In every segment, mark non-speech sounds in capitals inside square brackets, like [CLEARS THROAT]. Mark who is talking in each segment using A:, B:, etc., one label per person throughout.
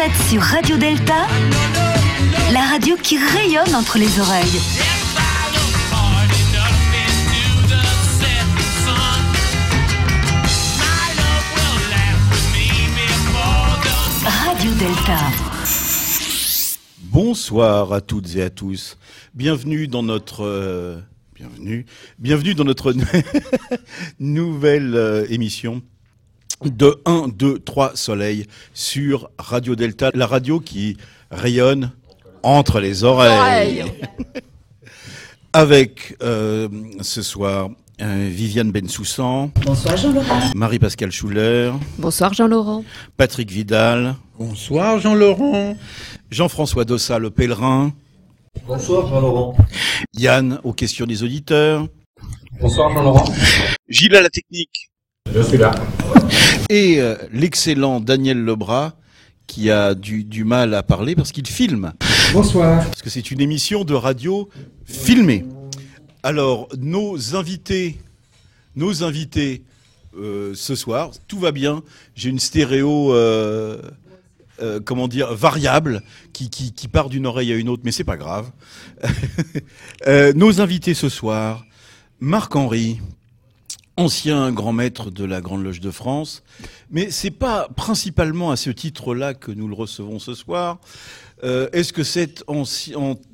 A: êtes sur Radio Delta, la radio qui rayonne entre les oreilles. Radio Delta.
B: Bonsoir à toutes et à tous. Bienvenue dans notre euh, bienvenue, bienvenue dans notre [LAUGHS] nouvelle euh, émission de 1 2 3 soleil sur Radio Delta, la radio qui rayonne entre les oreilles. [LAUGHS] Avec euh, ce soir euh, Viviane Bensoussan,
C: Bonsoir Jean-Laurent.
B: Marie-Pascale Schuller,
D: Bonsoir Jean-Laurent.
B: Patrick Vidal,
E: Bonsoir Jean-Laurent.
B: Jean-François Dossa le pèlerin,
F: Bonsoir Jean-Laurent.
B: Yann aux questions des auditeurs,
F: Bonsoir Jean-Laurent.
B: Gilles à la technique
F: Je suis là.
B: Et euh, l'excellent Daniel Lebras qui a du, du mal à parler parce qu'il filme.
F: Bonsoir.
B: Parce que c'est une émission de radio filmée. Alors, nos invités, nos invités euh, ce soir, tout va bien. J'ai une stéréo, euh, euh, comment dire, variable qui, qui, qui part d'une oreille à une autre, mais c'est pas grave. [LAUGHS] Nos invités ce soir, Marc-Henri, ancien grand maître de la Grande Loge de France, mais c'est pas principalement à ce titre-là que nous le recevons ce soir. Euh, Est-ce que c'est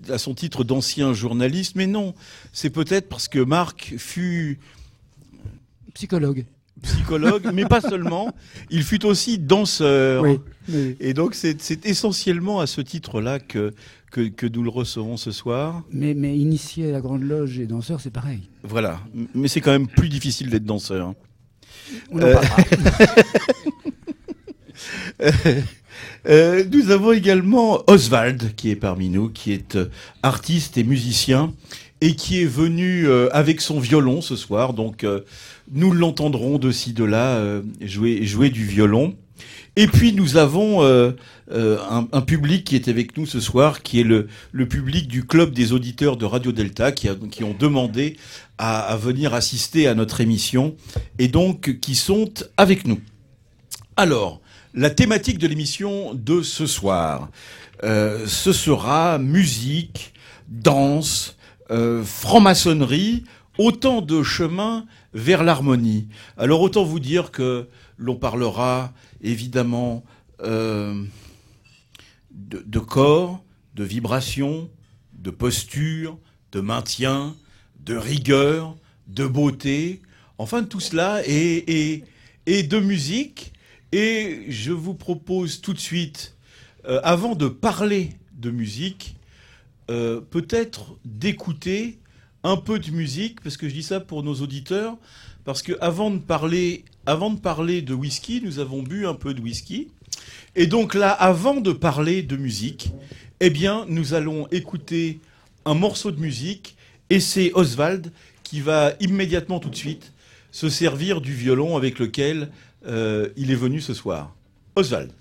B: à son titre d'ancien journaliste? Mais non, c'est peut-être parce que Marc fut
G: Psychologue.
B: psychologue, mais pas seulement. Il fut aussi danseur.
G: Oui. oui.
B: Et donc c'est c'est essentiellement à ce titre-là que, que, que nous le recevons ce soir.
G: Mais, mais initié à la Grande Loge et danseur, c'est pareil.
B: Voilà. Mais c'est quand même plus difficile d'être danseur.
G: On en
B: Euh. [LAUGHS] Euh, nous avons également Oswald qui est parmi nous, qui est euh, artiste et musicien et qui est venu euh, avec son violon ce soir. Donc nous l'entendrons de ci de là jouer jouer du violon. Et puis nous avons euh, euh, un, public qui est avec nous ce soir, qui est le, public du club des auditeurs de Radio Delta, qui, ont demandé à, à venir assister à notre émission et donc qui sont avec nous. Alors, la thématique de l'émission de ce soir, euh, ce sera musique, danse, franc-maçonnerie, autant de chemins vers l'harmonie. Alors autant vous dire que l'on parlera évidemment euh, de, corps, de vibration, de posture, de maintien, de rigueur, de beauté, enfin tout cela et de musique. Et je vous propose tout de suite, euh, avant de parler de musique, euh, peut-être d'écouter un peu de musique, parce que je dis ça pour nos auditeurs, parce que avant de parler, de whisky, nous avons bu un peu de whisky, et donc là, avant de parler de musique, eh bien, nous allons écouter un morceau de musique, et c'est Oswald qui va immédiatement tout de suite se servir du violon avec lequel euh, il est venu ce soir. Oswald.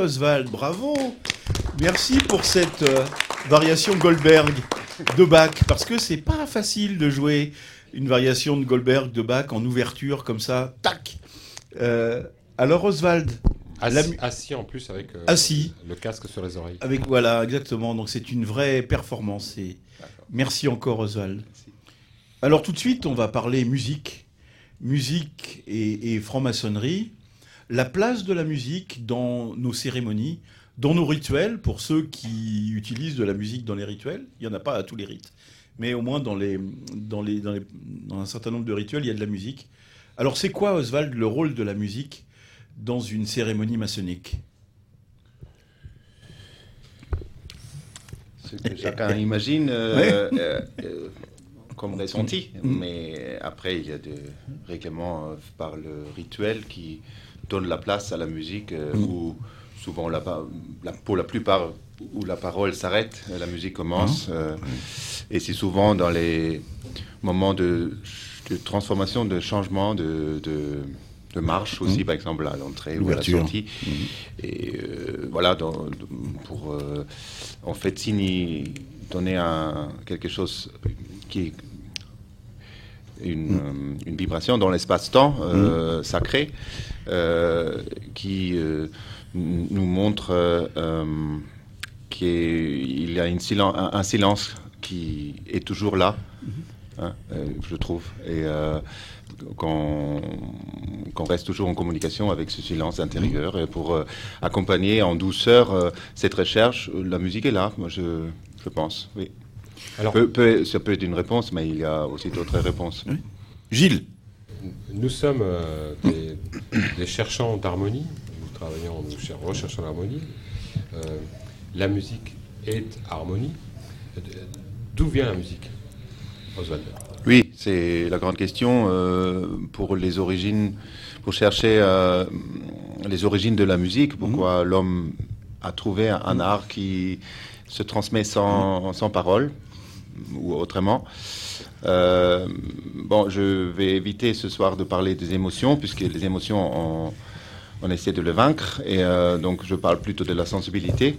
B: Oswald, bravo. Merci pour cette euh, variation Goldberg de Bach, parce que c'est pas facile de jouer une variation de Goldberg de Bach en ouverture comme ça, tac. Euh, alors Oswald,
C: Assis, en plus avec euh,
B: Assis.
C: le casque sur les oreilles.
B: Avec voilà, exactement. Donc c'est une vraie performance. Et merci encore Oswald. Alors tout de suite, on va parler musique, musique et, et franc-maçonnerie. La place de la musique dans nos cérémonies, dans nos rituels. Pour ceux qui utilisent de la musique dans les rituels, il y en a pas à tous les rites, mais au moins dans les dans les dans, les, dans un certain nombre de rituels, il y a de la musique. Alors c'est quoi Oswald le rôle de la musique dans une cérémonie maçonnique?
D: Ce que chacun imagine euh, euh, euh, comme ressenti. Mais après, il y a des règlements par le rituel qui donnent la place à la musique, euh, où souvent, la, la- pour la plupart, où la parole s'arrête, la musique commence. euh, et c'est souvent dans les moments de, de transformation, de changement, de, de, de marche aussi, par exemple à l'entrée ou à la sortie. Et euh, voilà, dans- pour euh, en fait signer, donner un, quelque chose qui est une, euh, une vibration dans l'espace-temps euh, sacré euh, qui nous montre qu'il y a une silen- un, un silence qui est toujours là, hein, euh, je trouve, et qu'on reste toujours en communication avec ce silence intérieur et pour euh, accompagner en douceur euh, cette recherche, la musique est là, moi je, je pense, oui.
C: Alors,
D: Peut- peut- ça peut être une réponse, mais il y a aussi d'autres réponses.
B: Gilles
C: nous sommes euh, des, [COUGHS] des cherchants d'harmonie. Nous travaillons, nous cher- recherchons l'harmonie. Euh, la musique est harmonie. Euh, D'où vient la musique, Oswald?
D: Oui, c'est la grande question euh, pour les origines, pour chercher euh, les origines de la musique, pourquoi l'homme a trouvé un, un art qui se transmet sans, sans parole ou autrement. Euh, bon, je vais éviter ce soir de parler des émotions, puisque les émotions, on, essaie de les vaincre, et euh, donc je parle plutôt de la sensibilité.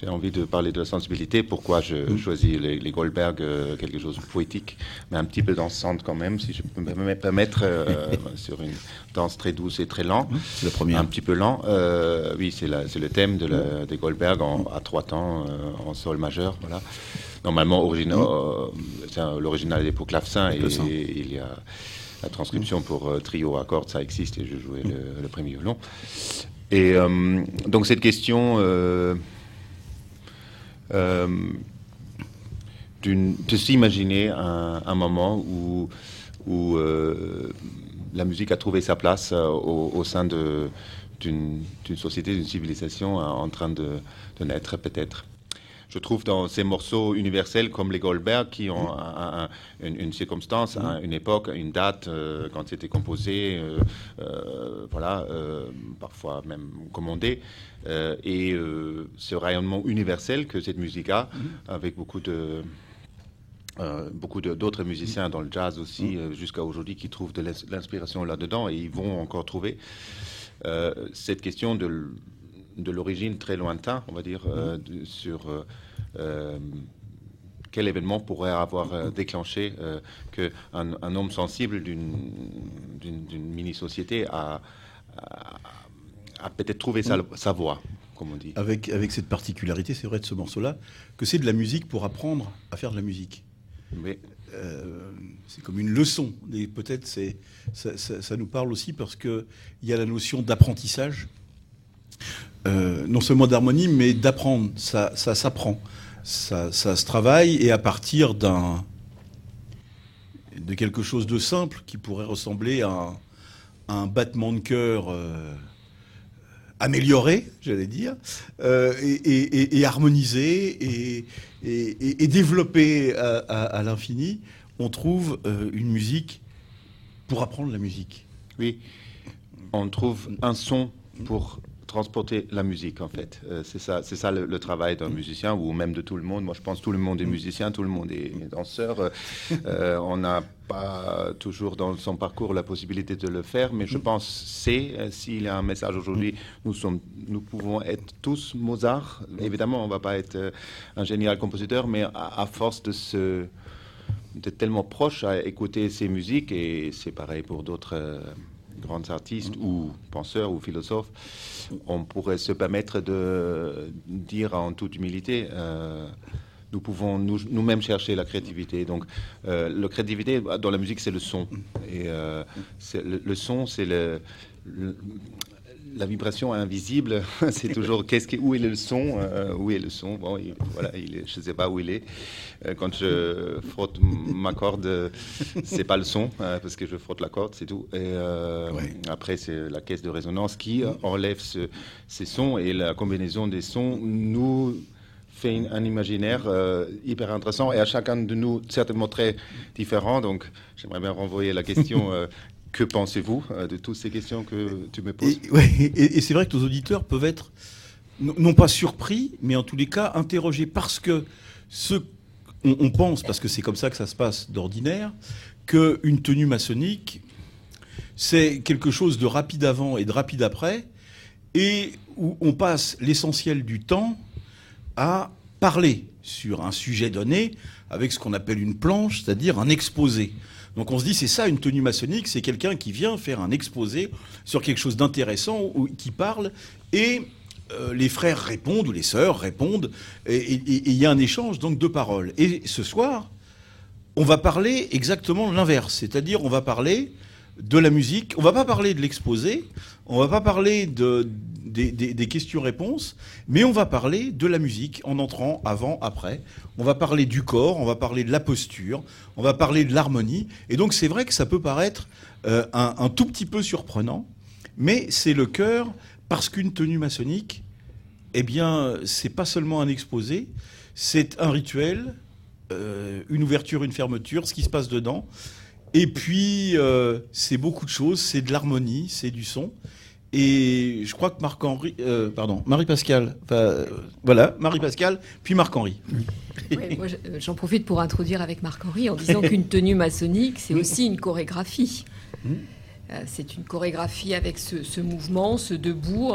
D: J'ai envie de parler de la sensibilité. Pourquoi je choisis les, les Goldberg, euh, quelque chose de poétique, mais un petit peu dansante quand même, si je peux me permettre, euh, [LAUGHS] sur une danse très douce et très lente.
B: C'est la première.
D: Un petit peu lent. Euh, oui, c'est le thème de la, des Goldberg en, à trois temps, en sol majeur. Voilà. Normalement, l'original est pour clavecin et, il y a la transcription pour trio à cordes, ça existe et je jouais le, le premier violon. Et donc cette question de s'imaginer un, un moment où, euh, la musique a trouvé sa place euh, au, sein d'une société, d'une civilisation euh, en train de naître peut-être. Je trouve dans ces morceaux universels comme les Goldberg qui ont un- un- une, une circonstance, un- une époque, une date euh, quand c'était composé, euh, euh, voilà, euh, parfois même commandé, et ce rayonnement universel que cette musique a, avec beaucoup de euh, beaucoup d'autres musiciens dans le jazz aussi, euh, jusqu'à aujourd'hui, qui trouvent de l'ins- l'inspiration là-dedans et ils vont encore trouver. Euh, cette question de, de l'origine très lointain, on va dire, euh, de- sur euh, euh, quel événement pourrait avoir déclenché que un, homme sensible d'une mini-société a, a- a peut-être trouvé sa, sa voix, comme on dit.
B: avec, avec cette particularité, c'est vrai, de ce morceau-là, que c'est de la musique pour apprendre à faire de la musique.
D: Oui.
B: Euh, c'est comme une leçon. Et peut-être c'est, ça, ça- ça nous parle aussi parce qu'il y a la notion d'apprentissage, Euh, non seulement d'harmonie, mais d'apprendre. Ça, ça s'apprend. Ça, ça se travaille et à partir d'un de quelque chose de simple qui pourrait ressembler à un, battement de cœur euh, amélioré, j'allais dire, euh, et, harmonisé et, développé à, l'infini, on trouve une musique pour apprendre la musique.
D: Oui, on trouve un son pour transporter la musique en fait. Euh, c'est ça, c'est ça le, le travail d'un musicien ou même de tout le monde. Moi, je pense que tout le monde est musicien, tout le monde est danseur. Euh, euh, on n'a pas toujours dans son parcours la possibilité de le faire, mais je pense c'est euh, s'il y a un message aujourd'hui, nous sommes, nous pouvons être tous Mozart. Évidemment, on va pas être un génial compositeur, mais à, à force de se d'être tellement proche à écouter ces musiques et c'est pareil pour d'autres grands artistes ou penseurs ou philosophes, on pourrait se permettre de dire en toute humilité. Euh, nous pouvons nous- nous-mêmes chercher la créativité. Donc, euh, la créativité dans la musique, c'est le son. Et euh, le, son, c'est le- la vibration invisible. [LAUGHS] c'est toujours qu'est-ce que, où est le son euh, Où est le son Bon, il- voilà, il est- je ne sais pas où il est. Euh, quand je frotte ma corde, [LAUGHS] c'est pas le son euh, parce que je frotte la corde, c'est tout. Et
B: Ouais.
D: après, c'est la caisse de résonance qui enlève ce- ces sons et la combinaison des sons nous fait une- un imaginaire euh, hyper intéressant et à chacun de nous certainement très différent. Donc, j'aimerais bien renvoyer la question. [LAUGHS] euh, que pensez-vous euh, de toutes ces questions que tu me poses?
B: Et, et- c'est vrai que nos auditeurs peuvent être, non pas surpris, mais en tous les cas interrogés parce que ce, on pense, parce que c'est comme ça que ça se passe d'ordinaire, qu'une tenue maçonnique, c'est quelque chose de rapide avant et de rapide après, et où on passe l'essentiel du temps à parler sur un sujet donné avec ce qu'on appelle une planche, c'est-à-dire un exposé. Donc on se dit c'est ça une tenue maçonnique, c'est quelqu'un qui vient faire un exposé sur quelque chose d'intéressant ou qui parle et euh, les frères répondent ou les sœurs répondent et il y a un échange donc de paroles. Et ce soir, on va parler exactement l'inverse, c'est-à-dire on va parler de la musique, on va pas parler de l'exposé, on va pas parler de, des, questions-réponses, mais on va parler de la musique en entrant avant, après. On va parler du corps, on va parler de la posture, on va parler de l'harmonie. Et donc c'est vrai que ça peut paraître euh, un, un tout petit peu surprenant, mais c'est le cœur parce qu'une tenue maçonnique, eh bien, c'est pas seulement un exposé, c'est un rituel, euh, une ouverture, une fermeture, ce qui se passe dedans. Et puis, euh, c'est beaucoup de choses, c'est de l'harmonie, c'est du son. Et je crois que Marc-Henri, euh, pardon, Marie-Pascale, enfin, euh, voilà, Marie-Pascale, puis Marc-Henri.
H: Ouais, moi, je- euh, J'en profite pour introduire avec Marc-Henri en disant qu'une tenue maçonnique, c'est aussi une chorégraphie. C'est une chorégraphie avec ce, ce mouvement, ce debout,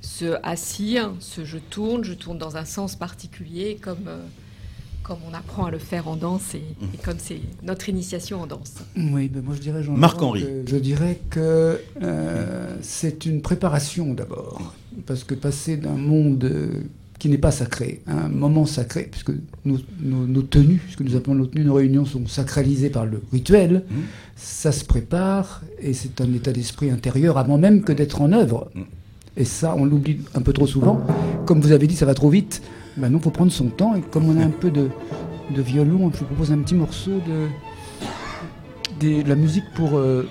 H: ce assis, ce je tourne, je tourne dans un sens particulier, comme, comme on apprend à le faire en danse et, et comme c'est notre initiation en danse.
G: Oui, ben moi je dirais, Jean
B: Marc-Henri.
G: Je dirais que euh, c'est une préparation d'abord. Parce que passer d'un monde euh, qui n'est pas sacré à un moment sacré, puisque nos, nos- nos tenues, ce que nous appelons nos tenues, nos réunions sont sacralisées par le rituel,
B: Mhm.
G: ça se prépare et c'est un état d'esprit intérieur avant même que d'être en œuvre.
B: Mhm.
G: Et ça, on l'oublie un peu trop souvent. Comme vous avez dit, ça va trop vite. Ben non, il faut prendre son temps. Et comme on a un peu de, violon, je vous propose un petit morceau de, la musique pour euh,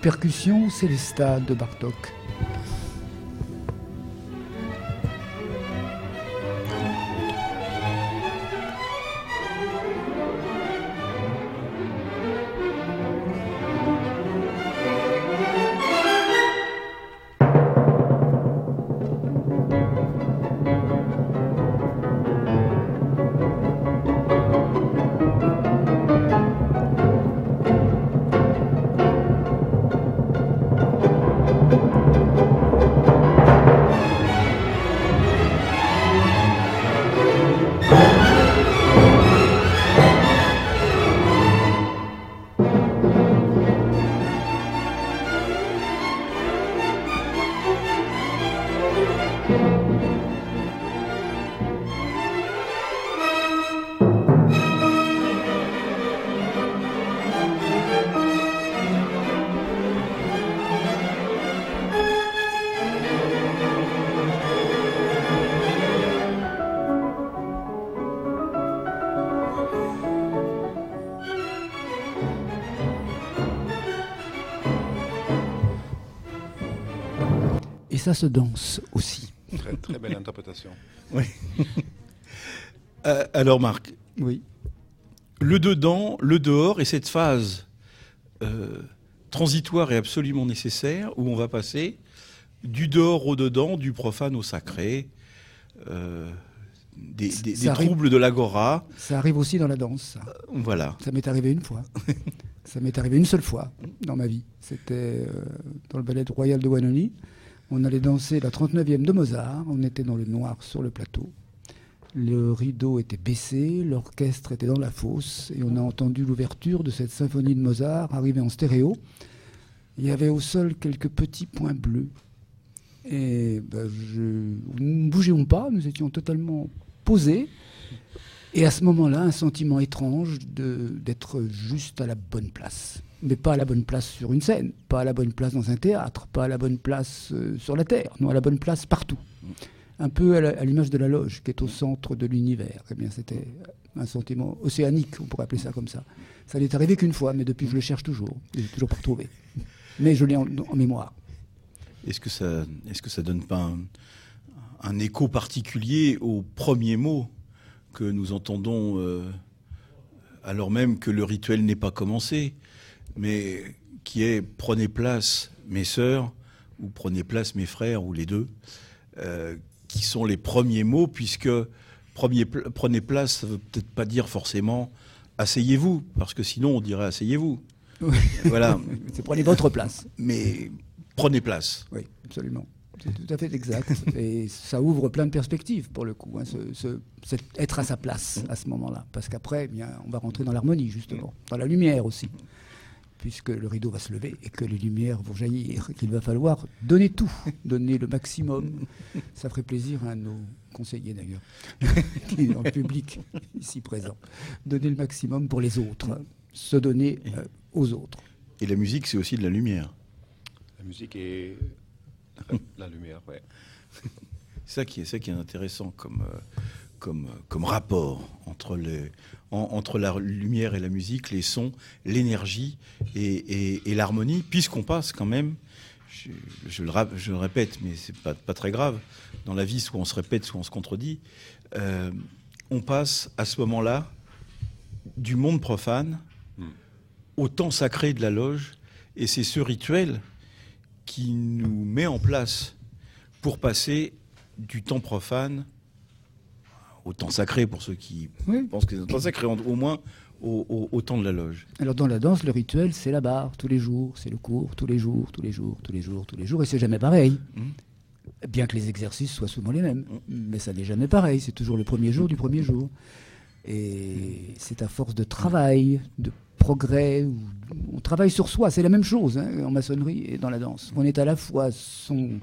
G: percussion Célesta de Bartok. Ça se danse aussi.
D: Très, très belle interprétation. [LAUGHS]
B: Euh, alors Marc,
G: Oui.
B: le dedans, le dehors et cette phase euh, transitoire et absolument nécessaire où on va passer du dehors au dedans, du profane au sacré, euh, des, des-
G: Ça
B: des
G: arrive.
B: troubles de l'agora.
G: Ça arrive aussi dans la danse. ça.
B: Voilà.
G: Ça m'est arrivé une fois. [LAUGHS] ça m'est arrivé une seule fois dans ma vie. C'était dans le ballet royal de Wanoni. On allait danser la 39e de Mozart. On était dans le noir sur le plateau. Le rideau était baissé, l'orchestre était dans la fosse, et on a entendu l'ouverture de cette symphonie de Mozart arriver en stéréo. Il y avait au sol quelques petits points bleus. Et ben, je... nous ne bougions pas, nous étions totalement posés. Et à ce moment-là, un sentiment étrange d'être juste à la bonne place. Mais pas à la bonne place sur une scène, pas à la bonne place dans un théâtre, pas à la bonne place euh, sur la Terre, non, à la bonne place partout. Un peu à l'image de la loge qui est au centre de l'univers. Eh bien, c'était un sentiment océanique, on pourrait appeler ça comme ça. Ça n'est arrivé qu'une fois, mais depuis, je le cherche toujours. Je l'ai toujours pas retrouvé. Mais je l'ai en, mémoire.
B: Est-ce que ça, est-ce que ça donne pas un, un écho particulier aux premiers mots que nous entendons euh, alors même que le rituel n'est pas commencé, mais qui est prenez place mes sœurs ou prenez place mes frères ou les deux, euh, qui sont les premiers mots puisque premier prenez place, ça veut peut-être pas dire forcément asseyez-vous parce que sinon on dirait asseyez-vous.
G: Oui. [LAUGHS]
B: Voilà,
G: C'est prenez votre place.
B: mais prenez place.
G: Oui, absolument. C'est tout à fait exact. Et ça ouvre plein de perspectives pour le coup. hein, ce- ce- cet- être à sa place à ce moment-là. Parce qu'après, eh on va rentrer dans l'harmonie, justement. Dans la lumière aussi. Puisque le rideau va se lever et que les lumières vont jaillir. Qu'il va falloir donner tout, [LAUGHS] donner le maximum. Ça ferait plaisir à nos conseillers d'ailleurs, [LAUGHS] qui est le public ici présent. Donner le maximum pour les autres. Se donner euh, aux autres.
B: Et la musique, c'est aussi de la lumière.
D: La musique et [LAUGHS] la lumière, ouais.
B: C'est ça qui est, ça qui est intéressant comme, euh, comme, euh, comme rapport entre, les, en- entre la lumière et la musique, les sons, l'énergie et, et- et l'harmonie, puisqu'on passe quand même, je, je le, rap- je le répète, mais c'est pas, pas très grave, dans la vie, soit on se répète, soit on se contredit, euh, on passe à ce moment-là du monde profane au temps sacré de la loge, et c'est ce rituel qui nous met en place pour passer du temps profane au temps sacré, pour ceux qui
G: Oui.
B: pensent que c'est un temps sacré, au moins au, au- au temps de la loge.
G: Alors dans la danse, le rituel, c'est la barre, tous les jours, c'est le cours, tous les jours, tous les jours, tous les jours, tous les jours, et c'est jamais pareil. Bien que les exercices soient souvent les mêmes, mais ça n'est jamais pareil, c'est toujours le premier jour du premier jour. Et c'est à force de travail, de progrès, on travaille sur soi, c'est la même chose hein, en maçonnerie et dans la danse. On est à la fois son,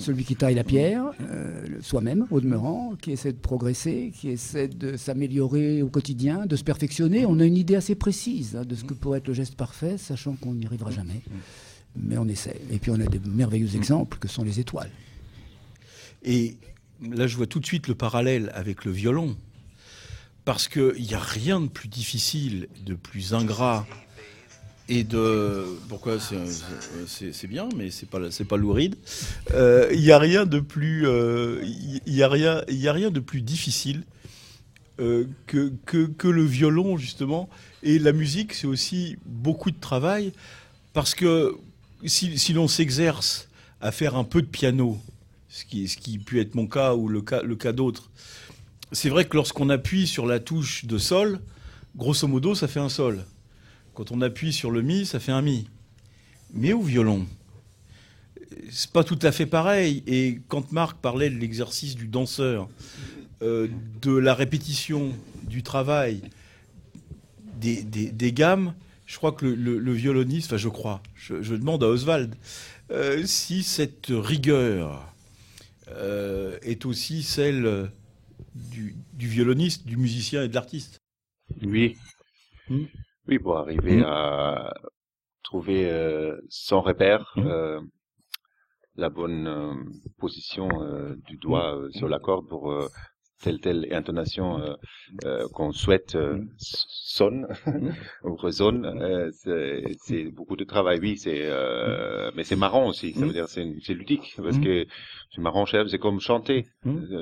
G: celui qui taille la pierre, euh, soi-même au demeurant, qui essaie de progresser, qui essaie de s'améliorer au quotidien, de se perfectionner. On a une idée assez précise hein, de ce que pourrait être le geste parfait, sachant qu'on n'y arrivera jamais. Mais on essaie. Et puis on a des merveilleux exemples que sont les étoiles.
B: Et là, je vois tout de suite le parallèle avec le violon. Parce qu'il n'y a rien de plus difficile, de plus ingrat et de. Pourquoi c'est- bien, mais c'est pas c'est pas louride. Euh, Il n'y a rien de plus. euh, Il y a rien. Il a rien de plus difficile euh, que, que que le violon justement. Et la musique, c'est aussi beaucoup de travail parce que si, si l'on s'exerce à faire un peu de piano, ce qui, ce qui peut être mon cas ou le cas, le cas d'autres, c'est vrai que lorsqu'on appuie sur la touche de sol, grosso modo, ça fait un sol. Quand on appuie sur le mi, ça fait un mi. Mais au violon, c'est pas tout à fait pareil. Et quand Marc parlait de l'exercice du danseur, euh, de la répétition, du travail, des, des- des gammes, je crois que le, le- le violoniste, enfin je crois, je, je demande à Oswald euh, si cette rigueur euh, est aussi celle du, du violoniste, du musicien et de l'artiste.
D: Oui.
B: Hmm?
D: Oui, pour arriver
B: Hmm.
D: à trouver euh, son repère, euh, la bonne position du doigt euh, sur la corde pour telle telle intonation euh, euh, qu'on souhaite euh, s- sonne [LAUGHS] ou résonne. euh, c'est beaucoup de travail, oui. C'est euh, mais c'est marrant aussi. Ça veut dire c'est c'est ludique parce que c'est marrant, chef. C'est comme chanter.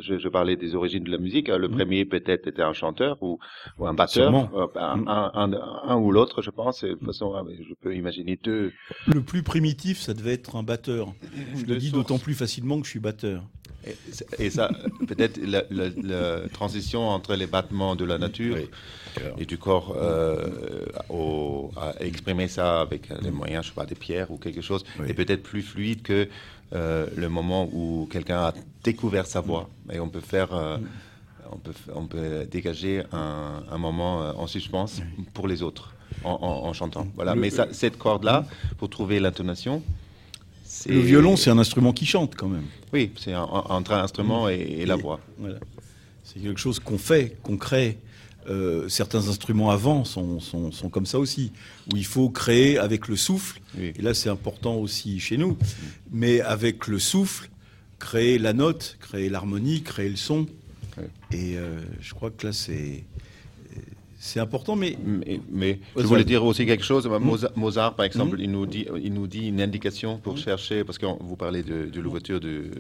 D: Je, je parlais des origines de la musique. Le
B: Mm.
D: premier peut-être était un chanteur ou, ou un batteur. Euh, un, un, un- un ou l'autre, je pense. De toute façon, ah, je peux imaginer deux.
B: Le plus primitif, ça devait être un batteur. Je le dis d'autant plus facilement que je suis batteur.
D: Et, et ça, peut-être la, la- la transition entre les battements de la nature et du corps euh, au- à exprimer ça avec les moyens, je sais pas, des pierres ou quelque chose,
B: Oui.
D: est peut-être plus fluide que euh, le moment où quelqu'un a découvert sa voix. Et on peut faire, euh, on peut, on peut dégager un, un moment en suspens pour les autres. en, en- en chantant. Voilà. Mais ça- cette corde-là, pour trouver l'intonation,
B: Le violon, c'est un instrument qui chante quand même.
D: oui, c'est un- un- entre l'instrument et, et la voix.
B: Voilà. C'est quelque chose qu'on fait, qu'on crée. Euh, certains instruments avant sont, sont, sont comme ça aussi, où il faut créer avec le souffle.
D: Oui.
B: Et là, c'est important aussi chez nous. Mais avec le souffle, créer la note, créer l'harmonie, créer le son. Et euh, je crois que là, c'est c'est important. Mais
D: Mais, mais je voulais dire aussi quelque chose.
B: Mm.
D: Mozart, Mozart, par exemple,
B: Mm.
D: il, nous dit, il nous dit une indication pour chercher, parce que vous parlez de, de l'ouverture de-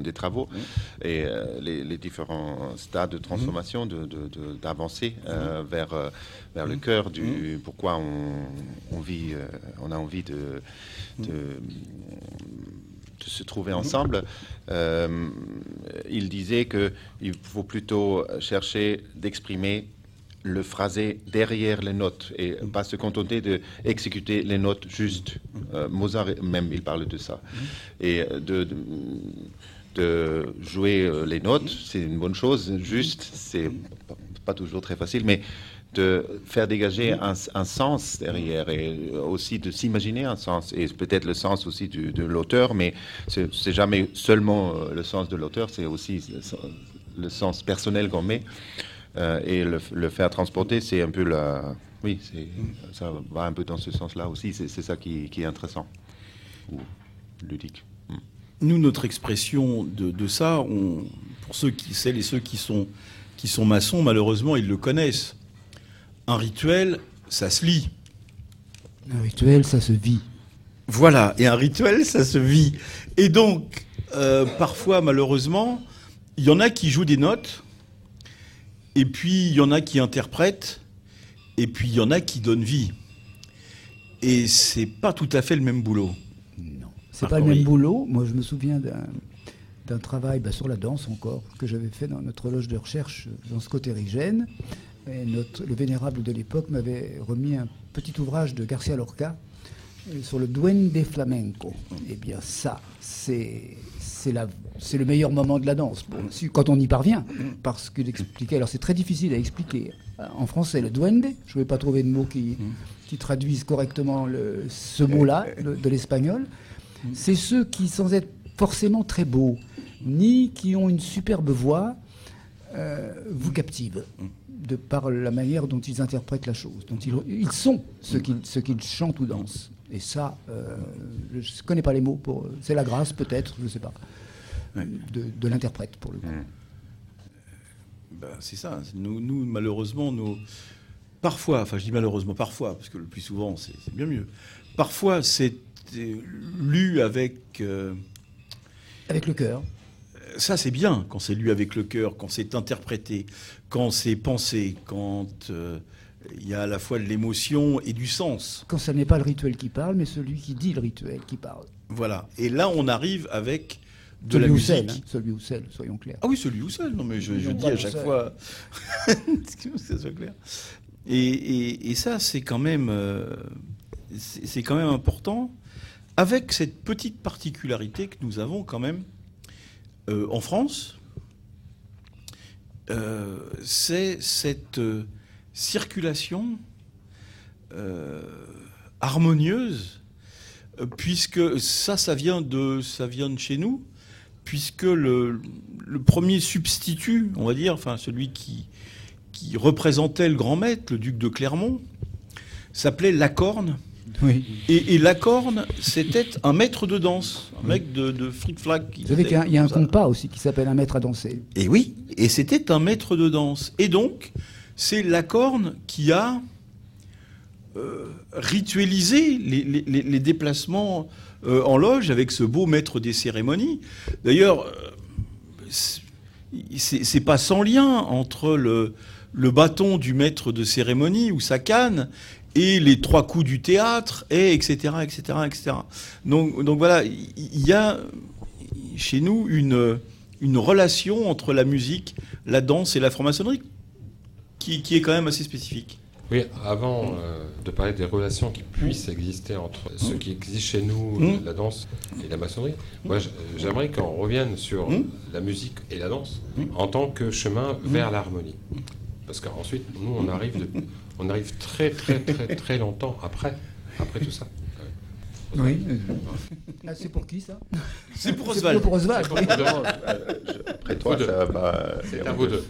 D: des travaux et euh, les, les différents stades de transformation, de- d'avancée euh, vers, euh, vers le cœur du pourquoi on, on vit, euh, on a envie de, de, de se trouver ensemble. Euh, il disait qu'il faut plutôt chercher d'exprimer le phrasé derrière les notes et pas se contenter de exécuter les notes juste. Euh, Mozart même il parle de ça et euh, de, de, jouer euh, les notes c'est une bonne chose. Juste c'est pas- toujours très facile mais de faire dégager un, un sens derrière et aussi de s'imaginer un sens et peut-être le sens aussi de l'auteur mais c'est jamais seulement le sens de l'auteur c'est aussi le sens personnel qu'on met euh, et le, le faire transporter, c'est un peu la. Oui, c'est, ça va un peu dans ce sens-là aussi. C'est, c'est ça qui, qui est intéressant ou ludique.
B: nous, notre expression de, de ça, on, pour ceux qui, celles et ceux qui sont, qui sont maçons, malheureusement, ils le connaissent. Un rituel, ça se lit.
G: Un rituel, ça se vit.
B: Voilà, et un rituel, ça se vit. Et donc, euh, parfois, malheureusement, il y en a qui jouent des notes, et puis il y en a qui interprètent, et puis il y en a qui donnent vie. Et c'est pas tout à fait le même boulot.
G: Non. C'est pas le même boulot. Moi, je me souviens d'un travail bah, sur la danse encore que j'avais fait dans notre loge de recherche dans Scott Erigène. Et notre, le vénérable de l'époque m'avait remis un petit ouvrage de Garcia Lorca euh, sur le duende flamenco. Eh bien, ça, c'est c'est le meilleur moment de la danse, Bon, quand on y parvient. Parce qu'il expliquait, alors c'est très difficile à expliquer euh, en français, le duende, je ne vais pas trouver de mots qui, qui traduisent correctement le- ce mot-là le- de l'espagnol. C'est ceux qui, sans être forcément très beaux, ni qui ont une superbe voix, euh, vous captivent de par la manière dont ils interprètent la chose, dont ils, ils sont ce qu'ils ce qu'ils chantent ou dansent. Et ça, euh, je ne connais pas les mots pour. C'est la grâce peut-être, je ne sais pas, de, de l'interprète pour le coup.
B: Ben, c'est ça. Nous, nous, malheureusement, nous, parfois, enfin je dis malheureusement parfois, parce que le plus souvent c'est bien mieux. Parfois c'est euh, lu avec. euh,
G: Avec le cœur.
B: ça c'est bien quand c'est lu avec le cœur, quand c'est interprété, quand c'est pensé, quand euh, il y a à la fois de l'émotion et du sens.
G: Quand ce n'est pas le rituel qui parle, mais celui qui dit le rituel qui parle.
B: Voilà. Et là on arrive avec de
G: celui
B: la musique.
G: celle, hein, celui ou celle, soyons clairs.
B: Ah oui, celui ou seul. Non, mais je, dis à chaque
G: seul.
B: fois. [LAUGHS] que ça soit clair. Et, et- et ça, c'est quand même, euh, c'est c'est quand même important, avec cette petite particularité que nous avons quand même euh, en France. euh, c'est cette circulation euh, harmonieuse, puisque ça, ça vient de, ça vient de chez nous, puisque le, le premier substitut, on va dire, enfin celui qui, qui représentait le grand maître, le duc de Clermont, s'appelait Lacorne.
G: Oui.
B: Et, et Lacorne, c'était un maître de danse, un mec de, de fric-flac. qui
G: Vous savez qu'il y a, il y a un compas aussi qui s'appelle un maître à danser.
B: Et oui, et c'était un maître de danse. Et donc, c'est Lacorne qui a euh, ritualisé les, déplacements euh, en loge avec ce beau maître des cérémonies. D'ailleurs, euh, c'est- pas sans lien entre le, bâton du maître de cérémonie ou sa canne et les trois coups du théâtre, et etc., etc., etc. Donc, voilà, il il y a chez nous une, une relation entre la musique, la danse et la franc-maçonnerie qui, qui est quand même assez spécifique.
C: Oui, avant euh, de parler des relations qui puissent exister entre ce qui existe chez nous,
B: Mm.
C: la danse et la maçonnerie, moi j- j'aimerais qu'on revienne sur
B: Mm.
C: la musique et la danse en tant que chemin vers l'harmonie. Parce qu'ensuite, nous, on arrive de- on arrive très très très très longtemps après, après tout ça.
G: Oui. Ah, c'est pour qui ça [LAUGHS]
B: C'est pour
G: C'est
B: Oswald.
G: pour Oswald.
C: C'est pour deux.
D: Après toi,
C: Vous deux.
D: ça va.
C: C'est à vous deux.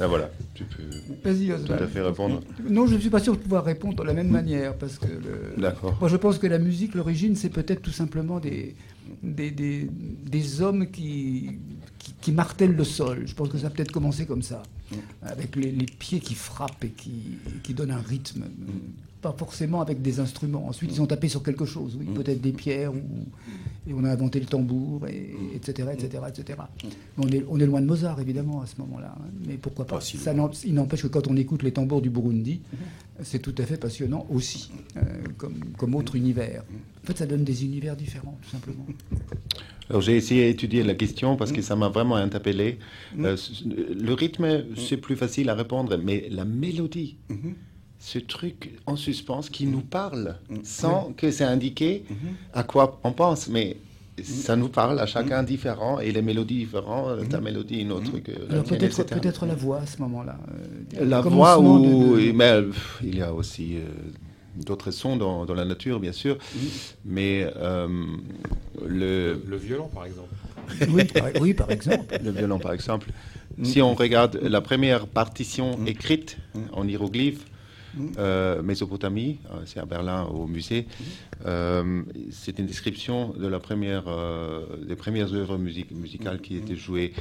D: Ah, voilà, tu peux
G: Vas-y,
D: tout à
G: Oswald.
D: fait répondre.
G: Non, je ne suis pas sûr de pouvoir répondre de la même manière parce que le-
D: D'accord.
G: moi je pense que la musique, l'origine, c'est peut-être tout simplement des, des, des, des hommes qui, qui, qui martèlent le sol. Je pense que ça a peut-être commencé comme ça, avec les, les pieds qui frappent et qui, qui donnent un rythme. Pas forcément avec des instruments. Ensuite, ils ont tapé sur quelque chose, oui, peut-être des pierres, ou, et on a inventé le tambour, et, etc., etc., etc. Mais on est, on est loin de Mozart, évidemment, à ce moment-là. hein. Mais pourquoi pas
B: Pas si
G: Ça Il n'empêche que quand on écoute les tambours du Burundi, c'est tout à fait passionnant aussi, euh, comme, comme autre univers. En fait, ça donne des univers différents, tout simplement.
D: Alors j'ai essayé d'étudier la question parce que ça m'a vraiment interpellé. Euh, le rythme, c'est plus facile à répondre, mais la mélodie, ce truc en suspens qui nous parle sans que c'est indiqué à quoi on pense, mais ça nous parle à chacun différent et les mélodies différentes, ta mélodie une autre que la
G: peut-être peut-être la voix à ce moment-là. euh,
D: La voix ou
G: de- de-
D: mais euh, pff, il y a aussi euh, d'autres sons dans, dans la nature bien sûr, mais euh, le,
C: Le violon, par exemple.
G: Oui, par, oui, par exemple.
D: le violon par exemple. Si on regarde la première partition écrite en hiéroglyphe, euh, Mésopotamie, euh, c'est à Berlin au musée, euh, c'est une description de la première, des premières œuvres musicales qui étaient jouées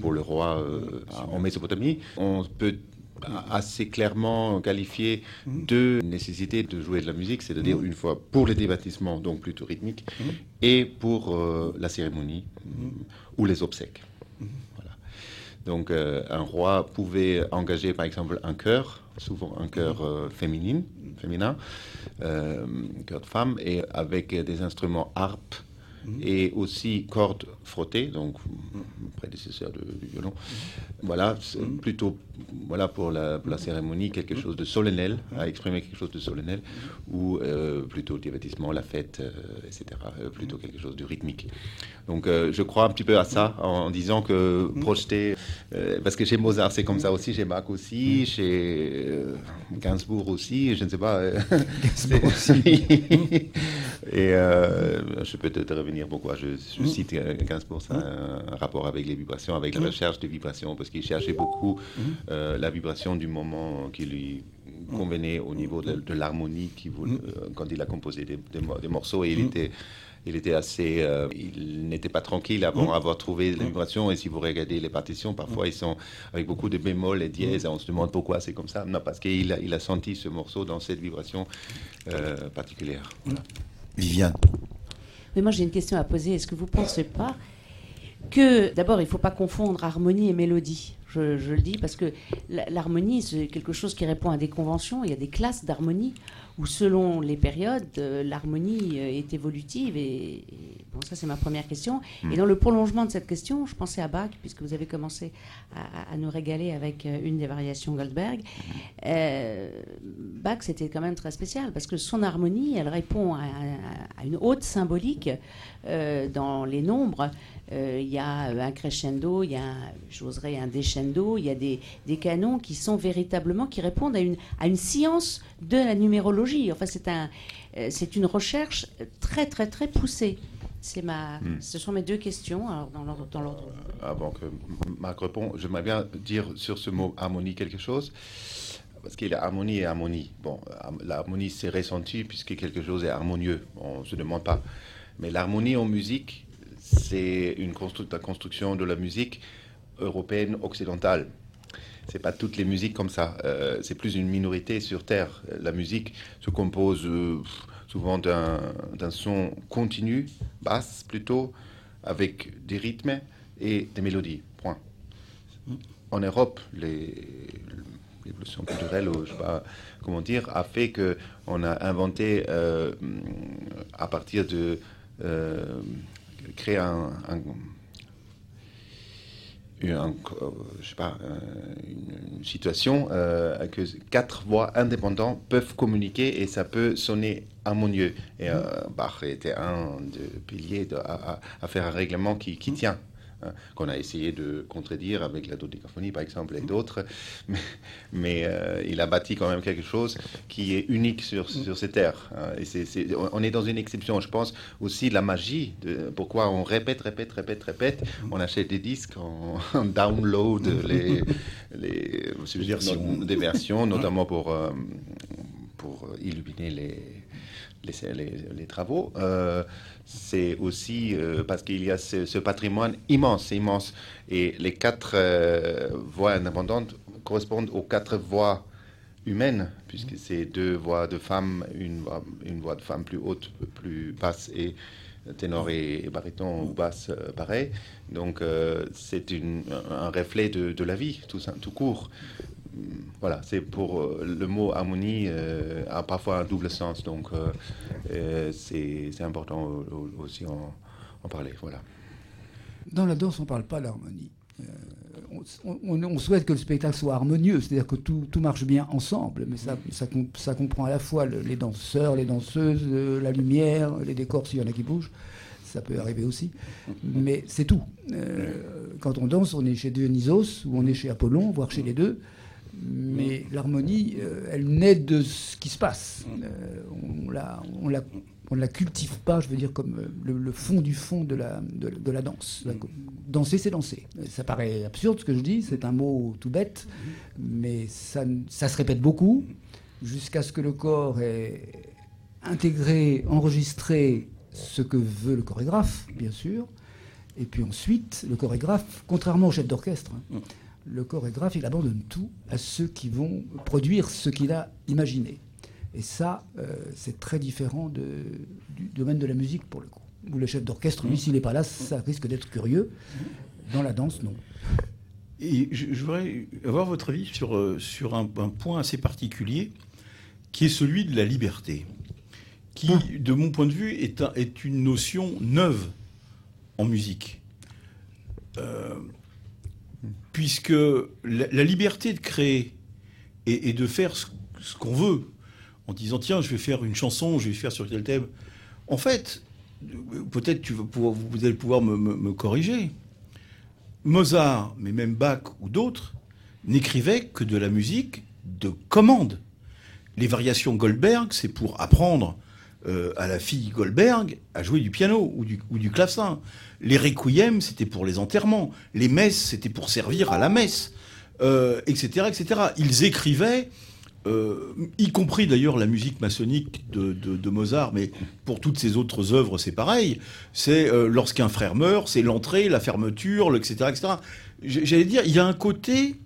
D: pour le roi en Mésopotamie. On peut assez clairement qualifier deux nécessités de jouer de la musique, c'est-à-dire une fois pour les débaptisements, donc plutôt rythmique, et pour la cérémonie ou les obsèques. Donc un roi pouvait engager par exemple un chœur, souvent un chœur euh, féminin, euh, chœur de femme, et avec des instruments harpe et aussi cordes frottées, donc prédécesseur de- du violon. Voilà, c'est plutôt voilà pour la, pour la cérémonie quelque chose de solennel, à exprimer quelque chose de solennel, ou euh, plutôt le divertissement, la fête, euh, etc. euh, plutôt quelque chose de rythmique. Donc je crois un petit peu à ça en, en disant que projeter, parce que chez Mozart c'est comme ça aussi, chez Bach aussi, chez Gainsbourg aussi, je ne sais pas. euh, [LAUGHS] c'est- [LAUGHS] Et je peux te, te revenir pourquoi je, je cite euh, Gainsbourg, ça a un rapport avec les vibrations, avec la recherche des vibrations, parce qu'il cherchait beaucoup euh, la vibration du moment qui lui convenait au niveau de, de l'harmonie qu'il voulait, euh, quand il a composé des, des mo- des morceaux et il était il était assez, euh, il n'était pas tranquille avant avoir trouvé les vibrations. Et si vous regardez les partitions, parfois ils sont avec beaucoup de bémols et dièses. Et on se demande pourquoi c'est comme ça. Non, parce qu'il a, il a senti ce morceau dans cette vibration euh, particulière.
B: Viviane.
I: Mais moi, j'ai une question à poser. Est-ce que vous ne pensez pas que, d'abord, il ne faut pas confondre harmonie et mélodie? Je, le dis parce que l'harmonie, c'est quelque chose qui répond à des conventions. Il y a des classes d'harmonie où, selon les périodes, euh, l'harmonie euh, est évolutive. Et, et- bon, ça, c'est ma première question. Et dans le prolongement de cette question, je pensais à Bach, puisque vous avez commencé à, à nous régaler avec euh, une des variations Goldberg. Euh, Bach, c'était quand même très spécial parce que son harmonie, elle répond à, à- à une haute symbolique dans les nombres. Euh, Il y a euh, un crescendo, il y a, j'oserais, un descendo, il y a des, des canons qui sont véritablement, qui répondent à une, à une science de la numérologie. Enfin, c'est un, euh, c'est une recherche très, très, très poussée. C'est ma, Ce sont mes deux questions, alors dans l'ordre. dans l'ordre.
D: Avant que Marc réponde, j'aimerais bien dire sur ce mot harmonie quelque chose. Parce qu'il y a harmonie et harmonie. Bon, har- l'harmonie c'est ressenti puisque quelque chose est harmonieux. On ne se demande pas. Mais l'harmonie en musique, c'est une constru- la construction de la musique européenne occidentale. C'est pas toutes les musiques comme ça. Euh, c'est plus une minorité sur Terre. La musique se compose euh, souvent d'un son continu, basse plutôt, avec des rythmes et des mélodies. Point. En Europe, l'évolution culturelle, ou je sais pas comment dire, a fait que on a inventé euh, à partir de créer un, un- une, un- je sais pas, une, une situation euh, que quatre voix indépendantes peuvent communiquer et ça peut sonner harmonieux. Et euh, Bach était un des piliers de- à, à- à faire un règlement qui, qui tient. Hein, qu'on a essayé de contredire avec la dodécaphonie, par exemple, et d'autres. [LAUGHS] Mais, mais, euh, il a bâti quand même quelque chose qui est unique sur, sur ces terres. hein. Et c'est- c'est- on- on est dans une exception. Je pense aussi la magie, de, pourquoi on répète, répète, répète, répète. On achète des disques, on, on [LAUGHS] download les, [LAUGHS] les
B: versions.
D: des versions, notamment pour, euh, pour illuminer les, les, les- les travaux. Euh, c'est aussi euh, parce qu'il y a ce, ce patrimoine immense, immense. Et les quatre euh, voix indépendantes correspondent aux quatre voix humaines, puisque c'est deux voix de femmes, une voix, une voix de femme plus haute, plus basse et ténor et, et baryton ou basse euh, pareil. Donc euh, c'est un reflet de, de la vie, tout court. Voilà, c'est pour euh, le mot harmonie euh, a parfois un double sens, donc euh, c'est important au- au- aussi en, en parler. Voilà.
G: Dans la danse, on ne parle pas d'harmonie. Euh, on, on- on souhaite que le spectacle soit harmonieux, c'est-à-dire que tout, tout marche bien ensemble, mais ça, ça, ça comprend à la fois le- les danseurs, les danseuses, la lumière, les décors s'il y en a qui bougent. Ça peut arriver aussi, mais c'est tout. Euh, quand on danse, on est chez Dionysos ou on est chez Apollon, voire chez les deux. Mais l'harmonie, euh, elle naît de ce qui se passe. Euh, on la, on la, on ne la cultive pas, je veux dire, comme euh, le, le fond du fond de la, de, de la danse. La- danser, c'est danser. Ça paraît absurde ce que je dis, c'est un mot tout bête, mais ça, ça se répète beaucoup jusqu'à ce que le corps ait intégré, enregistré ce que veut le chorégraphe, bien sûr. Et puis ensuite, le chorégraphe, contrairement au chef d'orchestre, hein, le chorégraphe, il abandonne tout à ceux qui vont produire ce qu'il a imaginé. Et ça, euh, c'est très différent de- du domaine de la musique, pour le coup. Où le chef d'orchestre, lui, s'il n'est pas là, ça risque d'être curieux. Dans la danse, non.
B: Et je, je voudrais avoir votre avis sur, euh, sur un, un point assez particulier, qui est celui de la liberté, qui, de mon point de vue, est, un- est une notion neuve en musique. Euh, puisque la, liberté de créer et, de faire ce, qu'on veut, en disant tiens, je vais faire une chanson, je vais faire sur tel thème. En fait, peut-être tu vas pouvoir- vous allez pouvoir me- me corriger. Mozart, mais même Bach ou d'autres, n'écrivaient que de la musique de commande. Les variations Goldberg, c'est pour apprendre euh, à la fille Goldberg à jouer du piano ou du, ou clavecin. Les requiem, c'était pour les enterrements. Les messes, c'était pour servir à la messe, euh, etc., etc. Ils écrivaient, euh, y compris d'ailleurs la musique maçonnique de, Mozart, mais pour toutes ses autres œuvres, c'est pareil. C'est lorsqu'un frère meurt, c'est l'entrée, la fermeture, etc., etc. J'allais dire, il y a un côté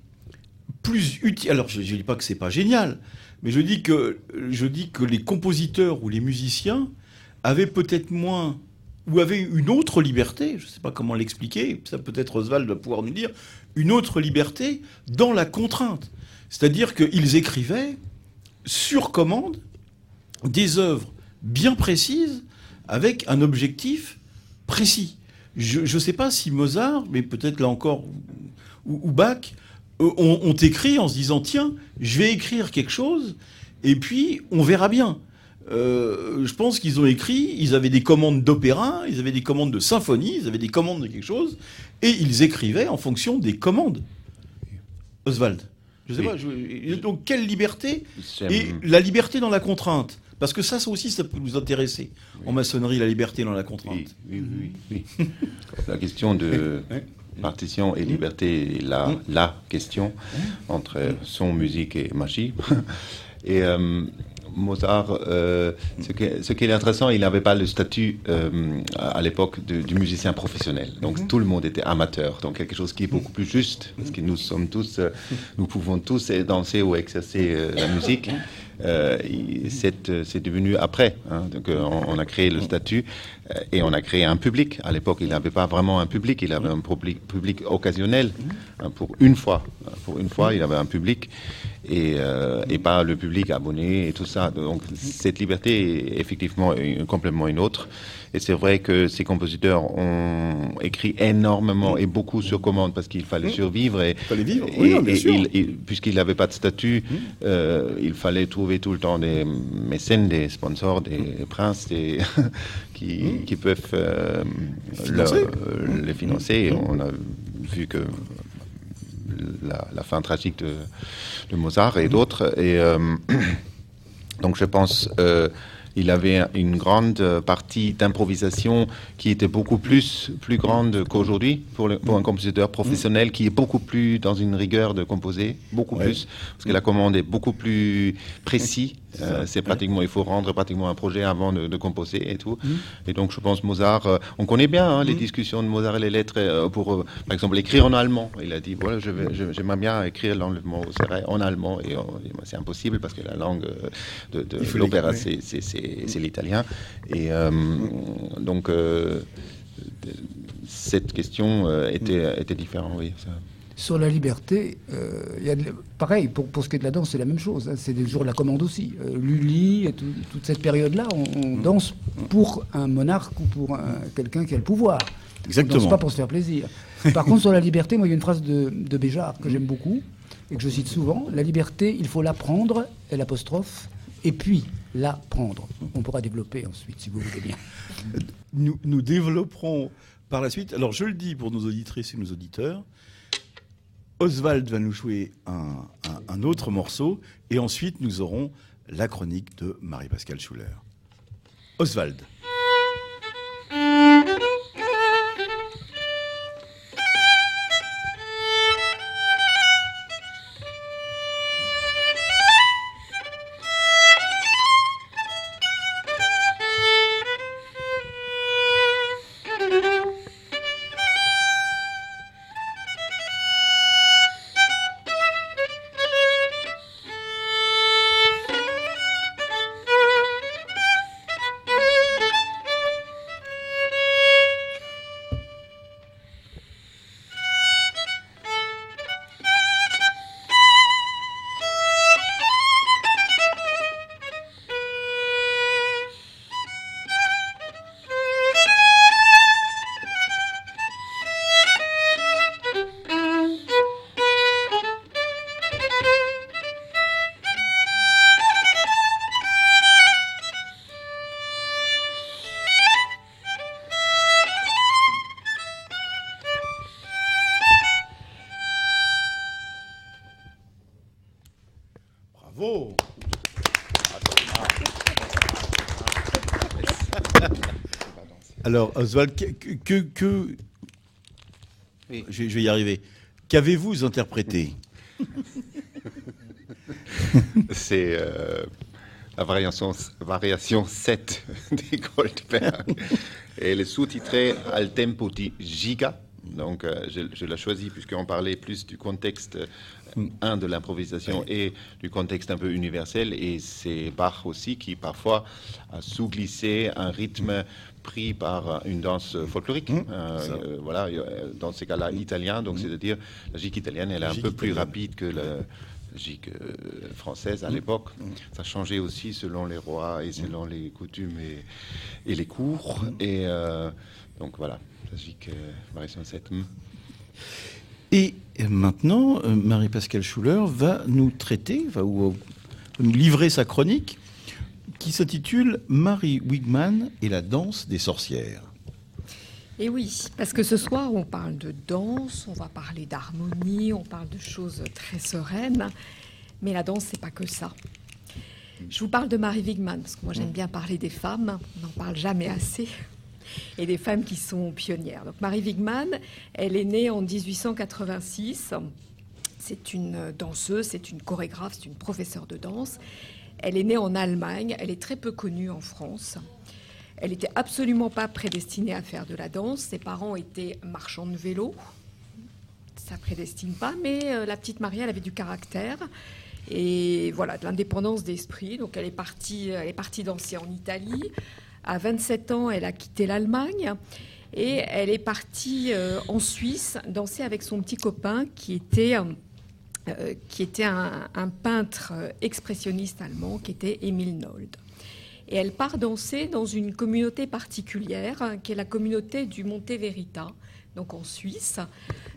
B: plus utile. Alors, je ne dis pas que c'est pas génial, mais je dis que je dis que les compositeurs ou les musiciens avaient peut-être moins ou avaient une autre liberté. Je ne sais pas comment l'expliquer. Ça peut-être Oswald va pouvoir nous dire une autre liberté dans la contrainte. C'est-à-dire qu'ils écrivaient sur commande des œuvres bien précises avec un objectif précis. Je ne sais pas si Mozart, mais peut-être là encore, ou, ou Bach, euh, ont, ont écrit en se disant tiens, je vais écrire quelque chose, et puis on verra bien. Euh, je pense qu'ils ont écrit, ils avaient des commandes d'opéra, ils avaient des commandes de symphonie, ils avaient des commandes de quelque chose, et ils écrivaient en fonction des commandes. Oswald, je sais
D: Oui.
B: pas, je- donc quelle liberté et la liberté dans la contrainte? Parce que ça, ça aussi, ça peut nous intéresser. En maçonnerie, la liberté dans la contrainte.
D: Oui, oui, oui, oui. [LAUGHS] La question de partition et liberté la, la question entre son, musique et magie. [LAUGHS] Et euh, Mozart, euh, ce, qui est, ce qui est intéressant, il n'avait pas le statut euh, à à l'époque du musicien professionnel. Donc tout le monde était amateur. Donc quelque chose qui est beaucoup plus juste, parce que nous sommes tous, euh, nous pouvons tous danser ou exercer la musique. C'est devenu après. hein. donc, on, on a créé le statut et on a créé un public. À l'époque, il n'avait pas vraiment un public, il avait un public, occasionnel hein, pour une fois. Pour une fois, il avait un public. Et, euh, et pas le public abonné et tout ça. Donc cette liberté est effectivement une- complètement une autre. Et c'est vrai que ces compositeurs ont écrit énormément et beaucoup sur commande parce qu'il fallait survivre et,
B: fallait vivre.
D: et-
B: Oui, non, bien
D: et
B: sûr.
D: il- il- puisqu'il n'avait pas de statut, euh, il fallait trouver tout le temps des mécènes, des sponsors, des princes, des [LAUGHS] qui, qui peuvent euh,
B: Financer.
D: le- les financer. Et on a vu que la, la fin tragique de, de Mozart et d'autres. Et euh, [CLEARS THROAT] donc je pense euh, il avait une grande partie d'improvisation qui était beaucoup plus, plus grande qu'aujourd'hui pour, un compositeur professionnel qui est beaucoup plus dans une rigueur de composer, beaucoup
B: Ouais.
D: plus, parce que la commande est beaucoup plus précis. Euh, c'est pratiquement, il faut rendre pratiquement un projet avant de, de composer et tout. Et donc je pense Mozart, euh, on connaît bien hein, les discussions de Mozart et les lettres euh, pour, par exemple, écrire en allemand. Il a dit, voilà, j'aimerais bien écrire l'enlèvement au Serail en allemand. Et c'est impossible parce que la langue de, de l'opéra, c'est- l'italien. Et donc, cette question était, était différente, oui. ça.
G: Sur la liberté, euh, il y a de- pareil, pour, pour ce qui est de la danse, c'est la même chose. hein, c'est des jours de la commande aussi. Euh, Lully, et tout- toute cette période-là, on, on danse pour un monarque ou pour un- quelqu'un qui a le pouvoir. On
B: Exactement.
G: danse pas pour se faire plaisir. Par contre, sur la liberté, moi, il y a une phrase de, de Béjart que j'aime beaucoup et que je cite souvent. La liberté, il faut l'apprendre, et l'apostrophe, et puis la prendre. On pourra développer ensuite, si vous voulez bien.
B: Nous, nous développerons par la suite. Alors, je le dis pour nos auditrices et nos auditeurs. Oswald va nous jouer un, autre morceau et ensuite nous aurons la chronique de Marie-Pascale Schuller. Oswald. Alors, Oswald, que, que, que-
D: Oui.
B: je, je vais y arriver. Qu'avez-vous interprété?
D: C'est euh, la variation, variation 7 des Goldberg. Et elle est sous-titrée Al tempo di Giga. Donc, euh, je, je l'ai choisi puisqu'on parlait plus du contexte, euh, un, de l'improvisation et du contexte un peu universel. Et c'est Bach aussi qui, parfois, a sous-glissé un rythme pris par une danse folklorique. Euh,
B: ça.
D: euh, voilà, euh, dans ces cas-là, italien. Donc, c'est-à-dire, la gigue italienne, elle est un peu plus rapide que la gigue euh, française à l'époque. Ça changeait aussi selon les rois et selon les coutumes et, et les cours. Et euh, donc voilà, la gigue euh, 7. Hmm.
B: Et maintenant, euh, Marie-Pascale Schuller va nous traiter, va nous livrer sa chronique qui s'intitule Marie Wigman et la danse des sorcières.
H: Et oui, parce que ce soir, on parle de danse, on va parler d'harmonie, on parle de choses très sereines. Mais la danse, c'est pas que ça. Je vous parle de Marie Wigman, parce que moi j'aime bien parler des femmes, on n'en parle jamais assez, et des femmes qui sont pionnières. Donc Marie Wigman, elle est née en 1886. C'est une danseuse, c'est une chorégraphe, c'est une professeure de danse. Elle est née en Allemagne, elle est très peu connue en France. Elle n'était absolument pas prédestinée à faire de la danse. Ses parents étaient marchands de vélo. Ça prédestine pas, mais euh, la petite Marie, elle avait du caractère et voilà de l'indépendance d'esprit. Donc elle est partie, elle est partie danser en Italie. À 27 ans, elle a quitté l'Allemagne et elle est partie euh, en Suisse danser avec son petit copain qui était euh, euh, qui était un, un peintre expressionniste allemand, qui était Emil Nold. Et elle part danser dans une communauté particulière, hein, qui est la communauté du Monte Verita, donc en Suisse,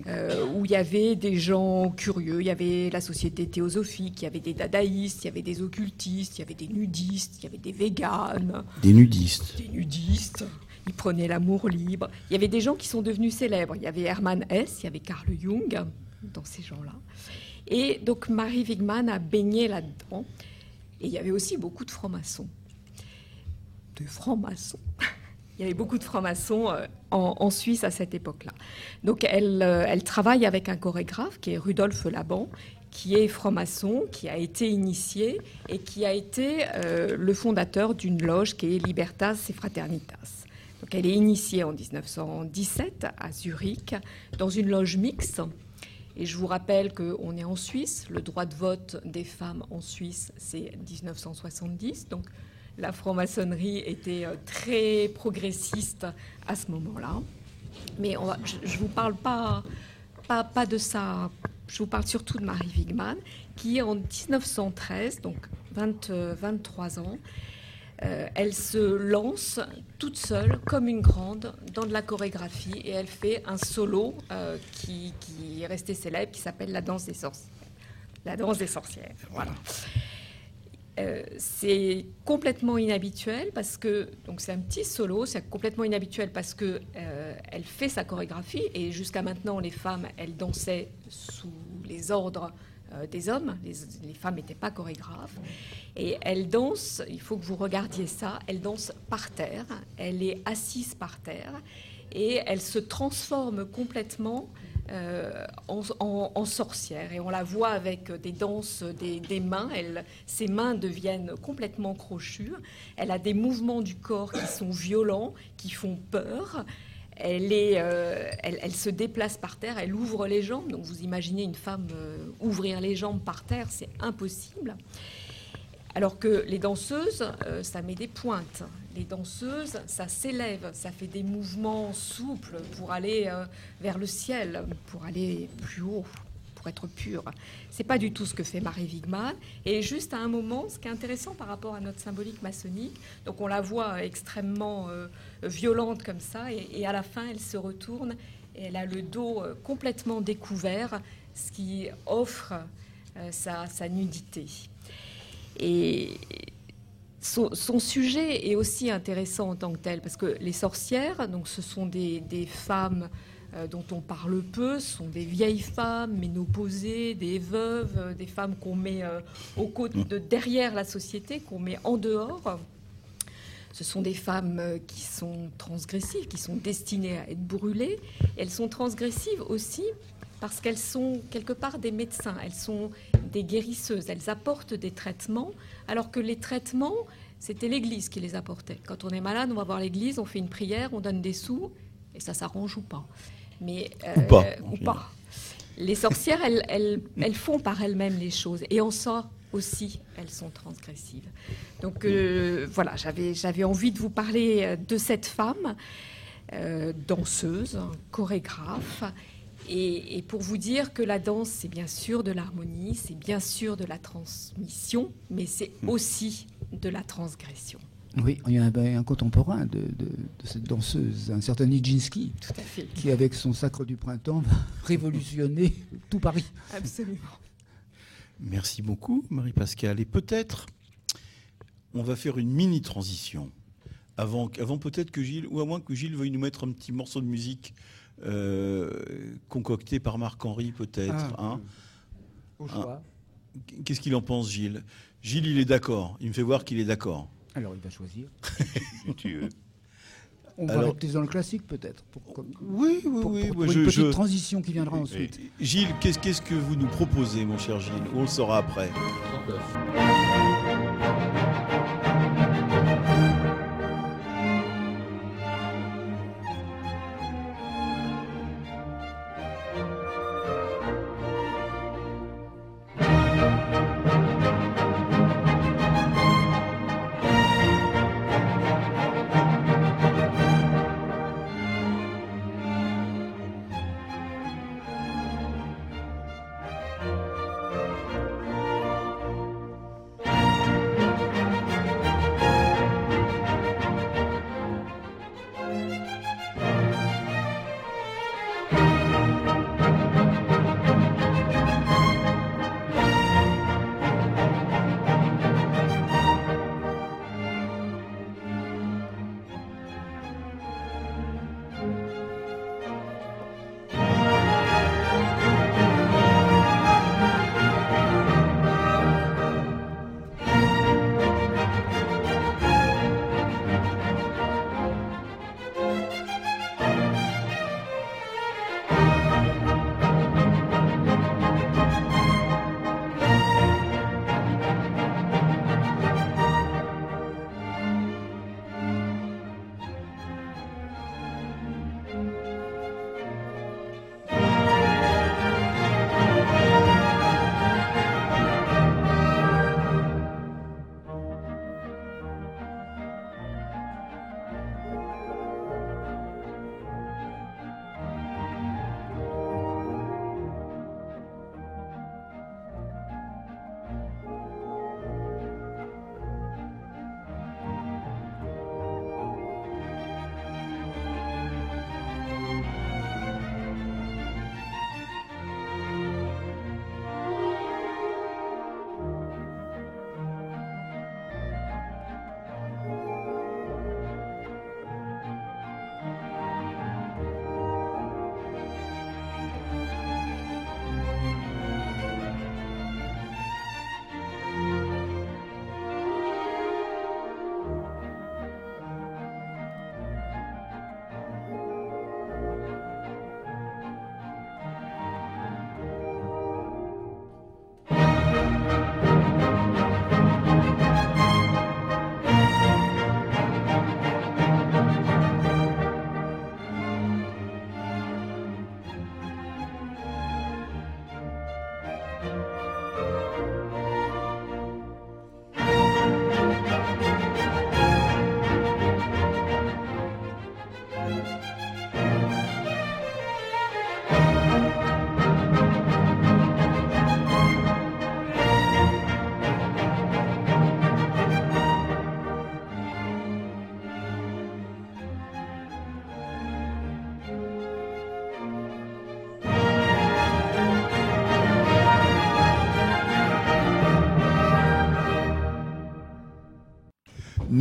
H: euh, où il y avait des gens curieux, il y avait la société théosophique, il y avait des dadaïstes, il y avait des occultistes, il y avait des nudistes, il y avait des véganes.
B: Des nudistes.
H: Des nudistes. Ils prenaient l'amour libre. Il y avait des gens qui sont devenus célèbres. Il y avait Hermann Hesse, il y avait Carl Jung, dans ces gens-là. Et donc Marie Wigman a baigné là-dedans. Et il y avait aussi beaucoup de francs-maçons. De francs-maçons. [LAUGHS] Il y avait beaucoup de francs-maçons euh, en, Suisse à cette époque-là. Donc elle, euh, elle, travaille avec un chorégraphe qui est Rudolf Laban, qui est franc-maçon, qui a été initié et qui a été euh, le fondateur d'une loge qui est Libertas et Fraternitas. Donc elle est initiée en 1917 à Zurich dans une loge mixte. Et je vous rappelle qu'on est en Suisse. Le droit de vote des femmes en Suisse, c'est 1970. Donc la franc-maçonnerie était euh, très progressiste à ce moment-là. Mais je ne vous parle pas, de ça. Je vous parle surtout de Marie Wigman, qui en 1913, donc 20, 23 ans, euh, elle se lance toute seule, comme une grande, dans de la chorégraphie et elle fait un solo euh, qui, est resté célèbre, qui s'appelle La danse des sorcières. La danse des sorcières, voilà. Euh, c'est complètement inhabituel parce que donc c'est un petit solo, c'est complètement inhabituel parce que elle fait sa chorégraphie et jusqu'à maintenant les femmes elles dansaient sous les ordres euh, des hommes, les, femmes n'étaient pas chorégraphes et elle danse. Il faut que vous regardiez ça. Elle danse par terre, elle est assise par terre et elle se transforme complètement euh, en, sorcière. Et on la voit avec des danses des, des mains. Elle, ses mains deviennent complètement crochues. Elle a des mouvements du corps qui sont violents, qui font peur. Euh, elle, se déplace par terre, elle ouvre les jambes. Donc vous imaginez une femme euh, ouvrir les jambes par terre, c'est impossible. Alors que les danseuses, euh, ça met des pointes. Les danseuses, ça s'élève, ça fait des mouvements souples pour aller vers le ciel, pour aller plus haut, pour être pure. C'est pas du tout ce que fait Marie Wigman. Et juste à un moment, ce qui est intéressant par rapport à notre symbolique maçonnique, donc on la voit extrêmement euh, violente comme ça, et, à la fin, elle se retourne et elle a le dos euh, complètement découvert, ce qui offre euh, sa, sa nudité. Et son, son, sujet est aussi intéressant en tant que tel, parce que les sorcières, donc ce sont des, des femmes dont on parle peu, sont des vieilles femmes ménopausées, des veuves, euh, des femmes qu'on met euh, au côté de derrière la société, qu'on met en dehors. Ce sont des femmes qui sont transgressives, qui sont destinées à être brûlées. Elles sont transgressives aussi parce qu'elles sont quelque part des médecins, elles sont des guérisseuses, elles apportent des traitements, alors que les traitements, c'était l'Église qui les apportait. Quand on est malade, on va voir l'Église, on fait une prière, on donne des sous, et ça s'arrange ou pas. Mais,
B: euh, ou pas.
H: Ou pas. Les sorcières, elles, elles, elles font par elles-mêmes les choses, et en ça aussi, elles sont transgressives. Donc euh, voilà, j'avais envie de vous parler de cette femme, euh, danseuse, chorégraphe, et, et, pour vous dire que la danse, c'est bien sûr de l'harmonie, c'est bien sûr de la transmission, mais c'est aussi de la transgression.
G: Oui, il y a un, un contemporain de, de, de, cette danseuse, un certain Nijinsky, qui, avec son sacre du printemps, va [LAUGHS] révolutionner tout Paris.
H: Absolument.
B: Merci beaucoup, Marie-Pascale. Et peut-être, on va faire une mini transition. Avant, avant peut-être que Gilles, ou à moins que Gilles veuille nous mettre un petit morceau de musique euh, concocté par Marc-Henri, peut-être.
G: Ah,
B: hein
G: au choix.
B: Qu'est-ce qu'il en pense, Gilles? Gilles, il est d'accord. Il me fait voir qu'il est d'accord.
G: Alors, il va choisir. [LAUGHS]
D: tu veux.
G: On va Alors, rester dans le classique, peut-être.
B: Oui, oui,
G: pour,
B: oui.
G: Pour, pour
B: je,
G: une petite
B: je...
G: transition qui viendra ensuite.
B: Gilles, qu'est-ce qu'est-ce que vous nous proposez, mon cher Gilles? On le saura après.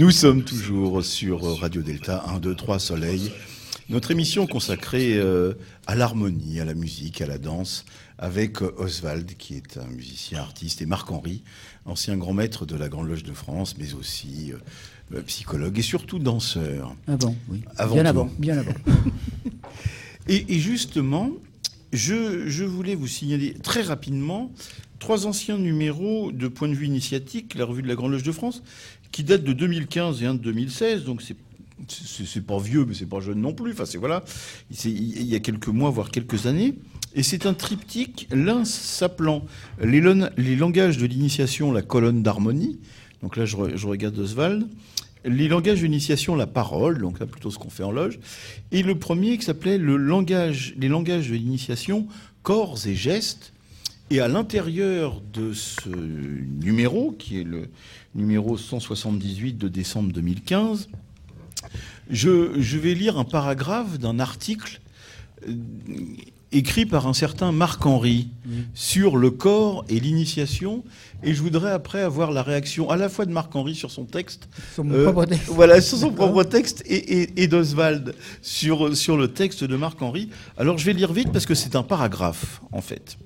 B: Nous sommes toujours sur Radio Delta 1, 2, 3 Soleil. Notre émission consacrée euh, à l'harmonie, à la musique, à la danse, avec euh, Oswald, qui est un musicien artiste, et Marc-Henri, ancien grand maître de la Grande Loge de France, mais aussi euh, psychologue et surtout danseur.
G: Avant, oui.
B: Avant
G: bien
B: tout.
G: avant, bien avant. [LAUGHS]
B: Et, et justement, je, je voulais vous signaler très rapidement trois anciens numéros de point de vue initiatique, la revue de la Grande Loge de France, qui datent de 2015 et un de 2016. Donc c'est c'est pas vieux, mais c'est pas jeune non plus. Enfin, c'est voilà, il y a quelques mois, voire quelques années. Et c'est un triptyque, l'un s'appelant les, langages de l'initiation, la colonne d'harmonie. Donc là, je, re- je regarde Oswald. Les langages de l'initiation, la parole, donc là plutôt ce qu'on fait en loge. Et le premier qui s'appelait le langage, les langages de l'initiation, corps et gestes. Et à l'intérieur de ce numéro, qui est le numéro 178 de décembre 2015, je, je vais lire un paragraphe d'un article euh, écrit par un certain Marc Henry sur le corps et l'initiation. Et je voudrais après avoir la réaction à la fois de Marc Henry sur son texte,
G: Sur mon
B: euh,
G: propre texte.
B: voilà, sur son [LAUGHS] propre texte, et, et, et d'Oswald sur, sur le texte de Marc Henry. Alors je vais lire vite parce que c'est un paragraphe, en fait.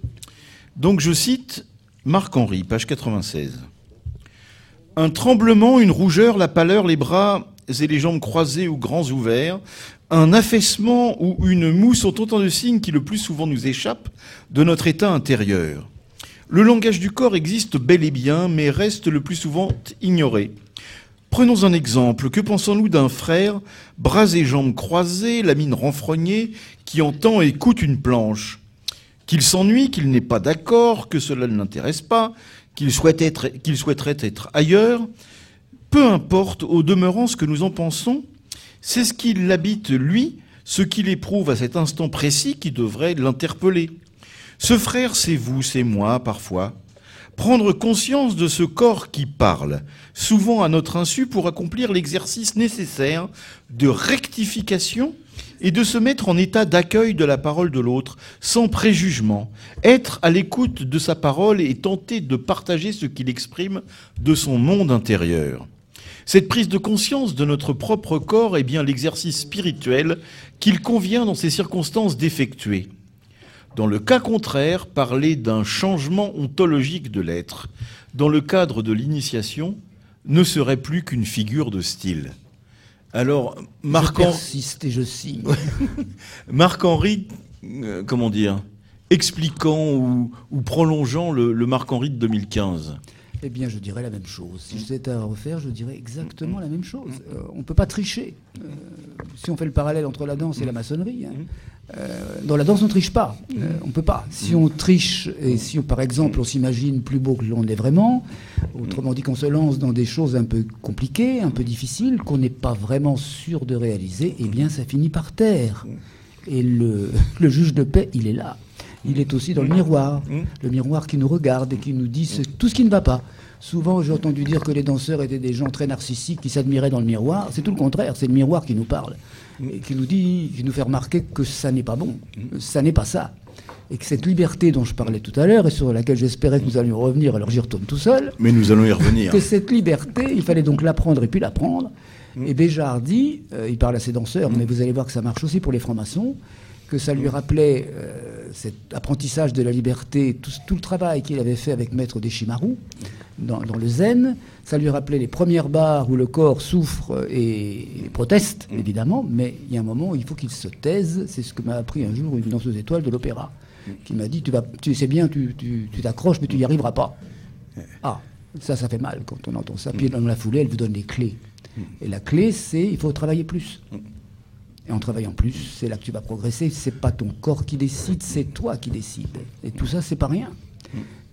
B: Donc je cite Marc Henry, page 96. Un tremblement, une rougeur, la pâleur, les bras et les jambes croisées ou grands ouverts, un affaissement ou une moue sont autant de signes qui le plus souvent nous échappent de notre état intérieur. Le langage du corps existe bel et bien, mais reste le plus souvent ignoré. Prenons un exemple. Que pensons-nous d'un frère, bras et jambes croisés, la mine renfrognée, qui entend et écoute une planche? Qu'il s'ennuie, qu'il n'est pas d'accord, que cela ne l'intéresse pas, qu'il qu'il souhaiterait être ailleurs Peu importe, au demeurant, ce que nous en pensons, c'est ce qui l'habite lui, ce qu'il éprouve à cet instant précis qui devrait l'interpeller. Ce frère, c'est vous, c'est moi, parfois. Prendre conscience de ce corps qui parle, souvent à notre insu, pour accomplir l'exercice nécessaire de rectification et de se mettre en état d'accueil de la parole de l'autre, sans préjugement, être à l'écoute de sa parole et tenter de partager ce qu'il exprime de son monde intérieur. Cette prise de conscience de notre propre corps est bien l'exercice spirituel qu'il convient dans ces circonstances d'effectuer. Dans le cas contraire, parler d'un changement ontologique de l'être, dans le cadre de l'initiation, ne serait plus qu'une figure de style. Alors,
G: Je persiste et je signe. [LAUGHS]
B: Marc-Henri, euh, comment dire, expliquant ou, ou prolongeant le, le Marc-Henri de 2015.
G: Eh bien, je dirais la même chose. Si j'étais à refaire, je dirais exactement la même chose. Euh, on ne peut pas tricher. Euh, si on fait le parallèle entre la danse et la maçonnerie, hein, euh, dans la danse, on ne triche pas. Euh, on ne peut pas. Si on triche, et si, par exemple, on s'imagine plus beau que l'on est vraiment, autrement dit qu'on se lance dans des choses un peu compliquées, un peu difficiles, qu'on n'est pas vraiment sûr de réaliser, eh bien, ça finit par terre. Et le, [LAUGHS] le juge de paix, il est là. Il est aussi dans le miroir. Le miroir qui nous regarde et qui nous dit ce- tout ce qui ne va pas. Souvent, j'ai entendu dire que les danseurs étaient des gens très narcissiques qui s'admiraient dans le miroir. C'est tout le contraire. C'est le miroir qui nous parle. Qui nous dit, qui nous fait remarquer que ça n'est pas bon. Ça n'est pas ça. Et que cette liberté dont je parlais tout à l'heure et sur laquelle j'espérais que nous allions revenir, alors j'y retourne tout seul,
B: Mais nous allons y revenir.
G: que cette liberté, il fallait donc l'apprendre et puis l'apprendre. Et Béjart dit, euh, il parle à ses danseurs, mais vous allez voir que ça marche aussi pour les francs-maçons, que ça lui rappelait euh, cet apprentissage de la liberté, tout, tout le travail qu'il avait fait avec Maître Deschimaru dans, dans le zen. Ça lui rappelait les premières barres où le corps souffre et, et proteste, évidemment, mais il y a un moment où il faut qu'il se taise. C'est ce que m'a appris un jour une danseuse étoile de l'opéra, qui m'a dit, tu vas, tu sais bien, tu tu- tu t'accroches, mais tu n'y arriveras pas. Ah, ça, ça fait mal quand on entend ça. Puis dans la foulée, elle vous donne les clés. Et la clé, c'est il faut travailler plus. Et en travaillant plus, c'est là que tu vas progresser. C'est pas ton corps qui décide, c'est toi qui décides. Et tout ça, c'est pas rien.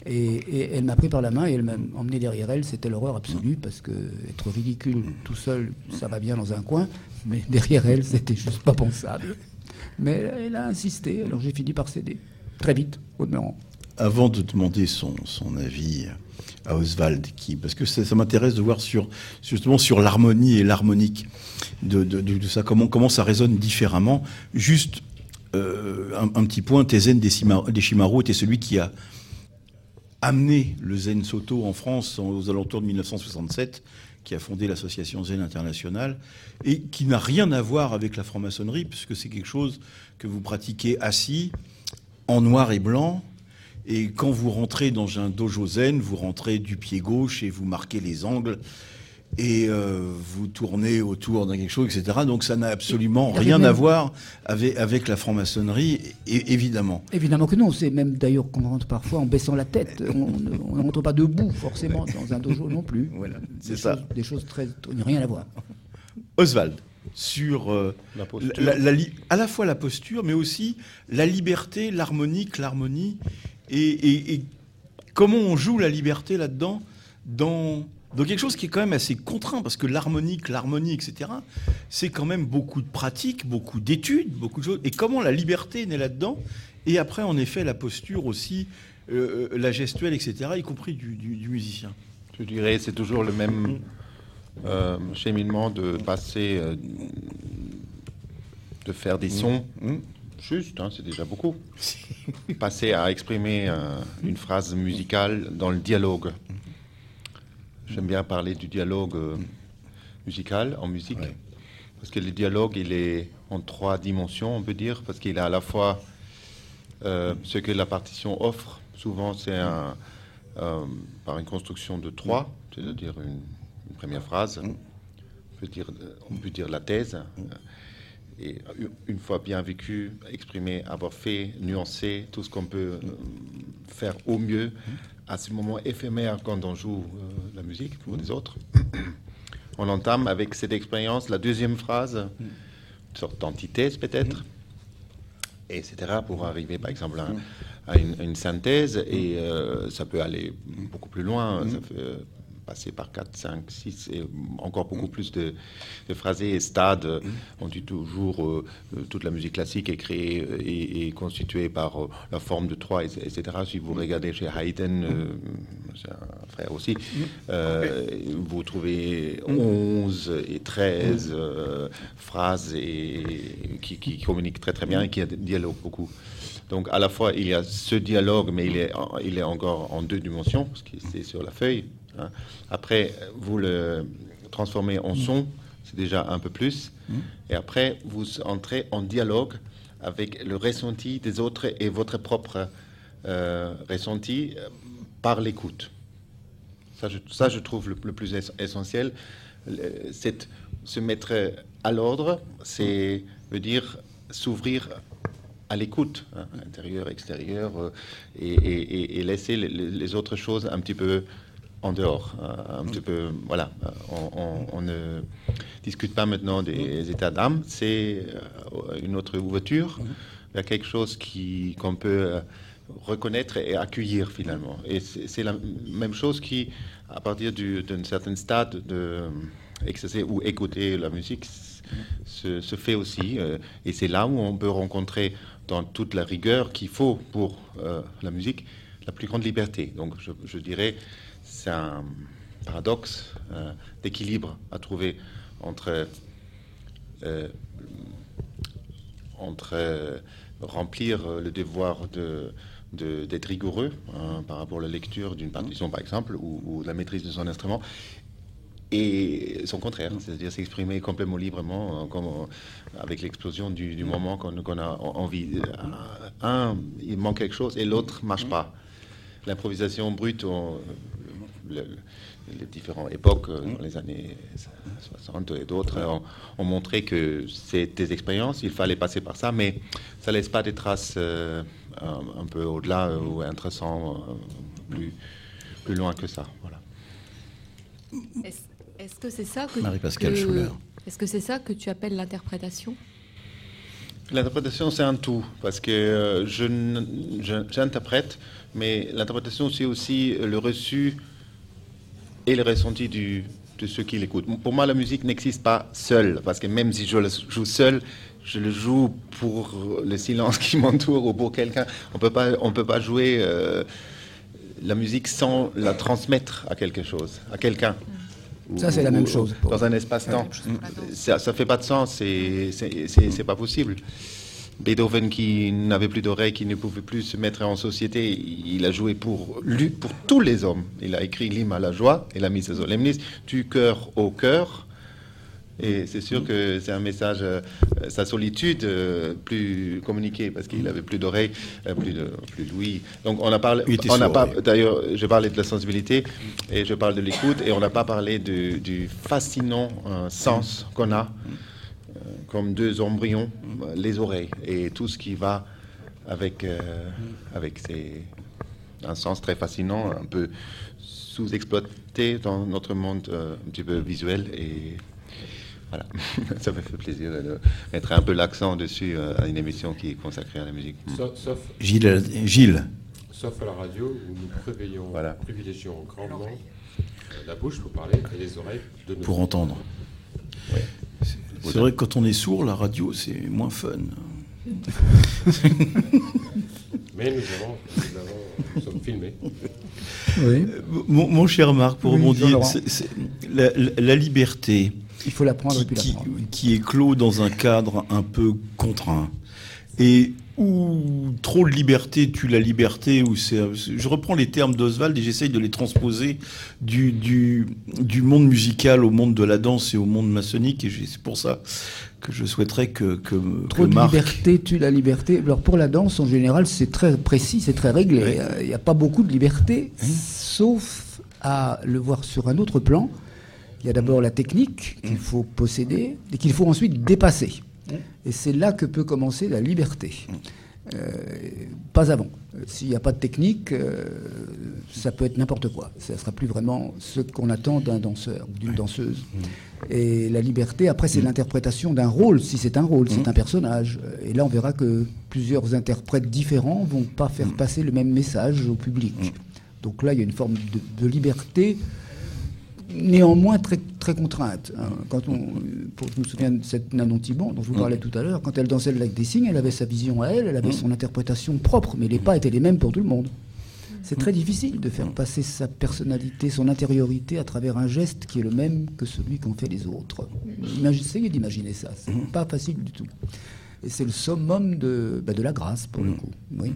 G: Et, et elle m'a pris par la main et elle m'a emmené derrière elle. C'était l'horreur absolue parce que être ridicule tout seul, ça va bien dans un coin, mais derrière elle, c'était juste pas pensable. Mais elle a insisté, alors j'ai fini par céder. Très vite, au demeurant.
B: Avant de demander son, son avis à Oswald, qui, parce que ça, m'intéresse de voir sur, justement sur l'harmonie et l'harmonique de, de- ça, comment, comment ça résonne différemment. Juste euh, un, petit point, Tezen Deshima- Deshimaru était celui qui a amené le Zen Soto en France aux alentours de 1967, qui a fondé l'association Zen International, et qui n'a rien à voir avec la franc-maçonnerie, puisque c'est quelque chose que vous pratiquez assis, en noir et blanc, et quand vous rentrez dans un dojo zen, vous rentrez du pied gauche et vous marquez les angles et euh, vous tournez autour d'un quelque chose, etc. Donc ça n'a absolument rien à voir avec, avec la franc-maçonnerie, évidemment.
G: Évidemment que non. C'est même d'ailleurs qu'on rentre parfois en baissant la tête. [LAUGHS] On ne rentre pas debout forcément dans un dojo non plus. [LAUGHS]
B: Voilà, c'est ça.
G: choses- Des choses très rien à voir. [LAUGHS]
B: Oswald, sur euh,
D: La posture.
B: la- à la fois la posture, mais aussi la liberté, l'harmonique, l'harmonie, et, et- et comment on joue la liberté là-dedans dans, dans quelque chose qui est quand même assez contraint, parce que l'harmonique, l'harmonie, etc., c'est quand même beaucoup de pratiques, beaucoup d'études, beaucoup de choses, et comment la liberté naît là-dedans, et après, en effet, la posture aussi, euh, euh, la gestuelle, etc., y compris du, du- du musicien.
D: Je dirais c'est toujours le même euh, cheminement de passer, euh, de faire des sons. Juste, hein, c'est déjà beaucoup. [LAUGHS] Passer à exprimer euh, une phrase musicale dans le dialogue. J'aime bien parler du dialogue euh, musical en musique.
B: Ouais.
D: Parce que le dialogue, il est en trois dimensions, on peut dire, parce qu'il a à la fois euh, ce que la partition offre. Souvent, c'est un, par une construction de trois, c'est-à-dire une, une première phrase. On peut dire, on peut dire la thèse. Et une fois bien vécu, exprimer, avoir fait, nuancer tout ce qu'on peut euh, faire au mieux à ce moment éphémère quand on joue euh, la musique pour les autres. [CLEARS THROAT] On entame avec cette expérience la deuxième phrase, une sorte d'antithèse peut-être, etc. pour arriver par exemple à, à une, une synthèse et euh, ça peut aller beaucoup plus loin, ça peut euh, passer par 4, 5, 6 et encore beaucoup plus de, de et stades. Euh, On dit toujours euh, euh, toute la musique classique est créée euh, et, constituée par la forme de 3, etc. Si vous regardez chez Haydn, c'est un frère aussi, vous trouvez 11 et 13 euh, phrases et, qui, communiquent très très bien et qui dialoguent beaucoup. Donc à la fois il y a ce dialogue, mais il est, il est encore en deux dimensions, parce que c'est sur la feuille. Hein. Après, vous le transformez en son, c'est déjà un peu plus. Et après, vous entrez en dialogue avec le ressenti des autres et votre propre euh, ressenti euh, par l'écoute. Ça je, ça, je trouve le, le plus es- essentiel. C'est se mettre à l'ordre, c'est veut dire s'ouvrir à l'écoute, hein, intérieur, extérieur, euh, et, et- et- et laisser les autres choses un petit peu en dehors, euh, un petit peu, voilà. euh, On, on- on ne discute pas maintenant des états d'âme, c'est euh, une autre ouverture vers quelque chose qui qu'on peut reconnaître et accueillir finalement. Et c'est la même chose qui, à partir du- d'un certain stade de exercer ou écouter la musique, se, se fait aussi. et c'est là où on peut rencontrer, dans toute la rigueur qu'il faut pour euh, la musique, la plus grande liberté. Donc je, je dirais, c'est un paradoxe euh, d'équilibre à trouver entre euh, entre euh, remplir le devoir de de- d'être rigoureux hein, par rapport à la lecture d'une partition, par exemple, ou, ou la maîtrise de son instrument, et son contraire, c'est-à-dire s'exprimer complètement librement, euh, comme, euh, avec l'explosion du, du moment qu'on a en- envie. Un, il manque quelque chose, et l'autre marche pas. L'improvisation brute, on- le- les différentes époques, euh, dans les années 60 et d'autres, ont, ont montré que c'est des expériences, il fallait passer par ça, mais ça laisse pas des traces euh, un, un peu au-delà euh, ou intéressant, euh, plus, plus loin que ça. Voilà.
H: Est-ce que c'est ça que
B: Marie-Pascale.
H: Est-ce que c'est ça que tu appelles l'interprétation?
D: L'interprétation, c'est un tout, parce que euh, je n- je- j'interprète, mais l'interprétation, c'est aussi le reçu et le ressenti du, de ceux qui l'écoutent. Pour moi, la musique n'existe pas seule, parce que même si je le joue seul, je le joue pour le silence qui m'entoure ou pour quelqu'un. On peut pas, on peut pas jouer euh, la musique sans la transmettre à quelque chose, à quelqu'un.
G: Ça, c'est la même chose
D: Dans un espace-temps. Ça, ça fait pas de sens, c'est pas possible. Beethoven qui n'avait plus d'oreilles, qui ne pouvait plus se mettre en société, il a joué pour lui, pour tous les hommes. Il a écrit l'hymne à la joie et la mise solemnis du cœur au cœur. Et c'est sûr que c'est un message, euh, sa solitude euh, plus communiquée parce qu'il avait plus d'oreilles, euh, plus de plus d'ouïes. Donc on a parlé, on n'a pas. D'ailleurs, je parlais de la sensibilité et je parle de l'écoute et on n'a pas parlé du, du fascinant sens qu'on a comme deux embryons, euh, les oreilles et tout ce qui va avec euh, avec ces un sens très fascinant, un peu sous-exploité dans notre monde euh, un petit peu visuel et voilà, [LAUGHS] ça me fait plaisir de mettre un peu l'accent dessus euh, à une émission qui est consacrée à la musique.
C: Sauf, sauf,
B: Gilles, Gilles,
C: sauf à la radio où nous privilégions,
D: Voilà.
C: privilégions grandement la bouche pour parler et les oreilles de
B: pour entendre. C'est- C'est vrai que quand on est sourd, la radio, c'est moins fun. [LAUGHS]
C: Mais nous avons, nous avons, nous sommes filmés.
G: Oui.
B: Mon, mon cher Marc, pour
G: Oui,
B: rebondir,
G: Jean-Laurent.
B: c'est- c'est- la, la- la liberté
G: Il faut l'apprendre et
B: qui,
G: puis
B: qui est clos dans un cadre un peu contraint. Et où trop de liberté tue la liberté, c'est, je reprends les termes d'Oswald et j'essaye de les transposer du, du, du monde musical au monde de la danse et au monde maçonnique. Et c'est pour ça que je souhaiterais que, que,
G: Trop
B: que
G: de
B: Marc
G: liberté tue la liberté. Alors pour la danse, en général, c'est très précis, c'est très réglé. Euh, Il n'y a pas beaucoup de liberté, sauf à le voir sur un autre plan. Il y a d'abord la technique qu'il faut posséder et qu'il faut ensuite dépasser. Et c'est là que peut commencer la liberté. Euh, pas avant. Euh, S'il n'y a pas de technique, euh, ça peut être n'importe quoi. Ça ne sera plus vraiment ce qu'on attend d'un danseur ou d'une danseuse. Et la liberté, après, c'est l'interprétation d'un rôle, si c'est un rôle, c'est un personnage. Et là, on verra que plusieurs interprètes différents vont pas faire passer le même message au public. Donc là, il y a une forme de, de liberté, néanmoins très, très contrainte. hein. Quand on, pour, je me souviens de cette Nanon Thiban, dont je vous parlais tout à l'heure, quand elle dansait le lac des signes, elle avait sa vision à elle, elle avait son interprétation propre, mais les pas étaient les mêmes pour tout le monde. C'est très difficile de faire passer sa personnalité, son intériorité à travers un geste qui est le même que celui qu'ont fait les autres. Essayez d'imaginer ça, c'est pas facile du tout. Et c'est le summum de, bah, de la grâce, pour le coup. Oui.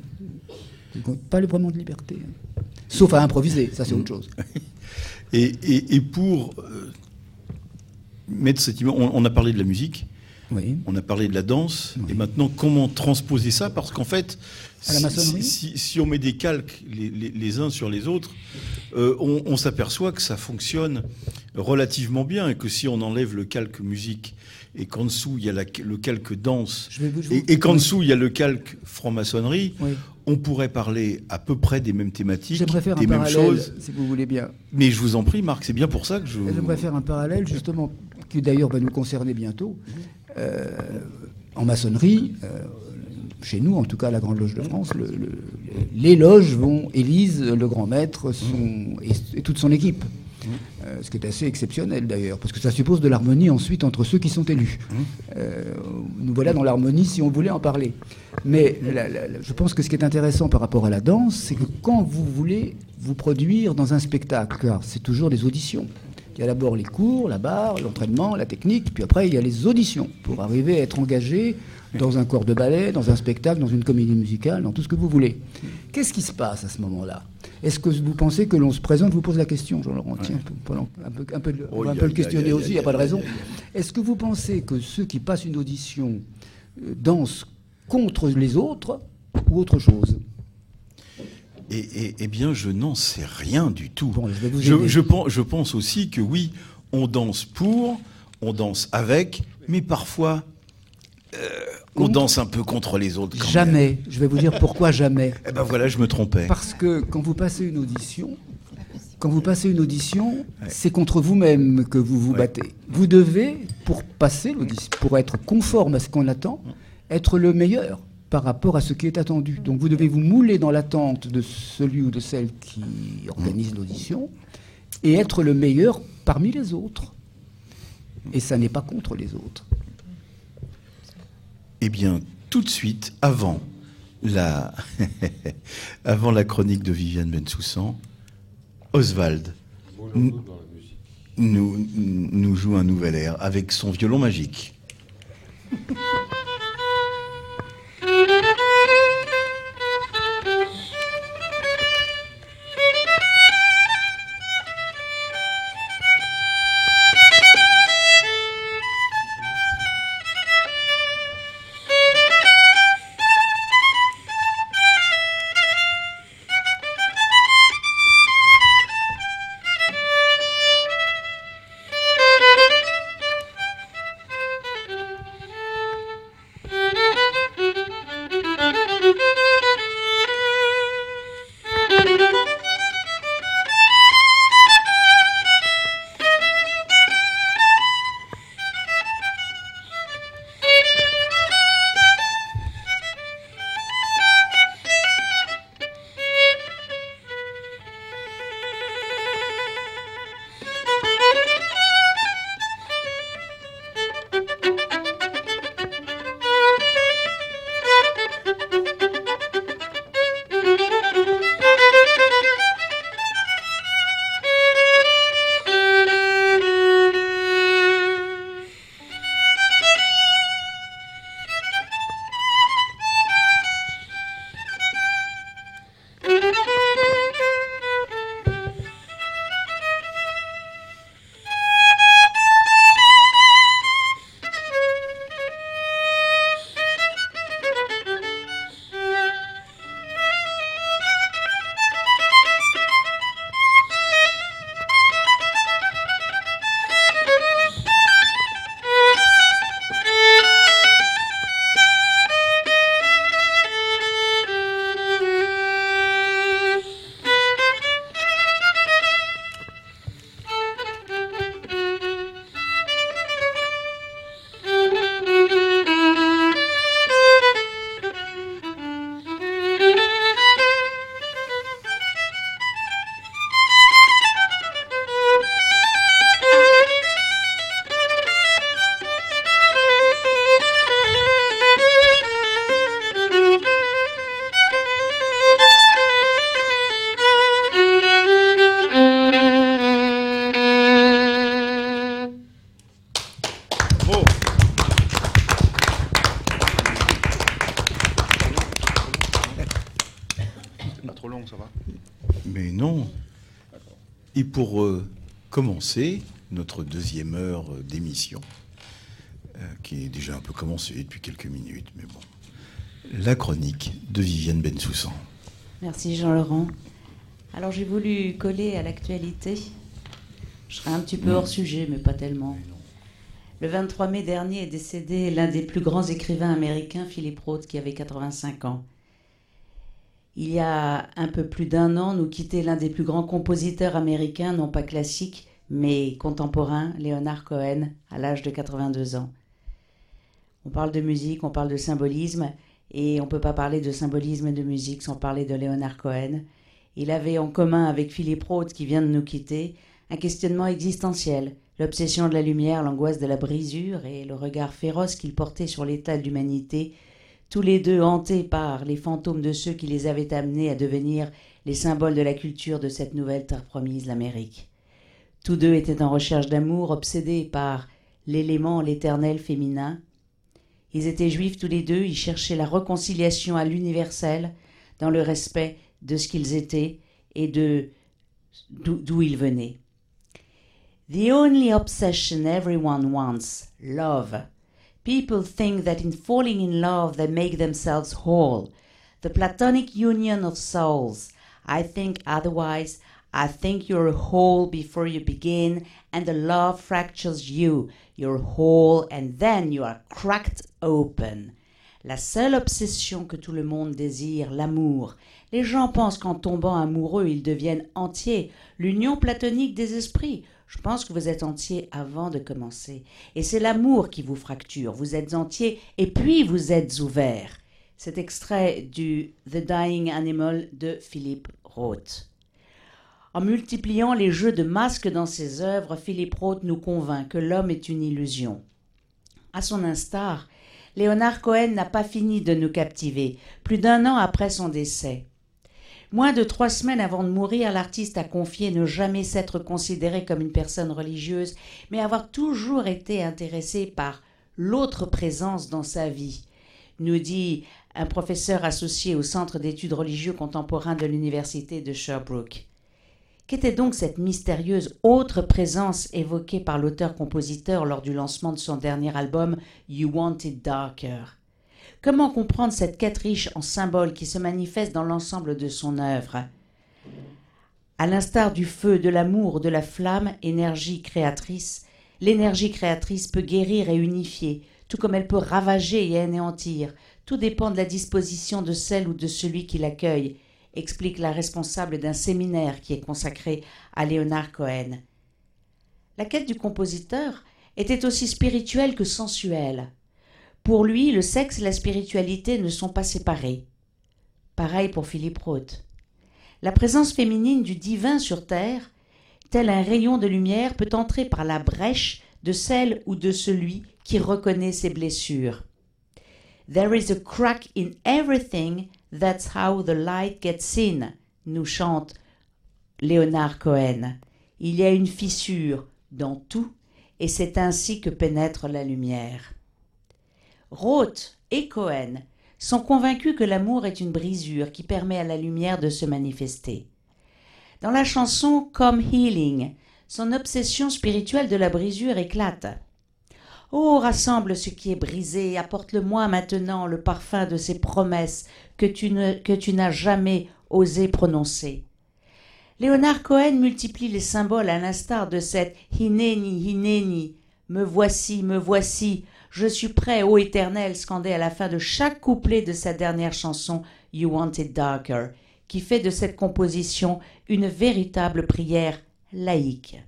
G: Pas vraiment de liberté. hein. Sauf à improviser, ça c'est autre chose. [LAUGHS]
B: Et, et, et pour euh, mettre cette image, on, on a parlé de la musique,
G: Oui.
B: on a parlé de la danse, et maintenant comment transposer ça? Parce qu'en fait, si,
G: maçonnerie?
B: si- si- si on met des calques les, les- les uns sur les autres, euh, on, on s'aperçoit que ça fonctionne relativement bien, et que si on enlève le calque musique, et qu'en dessous il y a la- le calque danse,
G: Je vais vous- je vous-
B: et, et qu'en dessous il y a le calque franc-maçonnerie,
G: Oui.
B: on pourrait parler à peu près des mêmes thématiques, des mêmes
G: parallèle,
B: choses.
G: si vous voulez bien.
B: Mais je vous en prie, Marc, c'est bien pour ça que je.
G: J'aimerais faire un parallèle, justement, qui d'ailleurs va nous concerner bientôt. Euh, en maçonnerie, euh, chez nous, en tout cas à la Grande Loge de France, le- le- les loges vont élisent le grand maître son- et, et toute son équipe. Euh, ce qui est assez exceptionnel d'ailleurs, parce que ça suppose de l'harmonie ensuite entre ceux qui sont élus. Euh, nous voilà dans l'harmonie si on voulait en parler. Mais la- la- la- je pense que ce qui est intéressant par rapport à la danse, c'est que quand vous voulez vous produire dans un spectacle, car c'est toujours des auditions. Il y a d'abord les cours, la barre, l'entraînement, la technique, puis après il y a les auditions pour arriver à être engagé dans un corps de ballet, dans un spectacle, dans une comédie musicale, dans tout ce que vous voulez. Qu'est-ce qui se passe à ce moment-là? Est-ce que vous pensez que l'on se présente? Je vous pose la question, Jean-Laurent. Tiens, pendant un peu, un peu, de- on va un
B: Oh,
G: peu le questionner aussi, il n'y a pas de raison. Est-ce que vous pensez que ceux qui passent une audition euh, dansent contre les autres ou autre chose?
B: Et, et- eh bien, je n'en sais rien du tout.
G: Bon, je
B: pense, je pense aussi que oui, on danse pour, on danse avec, mais parfois, on
G: Contre
B: danse un peu contre les autres. quand même.
G: Jamais. Je vais vous dire pourquoi jamais. [LAUGHS]
B: Eh ben voilà, je me trompais.
G: Parce que quand vous passez une audition, quand vous passez une audition, c'est contre vous-même que vous vous
B: Ouais.
G: battez. Vous devez, pour passer l'audition, pour être conforme à ce qu'on attend, être le meilleur par rapport à ce qui est attendu. Donc vous devez vous mouler dans l'attente de celui ou de celle qui organise l'audition et être le meilleur parmi les autres. Et ça n'est pas contre les autres.
B: Eh bien, tout de suite, avant la, [LAUGHS] avant la chronique de Viviane Bensoussan, Oswald nous joue un nouvel air avec son violon magique. [LAUGHS] pour euh, commencer notre deuxième heure d'émission, euh, qui est déjà un peu commencée depuis quelques minutes, mais bon, la chronique de Viviane Bensoussan.
I: Merci Jean-Laurent. Alors j'ai voulu coller à l'actualité. Je serai un petit peu hors sujet, mais pas tellement. Le 23 mai dernier est décédé l'un des plus grands écrivains américains, Philip Roth, qui avait 85 ans. Il y a un peu plus d'un an, nous quittait l'un des plus grands compositeurs américains, non pas classiques, mais contemporains, Leonard Cohen, à l'âge de 82 ans. On parle de musique, on parle de symbolisme, et on ne peut pas parler de symbolisme et de musique sans parler de Leonard Cohen. Il avait en commun avec Philip Roth, qui vient de nous quitter, un questionnement existentiel, l'obsession de la lumière, l'angoisse de la brisure et le regard féroce qu'il portait sur l'état de l'humanité, tous les deux hantés par les fantômes de ceux qui les avaient amenés à devenir les symboles de la culture de cette nouvelle terre promise, l'Amérique. Tous deux étaient en recherche d'amour, obsédés par l'élément, l'éternel féminin. Ils étaient juifs tous les deux, ils cherchaient la réconciliation à l'universel, dans le respect de ce qu'ils étaient et de d'où ils venaient. The only obsession everyone wants, love. People think that in falling in love they make themselves whole. The platonic union of souls. I think otherwise. I think you're whole before you begin, and the love fractures you. You're whole, and then you are cracked open. La seule obsession que tout le monde désire, l'amour. Les gens pensent qu'en tombant amoureux, ils deviennent entiers. L'union platonique des esprits. Je pense que vous êtes entier avant de commencer. Et c'est l'amour qui vous fracture. Vous êtes entier et puis vous êtes ouvert. Cet extrait du The Dying Animal de Philippe Roth. En multipliant les jeux de masques dans ses œuvres, Philippe Roth nous convainc que l'homme est une illusion. À son instar, Léonard Cohen n'a pas fini de nous captiver, plus d'un an après son décès. Moins de trois semaines avant de mourir, l'artiste a confié ne jamais s'être considéré comme une personne religieuse, mais avoir toujours été intéressé par l'autre présence dans sa vie, nous dit un professeur associé au Centre d'études religieux contemporains de l'Université de Sherbrooke. Qu'était donc cette mystérieuse autre présence évoquée par l'auteur-compositeur lors du lancement de son dernier album You Want It Darker? Comment comprendre cette quête riche en symboles qui se manifeste dans l'ensemble de son œuvre? À l'instar du feu, de l'amour, de la flamme, énergie créatrice, l'énergie créatrice peut guérir et unifier, tout comme elle peut ravager et anéantir. Tout dépend de la disposition de celle ou de celui qui l'accueille, explique la responsable d'un séminaire qui est consacré à Léonard Cohen. La quête du compositeur était aussi spirituelle que sensuelle. Pour lui, le sexe et la spiritualité ne sont pas séparés. Pareil pour Philippe Roth. La présence féminine du divin sur terre, tel un rayon de lumière, peut entrer par la brèche de celle ou de celui qui reconnaît ses blessures. There is a crack in everything, that's how the light gets in, nous chante Léonard Cohen. Il y a une fissure dans tout, et c'est ainsi que pénètre la lumière. Roth et Cohen sont convaincus que l'amour est une brisure qui permet à la lumière de se manifester. Dans la chanson Come Healing, son obsession spirituelle de la brisure éclate. Oh, rassemble ce qui est brisé, apporte-le-moi maintenant le parfum de ces promesses que tu, n'as jamais osé prononcer. Léonard Cohen multiplie les symboles à l'instar de cette Hineni, Hineni, me voici, me voici, je suis prêt, ô éternel, scandé à la fin de chaque couplet de sa dernière chanson You Want It Darker, qui fait de cette composition une véritable prière laïque.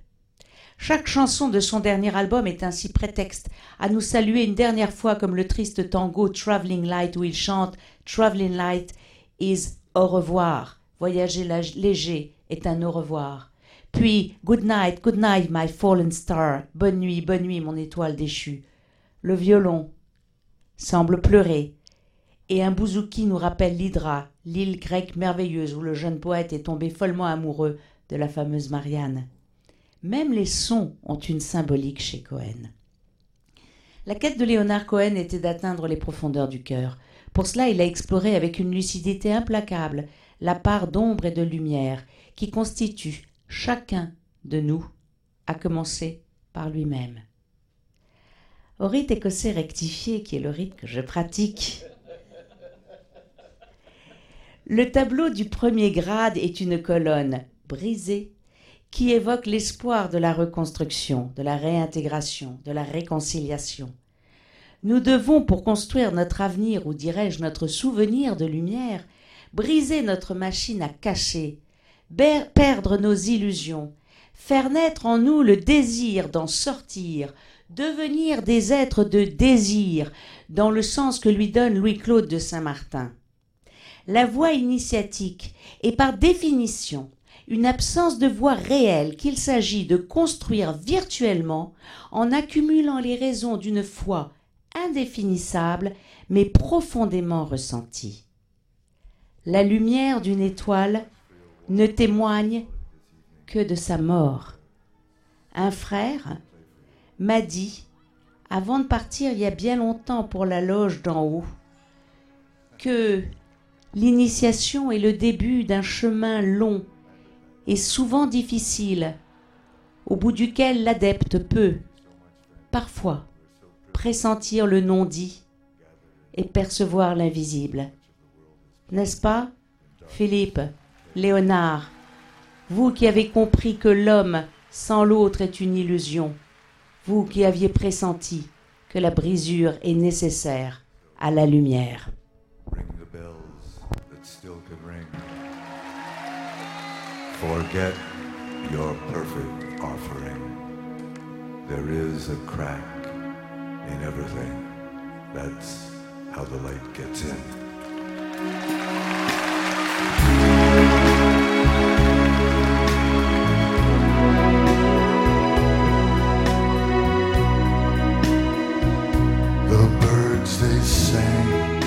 I: Chaque chanson de son dernier album est ainsi prétexte à nous saluer une dernière fois comme le triste tango Traveling Light où il chante Traveling Light is au revoir, voyager léger est un au revoir. Puis Good night, good night, my fallen star, bonne nuit, bonne nuit, mon étoile déchue. Le violon semble pleurer, et un bouzouki nous rappelle l'Hydra, l'île grecque merveilleuse où le jeune poète est tombé follement amoureux de la fameuse Marianne. Même les sons ont une symbolique chez Cohen. La quête de Léonard Cohen était d'atteindre les profondeurs du cœur. Pour cela, il a exploré avec une lucidité implacable la part d'ombre et de lumière qui constitue chacun de nous, à commencer par lui-même. Au rite écossais rectifié, qui est le rite que je pratique, le tableau du premier grade est une colonne brisée qui évoque l'espoir de la reconstruction, de la réintégration, de la réconciliation. Nous devons, pour construire notre avenir, ou dirais-je notre souvenir de lumière, briser notre machine à cacher, perdre nos illusions, faire naître en nous le désir d'en sortir, devenir des êtres de désir, dans le sens que lui donne Louis-Claude de Saint-Martin. La voie initiatique est par définition une absence de voie réelle qu'il s'agit de construire virtuellement en accumulant les raisons d'une foi indéfinissable mais profondément ressentie. La lumière d'une étoile ne témoigne que de sa mort. Un frère m'a dit, avant de partir il y a bien longtemps pour la loge d'en haut, que l'initiation est le début d'un chemin long et souvent difficile, au bout duquel l'adepte peut, parfois, pressentir le non-dit et percevoir l'invisible. N'est-ce pas, Philippe, Léonard, vous qui avez compris que l'homme sans l'autre est une illusion, vous qui aviez pressenti que la brisure est nécessaire à la lumière.
J: Forget your perfect offering. There is a crack in everything. That's how the light gets in. They sang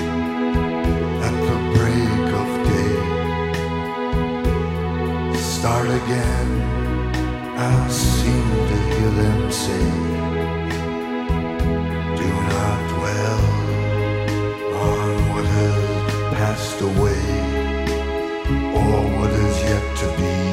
J: at the break of day start again. I seem to hear them say, Do not dwell on what has passed away or what is yet to be.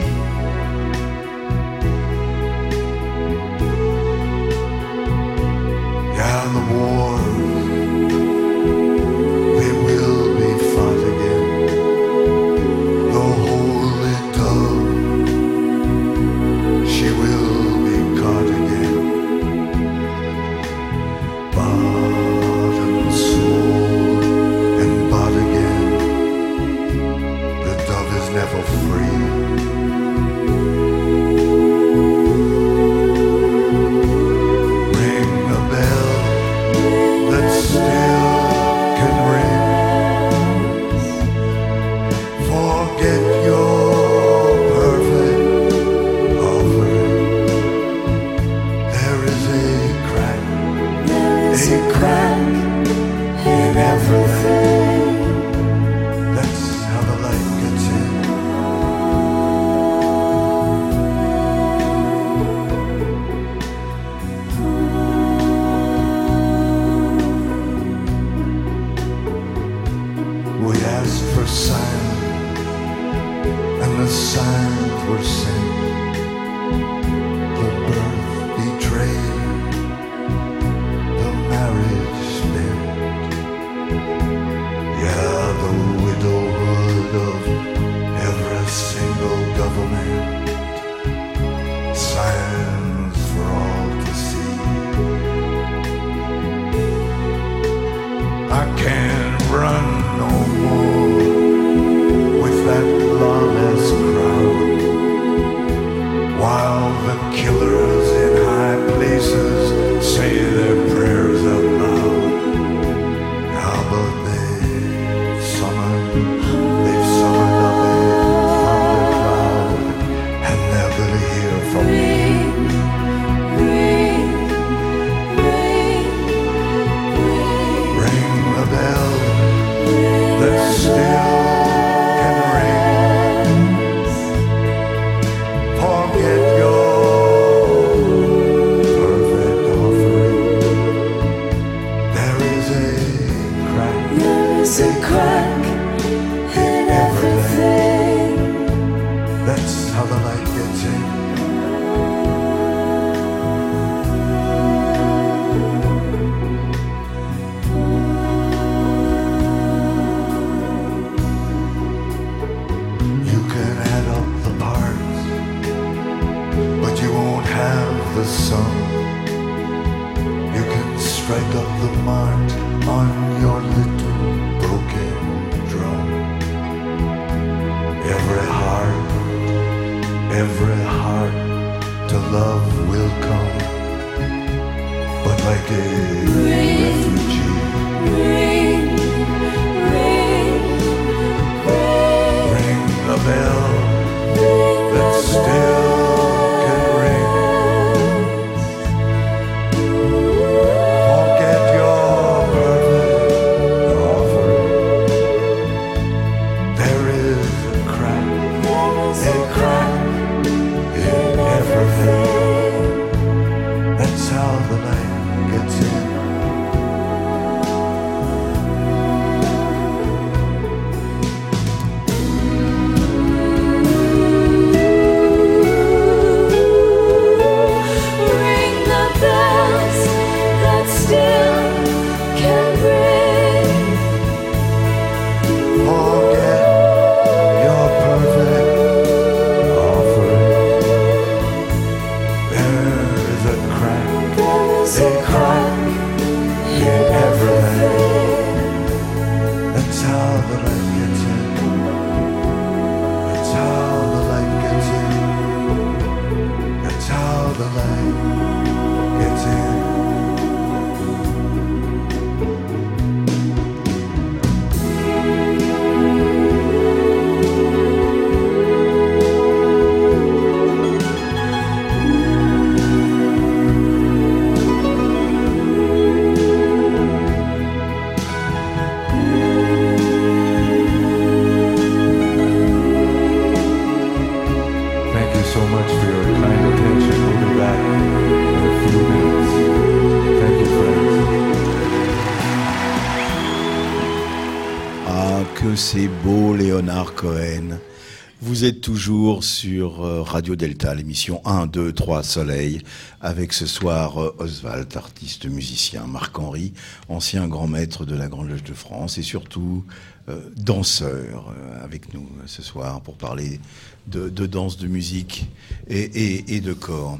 B: Vous êtes toujours sur euh, Radio Delta, l'émission 1, 2, 3 Soleil, avec ce soir euh, Oswald, artiste musicien, Marc-Henri, ancien grand maître de la Grande Loge de France et surtout euh, danseur avec nous ce soir pour parler de, de danse, de musique et, de corps.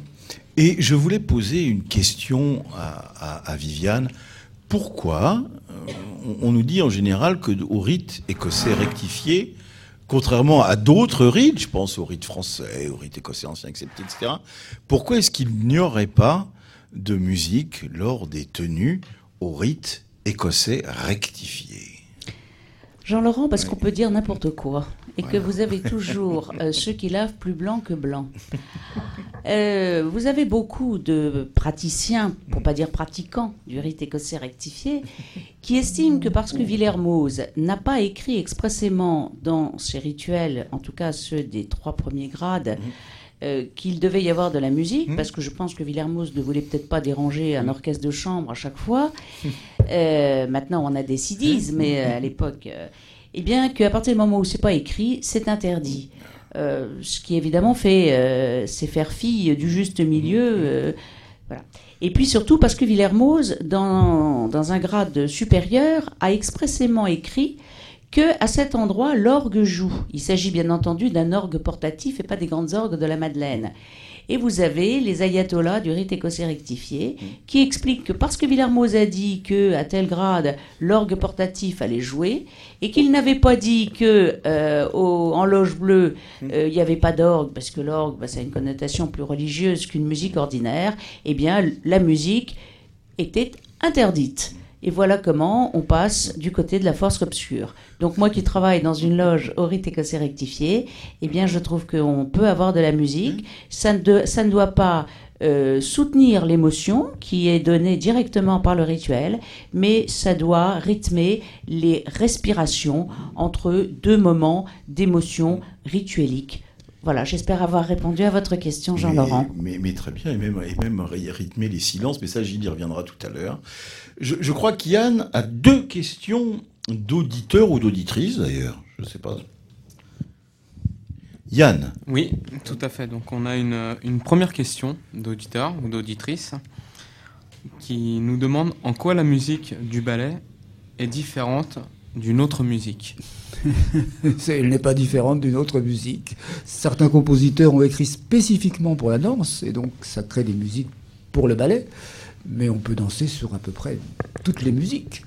B: Et je voulais poser une question à, Viviane. Pourquoi on, on nous dit en général que au rite écossais rectifié, contrairement à d'autres rites, je pense au rite français, au rite écossais ancien accepté, etc., pourquoi est-ce qu'il n'y aurait pas de musique lors des tenues au rite écossais rectifié
I: Jean-Laurent, parce qu'on peut dire n'importe quoi. Et que vous avez toujours euh, [LAUGHS] ceux qui lavent plus blanc que blanc. Euh, vous avez beaucoup de praticiens, pour pas dire pratiquants, du rite écossais rectifié, qui estiment que parce que Villermoz n'a pas écrit expressément dans ses rituels, en tout cas ceux des trois premiers grades, euh, qu'il devait y avoir de la musique, parce que je pense que Villermoz ne voulait peut-être pas déranger un orchestre de chambre à chaque fois. [LAUGHS] Euh, maintenant, on a des CDs, mais euh, à l'époque, eh bien, qu'à partir du moment où c'est pas écrit, c'est interdit. Ce qui évidemment fait, c'est faire fi du juste milieu. voilà. Et puis surtout parce que Villermoz, dans, dans un grade supérieur, a expressément écrit que à cet endroit l'orgue joue. Il s'agit bien entendu d'un orgue portatif et pas des grandes orgues de la Madeleine. Et vous avez les ayatollahs du rite écossais rectifié qui expliquent que parce que Villermoz a dit que à tel grade l'orgue portatif allait jouer et qu'il n'avait pas dit que euh, au- en loge bleue euh, il n'y avait pas d'orgue parce que l'orgue bah, ça a une connotation plus religieuse qu'une musique ordinaire, eh bien la musique était interdite. Et voilà comment on passe du côté de la force obscure. Donc moi qui travaille dans une loge au rite écossais rectifié, eh bien je trouve qu'on peut avoir de la musique. Ça ne, doit pas euh, soutenir l'émotion qui est donnée directement par le rituel, mais ça doit rythmer les respirations entre deux moments d'émotion rituelique. Voilà, j'espère avoir répondu à votre question, Jean-Laurent.
B: Mais, très bien, et même, rythmer les silences, mais ça, Gilles y reviendra tout à l'heure. Je, je crois qu'Yann a deux questions d'auditeurs ou d'auditrices, d'ailleurs. Je ne sais pas. Yann.
K: Oui, tout à fait. Donc on a une, une première question d'auditeur ou d'auditrice qui nous demande en quoi la musique du ballet est différente d'une autre musique. [LAUGHS]
G: Elle n'est pas différente d'une autre musique. Certains compositeurs ont écrit spécifiquement pour la danse, et donc ça crée des musiques pour le ballet, mais on peut danser sur à peu près toutes les musiques.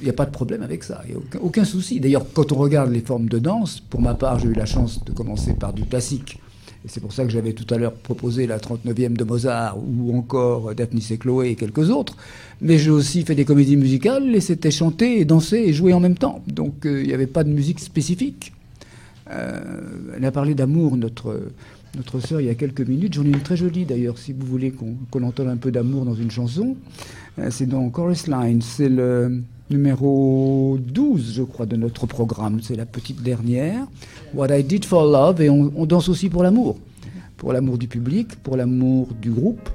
G: Il n'y a pas de problème avec ça, il a aucun, souci. D'ailleurs, quand on regarde les formes de danse, pour ma part, j'ai eu la chance de commencer par du classique. Et c'est pour ça que j'avais tout à l'heure proposé la 39e de Mozart ou encore Daphnis et Chloé et quelques autres. Mais j'ai aussi fait des comédies musicales et c'était chanter et danser et jouer en même temps. Donc euh, il n'y avait pas de musique spécifique. Euh, elle a parlé d'amour, notre, notre sœur, il y a quelques minutes. J'en ai une très jolie d'ailleurs, si vous voulez qu'on entende un peu d'amour dans une chanson. Euh, c'est dans Chorus Line, c'est le numéro 12, je crois, de notre programme. C'est la petite dernière. What I Did for Love, et on, on danse aussi pour l'amour. Pour l'amour du public, pour l'amour du groupe,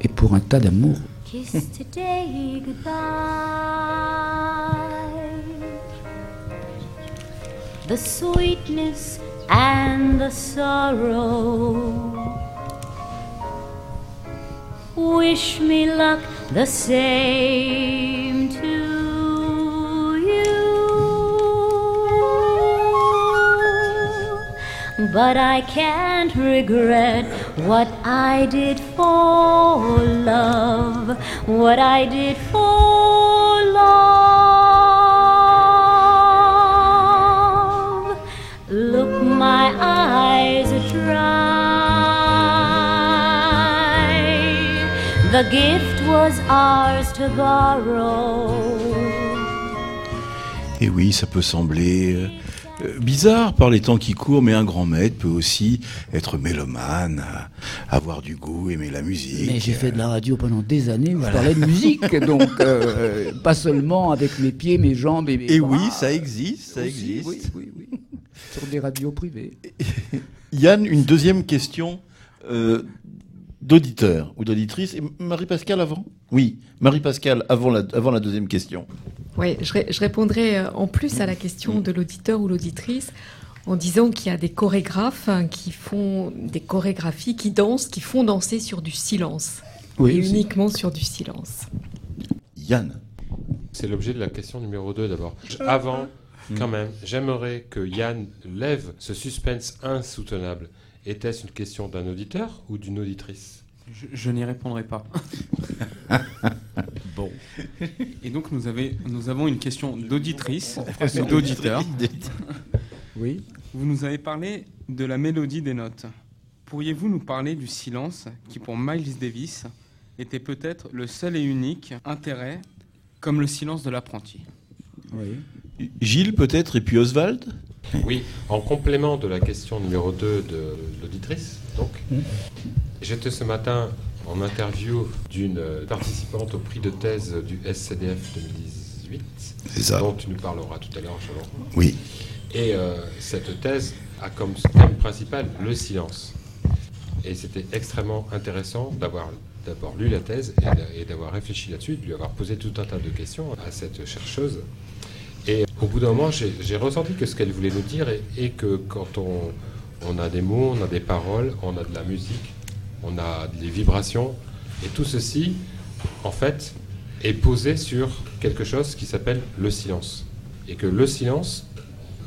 G: et pour un tas d'amour.
L: Kiss today goodbye. The sweetness and the sorrow. Wish me luck the same to you. But I can't regret what I did for love, what I did for gift was ours to borrow.
B: Et oui, ça peut sembler euh, euh, bizarre par les temps qui courent, mais un grand maître peut aussi être mélomane, avoir du goût, aimer la musique.
G: Mais j'ai fait de la radio pendant des années où je parlais de musique, [LAUGHS] donc euh, pas seulement avec mes pieds, mes jambes et mes
B: Et
G: bras.
B: oui, ça existe, ça
G: Aussi,
B: existe.
G: Oui, oui, oui. Sur des radios privées. [LAUGHS]
B: Yann, une deuxième question euh, d'auditeurs ou d'auditrices. Et Marie-Pascale avant? Oui, Marie-Pascale avant la, avant la deuxième question.
H: Oui, je, ré- je répondrai euh, en plus à la question de l'auditeur ou l'auditrice en disant qu'il y a des chorégraphes hein, qui font des chorégraphies, qui dansent, qui font danser sur du silence.
B: Oui,
H: et
B: aussi.
H: uniquement sur du silence.
B: Yann.
C: C'est l'objet de la question numéro 2 d'abord. Avant, quand même, j'aimerais que Yann lève ce suspense insoutenable. Était-ce une question d'un auditeur ou d'une auditrice?
K: Je, je n'y répondrai pas. [LAUGHS]
B: bon.
K: Et donc nous, avez- nous avons une question d'auditrice [LAUGHS] d'auditeur. [LAUGHS]
G: Oui.
K: Vous nous avez parlé de la mélodie des notes. Pourriez-vous nous parler du silence qui, pour Miles Davis, était peut-être le seul et unique intérêt, comme le silence de l'apprenti?
G: Oui.
B: Gilles peut-être et puis Oswald?
C: Oui, en complément de la question numéro 2 de l'auditrice, donc, j'étais ce matin en interview d'une euh, participante au prix de thèse du SCDF 2018,
B: C'est ça.
C: dont tu nous parleras tout à l'heure, Jean.
B: Oui.
C: Et euh, cette thèse a comme thème principal le silence. Et c'était extrêmement intéressant d'avoir d'abord lu la thèse et d'avoir réfléchi là-dessus, de lui avoir posé tout un tas de questions à cette chercheuse. Et au bout d'un moment, j'ai ressenti que ce qu'elle voulait nous dire est, est que quand on, a des mots, on a des paroles, on a de la musique, on a des vibrations, et tout ceci, en fait, est posé sur quelque chose qui s'appelle le silence. Et que le silence,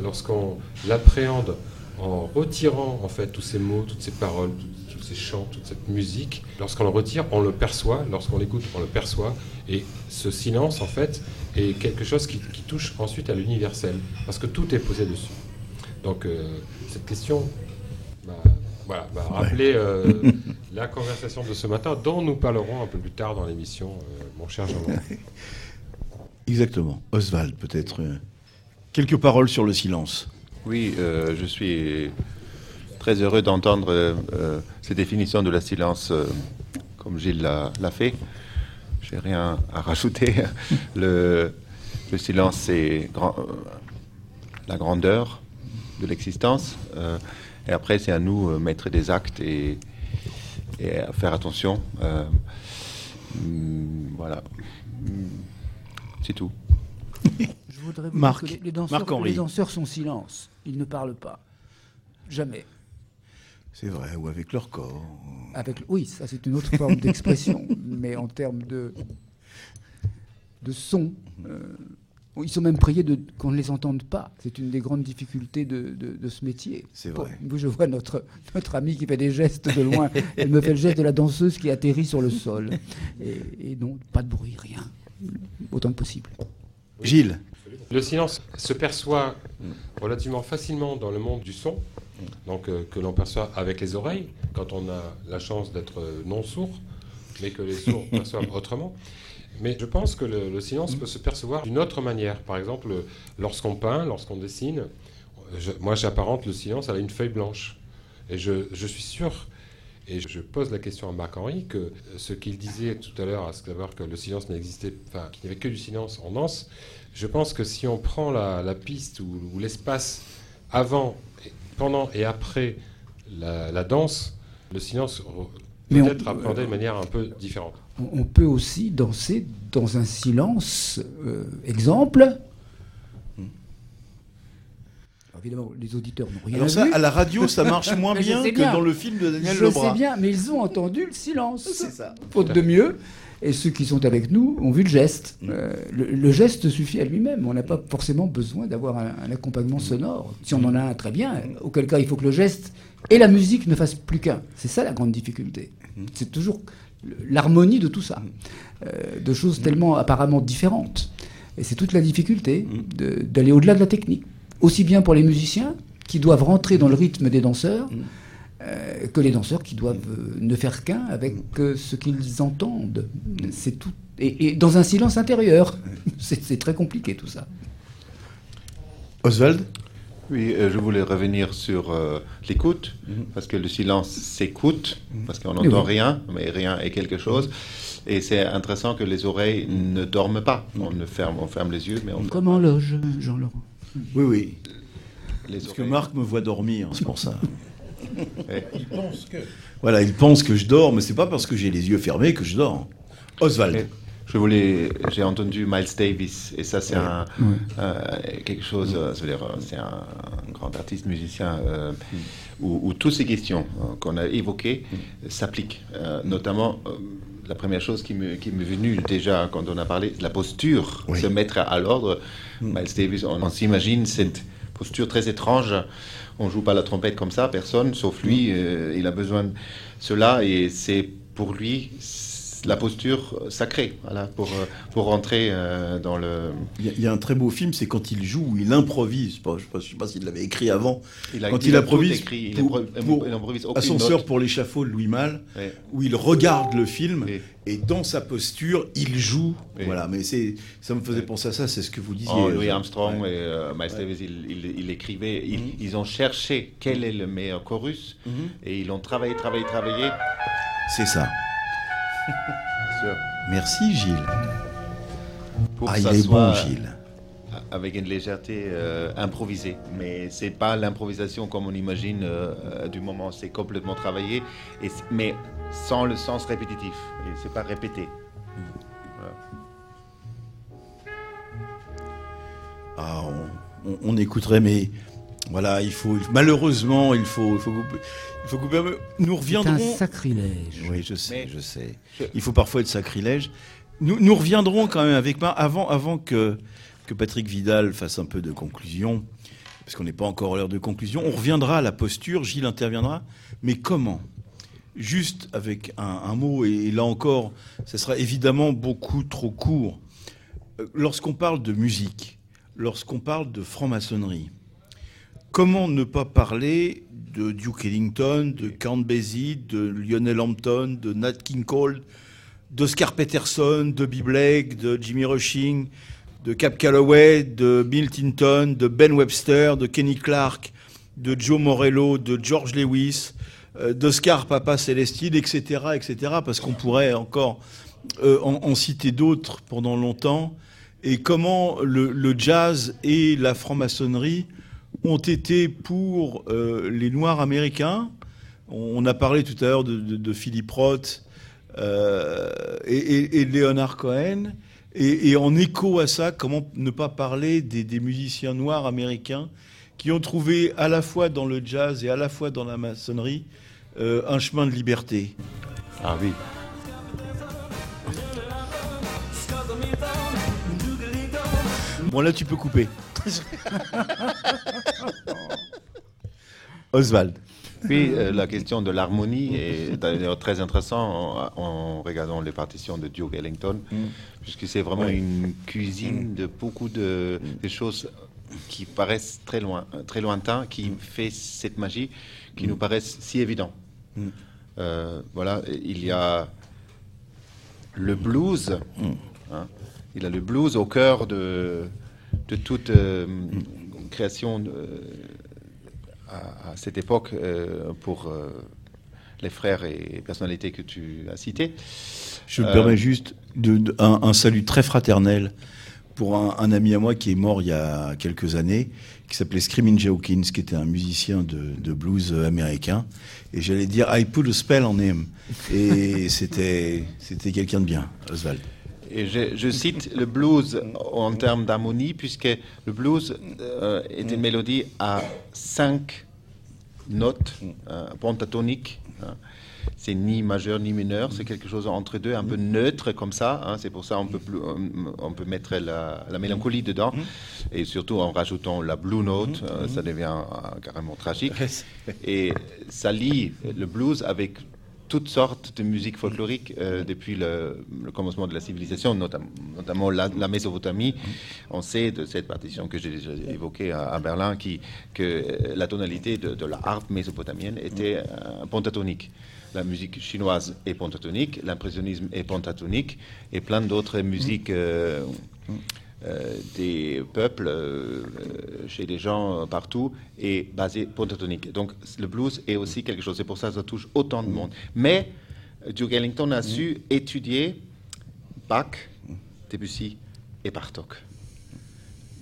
C: lorsqu'on l'appréhende en retirant en fait tous ces mots, toutes ces paroles, tous ces chants, toute cette musique, lorsqu'on le retire, on le perçoit, lorsqu'on l'écoute, on le perçoit, et ce silence en fait est quelque chose qui, qui touche ensuite à l'universel, parce que tout est posé dessus. Donc euh, cette question m'a voilà, m'a rappelé euh, [LAUGHS] la conversation de ce matin, dont nous parlerons un peu plus tard dans l'émission, euh, mon cher Jean-Laurent. [LAUGHS]
B: Exactement. Oswald peut-être. quelques paroles sur le silence.
D: Oui, euh, je suis très heureux d'entendre ces définitions de la silence euh, comme Gilles l'a l'a fait. J'ai rien à rajouter. [LAUGHS] le, le silence, c'est grand- euh, la grandeur de l'existence. euh, et après, c'est à nous, euh, mettre des actes et, et à faire attention. Euh, hum, voilà. Hum, C'est tout. [LAUGHS]
G: Je voudrais vous
B: Marc.
G: dire que les, les danseurs,
B: Marc-Henri.
G: les danseurs sont silence. Ils ne parlent pas. Jamais.
B: C'est vrai, ou avec leur corps.
G: Avec, oui, ça c'est une autre forme d'expression, [LAUGHS] mais en termes de, de son, euh, ils sont même priés de, qu'on ne les entende pas. C'est une des grandes difficultés de, de- de ce métier.
B: C'est vrai.
G: vous, je vois notre, notre amie qui fait des gestes de loin. [LAUGHS] Elle me fait le geste de la danseuse qui atterrit sur le sol. Et, et non, pas de bruit, rien. Autant que possible.
B: Gilles.
C: Le silence se perçoit relativement facilement dans le monde du son, donc euh, que l'on perçoit avec les oreilles, quand on a la chance d'être euh, non sourd, mais que les sourds [LAUGHS] perçoivent autrement. Mais je pense que le, le silence peut se percevoir d'une autre manière. Par exemple, lorsqu'on peint, lorsqu'on dessine, je- moi j'apparente le silence à une feuille blanche. Et je, je suis sûr, et je pose la question à Marc-Henri, que euh, ce qu'il disait tout à l'heure, à savoir que le silence n'existait, enfin, qu'il n'y avait que du silence en danse, je pense que si on prend la, la piste ou, ou l'espace avant, pendant et après la, la danse, le silence re-
G: Mais
C: peut
G: on-
C: être appréhendé de manière un peu différente.
G: On, on peut aussi danser dans un silence. euh, exemple. Alors, évidemment, les auditeurs n'ont rien
B: Alors ça,
G: vu.
B: à la radio, ça marche [LAUGHS] moins bien
G: sais
B: que
G: bien.
B: dans le film de Daniel
G: Je
B: Lebras.
G: sais bien, mais ils ont entendu le silence.
B: C'est ça.
G: Faute de mieux. Et ceux qui sont avec nous ont vu le geste. Euh, le, geste suffit à lui-même. On n'a pas forcément besoin d'avoir un, accompagnement sonore. Si on en a un, très bien. Auquel cas, il faut que le geste et la musique ne fassent plus qu'un. C'est ça la grande difficulté. C'est toujours l'harmonie de tout ça. Euh, de choses tellement apparemment différentes. Et c'est toute la difficulté d'aller au-delà de la technique. Aussi bien pour les musiciens, qui doivent rentrer dans le rythme des danseurs, euh, que les danseurs qui doivent euh, ne faire qu'un avec euh, ce qu'ils entendent. C'est tout. Et, et dans un silence intérieur. C'est très compliqué tout ça.
B: Oswald?
D: Oui, je voulais revenir sur euh, l'écoute, parce que le silence s'écoute, parce qu'on n'entend
G: oui.
D: rien, mais rien est quelque chose. Et c'est intéressant que les oreilles ne dorment pas. On, ne ferme, on ferme les yeux, mais on
G: Comme en loge, Jean-Laurent.
B: Oui, oui.
D: les
B: Parce que. Marc me voit dormir, c'est pour ça.
E: Il pense que.
B: Voilà, il pense que je dors, mais c'est pas parce que j'ai les yeux fermés que je dors. Oswald.
D: Je voulais, j'ai entendu Miles Davis et ça c'est
B: Ouais.
D: un
B: Ouais.
D: euh, quelque chose, euh, ça veut dire, euh, c'est un, un grand artiste musicien euh, où, où toutes ces questions euh, qu'on a évoquées euh, s'appliquent. Euh, notamment, euh, la première chose qui me- qui m'est venue déjà quand on a parlé de la posture, se mettre à l'ordre. Miles Davis, on, on s'imagine cette posture très étrange. On joue pas la trompette comme ça, personne, sauf lui. euh, il a besoin de cela et c'est pour lui la posture sacrée, voilà, pour, euh, pour rentrer euh, dans le.
B: Il y, y a un très beau film, c'est quand il joue, où il improvise. Pas- Je ne sais pas s'il l'avait écrit avant.
D: Il a-
B: quand
D: il
B: il, improvise
D: écrit, il
B: pour, pour
D: il improvise
B: Ascenseur
D: note.
B: pour l'échafaud de Louis Malle,
D: Ouais.
B: où il regarde le film et dans sa posture, il joue. Voilà, mais ça me faisait penser à ça, c'est ce que vous disiez.
D: Oh, Louis
B: euh,
D: Armstrong et euh, Miles Davis, il, il- il écrivait, ils, ils ont cherché quel est le meilleur chorus
B: Mhm.
D: et ils ont travaillé, travaillé, travaillé.
B: C'est ça. Merci Gilles.
D: Pour
B: ah, il est bon Gilles.
D: Avec une légèreté euh, improvisée. Mais c'est pas l'improvisation comme on imagine euh, du moment. C'est complètement travaillé, et, mais sans le sens répétitif. Et c'est pas répété. Voilà.
B: Ah, on, on- on écouterait, mais voilà, il faut malheureusement, il faut, il faut couper. Il faut couper. Nous reviendrons.
G: un sacrilège.
B: Oui, je sais, je sais. Il faut parfois être sacrilège. Nous, nous reviendrons quand même avec Mar- avant, avant que, que Patrick Vidal fasse un peu de conclusion, parce qu'on n'est pas encore à l'heure de conclusion. On reviendra à la posture. Gilles interviendra. Mais comment? Juste avec un, un mot, et là encore, ça sera évidemment beaucoup trop court. Euh, Lorsqu'on parle de musique, lorsqu'on parle de franc-maçonnerie, comment ne pas parler de Duke Ellington, de Count Basie, de Lionel Hampton, de Nat King Cole, d'Oscar Peterson, de Bill Blake, de Jimmy Rushing, de Cap Calloway, de Bill Tinton, de Ben Webster, de Kenny Clark, de Joe Morello, de George Lewis, euh, d'Oscar Papa Celestine, etc., etc., parce qu'on pourrait encore euh, en, en citer d'autres pendant longtemps, et comment le, le jazz et la franc-maçonnerie ont été pour euh, les Noirs américains. On a parlé tout à l'heure de, de- de Philip Roth euh, et, et- et de Leonard Cohen. Et, et en écho à ça, comment ne pas parler des, des musiciens noirs américains qui ont trouvé à la fois dans le jazz et à la fois dans la maçonnerie euh, un chemin de liberté.
D: Ah oui.
B: Bon là tu peux couper. [LAUGHS] Oswald.
D: Oui, euh, la question de l'harmonie est d'ailleurs très intéressante en, en regardant les partitions de Duke Ellington, puisque c'est vraiment une cuisine de beaucoup de, de choses qui paraissent très loin, très lointains, qui fait cette magie, qui nous paraissent si évidents. Euh, voilà, il y a le blues. hein. il a le blues au cœur de, de toute euh, création euh, à, à cette époque euh, pour les frères et personnalités que tu as cités.
B: Je me permets juste de, de- un, un salut très fraternel pour un, un ami à moi qui est mort il y a quelques années, qui s'appelait Screaming Hawkins, qui était un musicien de, de blues américain. Et j'allais dire I put a spell on him. Et [LAUGHS] c'était c'était quelqu'un de bien, Oswald.
D: Et je, je cite le blues en termes d'harmonie, puisque le blues euh, est une mélodie à cinq notes euh, pentatoniques. hein. C'est ni majeur ni mineur, c'est quelque chose entre deux, un peu neutre comme ça. hein. C'est pour ça on peut, on- mettre la, la mélancolie dedans. Et surtout en rajoutant la blue note, euh, ça devient carrément tragique. [LAUGHS] Et ça lie le blues avec toutes sortes de musiques folkloriques euh, depuis le, commencement de la civilisation, notam- notamment la, Mésopotamie. On sait de cette partition que j'ai évoquée à, Berlin que euh, la tonalité de, la harpe mésopotamienne était euh, pentatonique. La musique chinoise est pentatonique, l'impressionnisme est pentatonique, et plein d'autres musiques des peuples, euh, euh, chez les gens euh, partout, est basé pentatonique. Donc le blues est aussi quelque chose, c'est pour ça que ça touche autant de monde. Mais euh, Duke Ellington a su étudier Bach, Debussy et Bartok.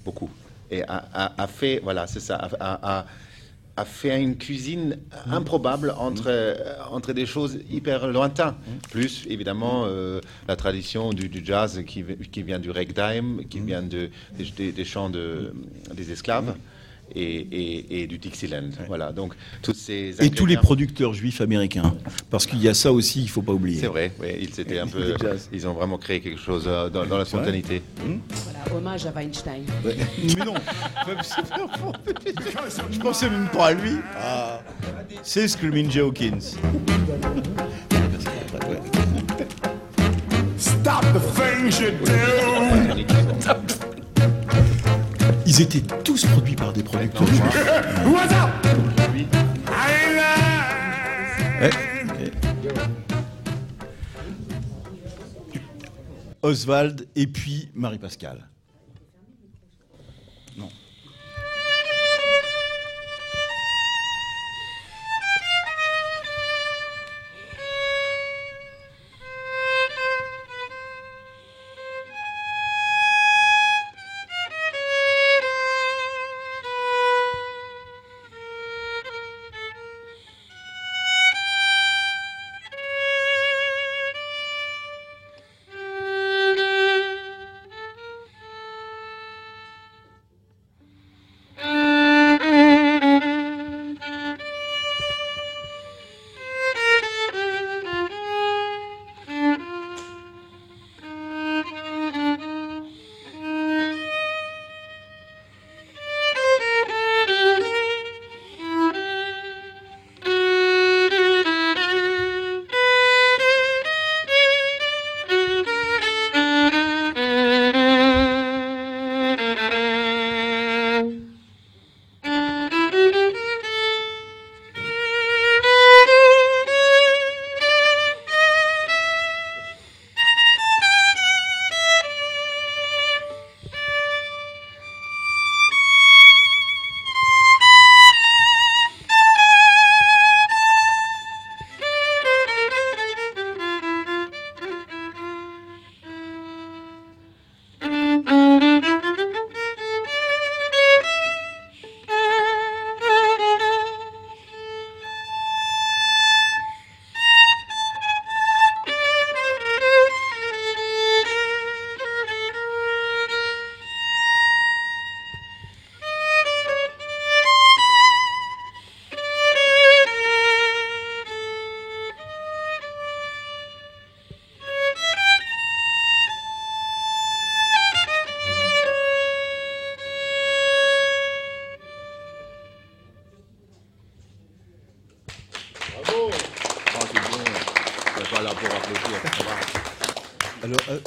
D: Beaucoup. Et a, a- fait, voilà, c'est ça, a- fait une cuisine improbable entre, euh, entre des choses hyper lointaines. Plus, évidemment, euh, la tradition du, jazz qui, vi- qui vient du ragtime, qui vient de, des, chants de, des esclaves. Et, et- et du Dixieland. Voilà, donc tous ces
B: Et tous les producteurs juifs américains. Parce qu'il y a ça aussi, il faut pas oublier.
D: C'est vrai, oui, ils, étaient un peu,
B: Le jazz.
D: ils ont vraiment créé quelque chose euh, dans, dans la spontanéité.
I: Voilà, hommage à Weinstein. [LAUGHS]
B: Mais non, je pensais même pas à lui. Ah. C'est Screaming Hawkins.
J: Stop the things you do.
B: Ils étaient tous produits par des producteurs juifs.
J: What's up?
B: Ouais. Oswald et puis Marie-Pascale.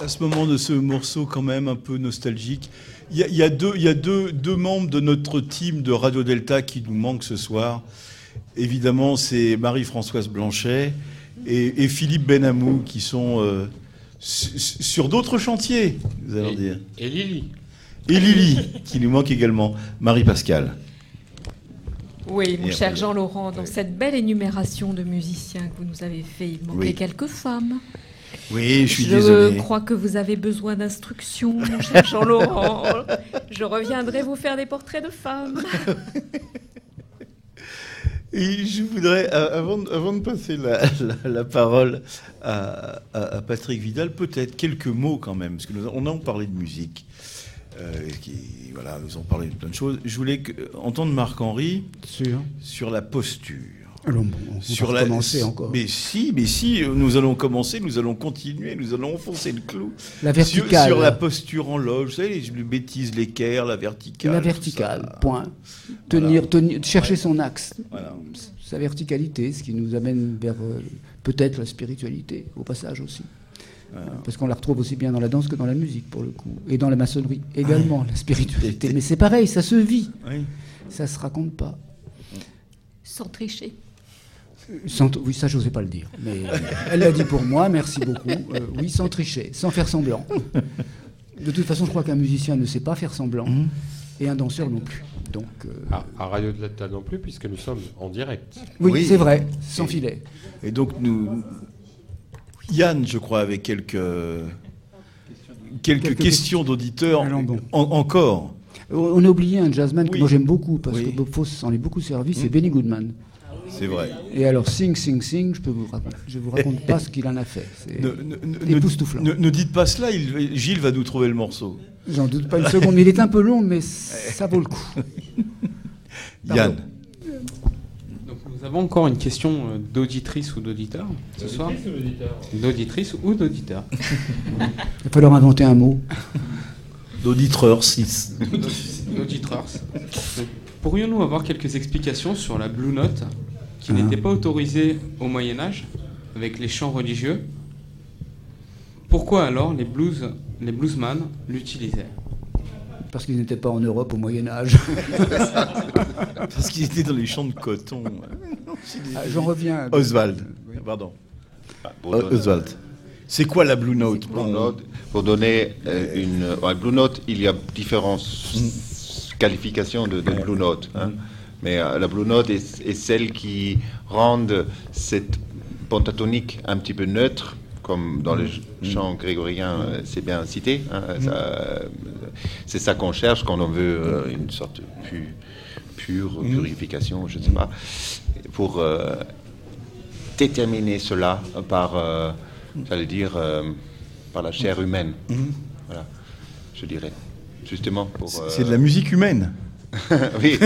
B: À, ce moment de ce morceau quand même un peu nostalgique, il y a, il y a deux, il y a deux, deux membres de notre team de Radio Delta qui nous manquent ce soir. Évidemment, c'est Marie-Françoise Blanchet et, et Philippe Benamou qui sont euh, su- su- sur d'autres chantiers, nous allons
C: Et-
B: dire.
C: et Lily.
B: Et Lily, qui nous manque également. Marie-Pascale.
H: Oui, mon cher Jean-Laurent, dans cette belle énumération de musiciens que vous nous avez fait, il manquait
B: Oui.
H: quelques femmes.
B: Oui, je suis
H: je
B: désolé.
H: crois que vous avez besoin d'instructions, mon cher Jean-Laurent. Je reviendrai vous faire des portraits de femmes.
B: Et je voudrais, euh, avant, de- avant de passer la, la- la parole à, à- à Patrick Vidal, peut-être quelques mots quand même, parce que nous, on a parlé de musique. euh, qui, voilà, nous avons parlé de plein de choses. Je voulais que- entendre Marc-Henri
G: Sur
B: sur la posture.
G: Alors on
B: sur la
G: encore.
B: Mais si, mais si, nous allons commencer, nous allons continuer, nous allons enfoncer le clou.
G: La
B: Sur-
G: verticale.
B: Sur, la posture en loge, vous savez, les, bêtises, l'équerre, la verticale.
G: La verticale, point. Tenir, tenir, chercher
B: Ouais.
G: son axe,
B: Voilà.
G: sa verticalité, ce qui nous amène vers euh, peut-être la spiritualité, au passage aussi.
B: Voilà.
G: Parce qu'on la retrouve aussi bien dans la danse que dans la musique, pour le coup. Et dans la maçonnerie également, la spiritualité. Mais c'est pareil, ça se vit.
B: Oui.
G: Ça se raconte pas.
H: Sans tricher.
G: Sans- oui, ça, j'osais pas le dire. Mais euh, elle l'a dit pour moi, merci beaucoup. Euh, oui, sans tricher, sans faire semblant. De toute façon, je crois qu'un musicien ne sait pas faire semblant.
B: Mhm.
G: Et un danseur non plus. Donc, euh,
C: À, à Radio de la non plus, puisque nous sommes en direct.
G: oui,
B: Oui.
G: c'est vrai, sans filet.
B: Et donc nous, Yann, je crois, avec quelques quelques,
G: Quelques
B: questions d'auditeurs
G: Alors bon.
B: en- encore.
G: On a oublié un jazzman que moi j'aime beaucoup, parce
B: Oui.
G: que Bob Fosse s'en est beaucoup servi, c'est
B: Mm.
G: Benny Goodman.
B: C'est vrai.
G: Et alors, Sing, Sing, Sing, je peux vous raconter, je vous raconte pas ce qu'il en a fait. C'est
B: Ne, ne- dites pas cela, il- Gilles va nous trouver le morceau.
G: J'en doute pas une seconde, mais il est un peu long, mais ça vaut le coup. [LAUGHS]
B: Yann.
K: Donc nous avons encore une question euh, d'auditrice ou d'auditeur ce soir.
C: D'auditrice ou d'auditeur?
K: D'auditeur. [LAUGHS]
G: Il va falloir inventer un mot.
B: D'auditeur 6.
K: D'auditeurs. [LAUGHS] Donc, Pourrions-nous avoir quelques explications sur la Blue Note? Qui
G: Ah.
K: n'était pas autorisée au Moyen Âge avec les chants religieux Pourquoi alors les blues, les bluesman l'utilisaient?
G: Parce qu'ils n'étaient pas en Europe au Moyen-Âge. [LAUGHS]
B: Parce qu'il était dans les champs de coton.
G: Ah, J'en reviens.
B: Oswald. Pardon.
D: Donner-
B: Oswald. C'est quoi la Blue Note
D: Blue Note, pour donner euh, une. ouais, Blue Note, il y a différentes qualifications de, de Blue Note. hein. Mais euh, la Blue Note est, est celle qui rend cette pentatonique un petit peu neutre, comme dans le chant grégorien, euh, c'est bien cité. hein, ça, euh, c'est ça qu'on cherche quand on veut une sorte de pu- pure purification, je ne sais pas, pour euh, déterminer cela par, euh, j'allais dire, euh, par la chair humaine. Voilà, je dirais. Justement pour.
B: C'est de la musique humaine. [LAUGHS]
D: oui,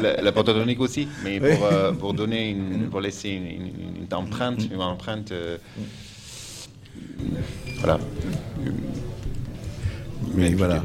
D: la, la pentatonique aussi, mais
B: Oui.
D: pour, euh, pour donner une, pour laisser une, une- une empreinte, une empreinte. euh, voilà.
B: Mais voilà.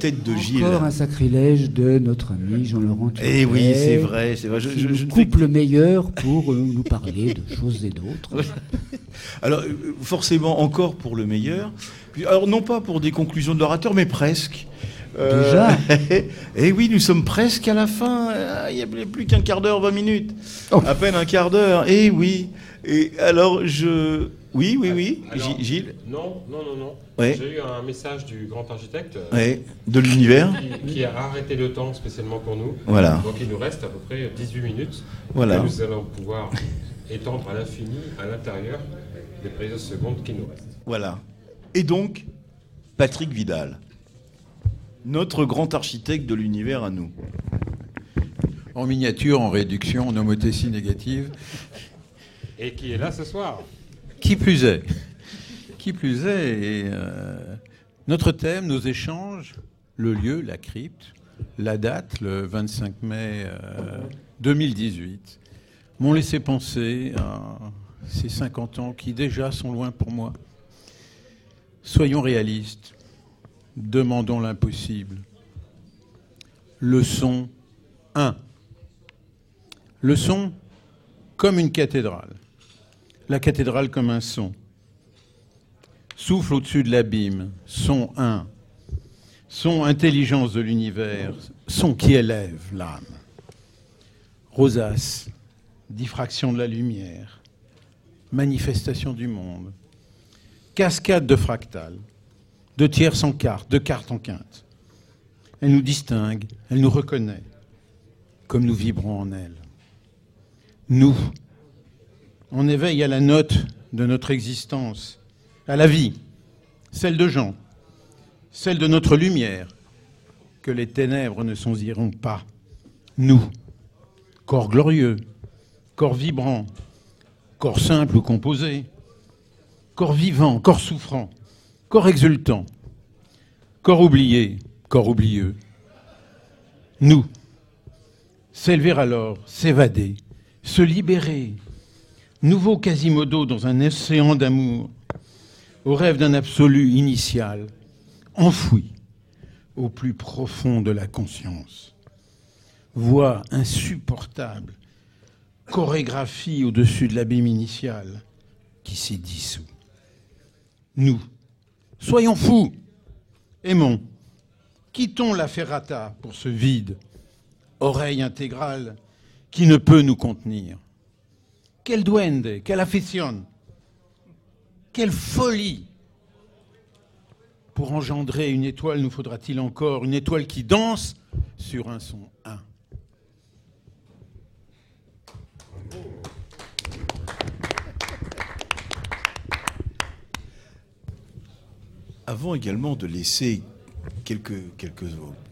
B: Tête de Gilles.
G: Encore un sacrilège de notre ami Jean-Laurent
B: Eh oui, c'est vrai, c'est vrai. Je-
G: coupe le meilleur pour euh, nous parler de choses et d'autres.
B: Alors, euh, forcément, encore pour le meilleur. Alors, non pas pour des conclusions de l'orateur, mais presque.
G: Déjà [LAUGHS]
B: Eh oui, nous sommes presque à la fin. Ah, Il n'y a plus- plus qu'un quart d'heure, 20 minutes.
G: Oh.
B: À peine un quart d'heure. Eh oui. Et alors, je. Oui, oui, oui.
C: Alors,
B: Gilles
C: Non, non, non, non.
B: Ouais.
C: J'ai eu un message du grand architecte euh,
B: Ouais, de l'univers.
C: qui, qui a arrêté le temps spécialement pour nous.
B: Voilà.
C: Donc il nous reste à peu près 18 minutes.
B: Voilà.
C: Et nous allons pouvoir étendre à l'infini, à l'intérieur, des précieuses secondes qui nous restent.
B: Voilà. Et donc, Patrick Vidal, notre grand architecte de l'univers à nous.
E: En miniature, en réduction, en homothétie négative.
C: Et qui est là ce soir
E: Qui plus est [LAUGHS] Qui plus est, euh, notre thème, nos échanges, le lieu, la crypte, la date, le 25 mai euh, 2018, m'ont laissé penser à ces 50 ans qui déjà sont loin pour moi. Soyons réalistes, demandons l'impossible. Leçon 1. Le son comme une cathédrale. La cathédrale comme un son. Souffle au-dessus de l'abîme, son 1. Son intelligence de l'univers, son qui élève l'âme. Rosace, diffraction de la lumière, manifestation du monde, cascade de fractales, de tierces en quarte, de quarte en quinte. Elle nous distingue, elle nous reconnaît, comme nous vibrons en elle. Nous, on éveille à la note de notre existence, à la vie, celle de Jean, celle de notre lumière, que les ténèbres ne iront pas. Nous, corps glorieux, corps vibrant, corps simple ou composé, corps vivant, corps souffrant, corps exultant, corps oublié, corps oublieux. Nous, s'élever alors, s'évader, se libérer, nouveau Quasimodo dans un océan d'amour, au rêve d'un absolu initial, enfoui au plus profond de la conscience. Voix insupportable, chorégraphie au-dessus de l'abîme initial qui s'est dissous. Nous, soyons fous, aimons, quittons la ferrata pour ce vide, oreille intégrale qui ne peut nous contenir. Quel duende, quelle affection, quelle folie. Pour engendrer une étoile, nous faudra-t-il encore une étoile qui danse sur un son 1
B: Avant également de laisser quelques, quelques,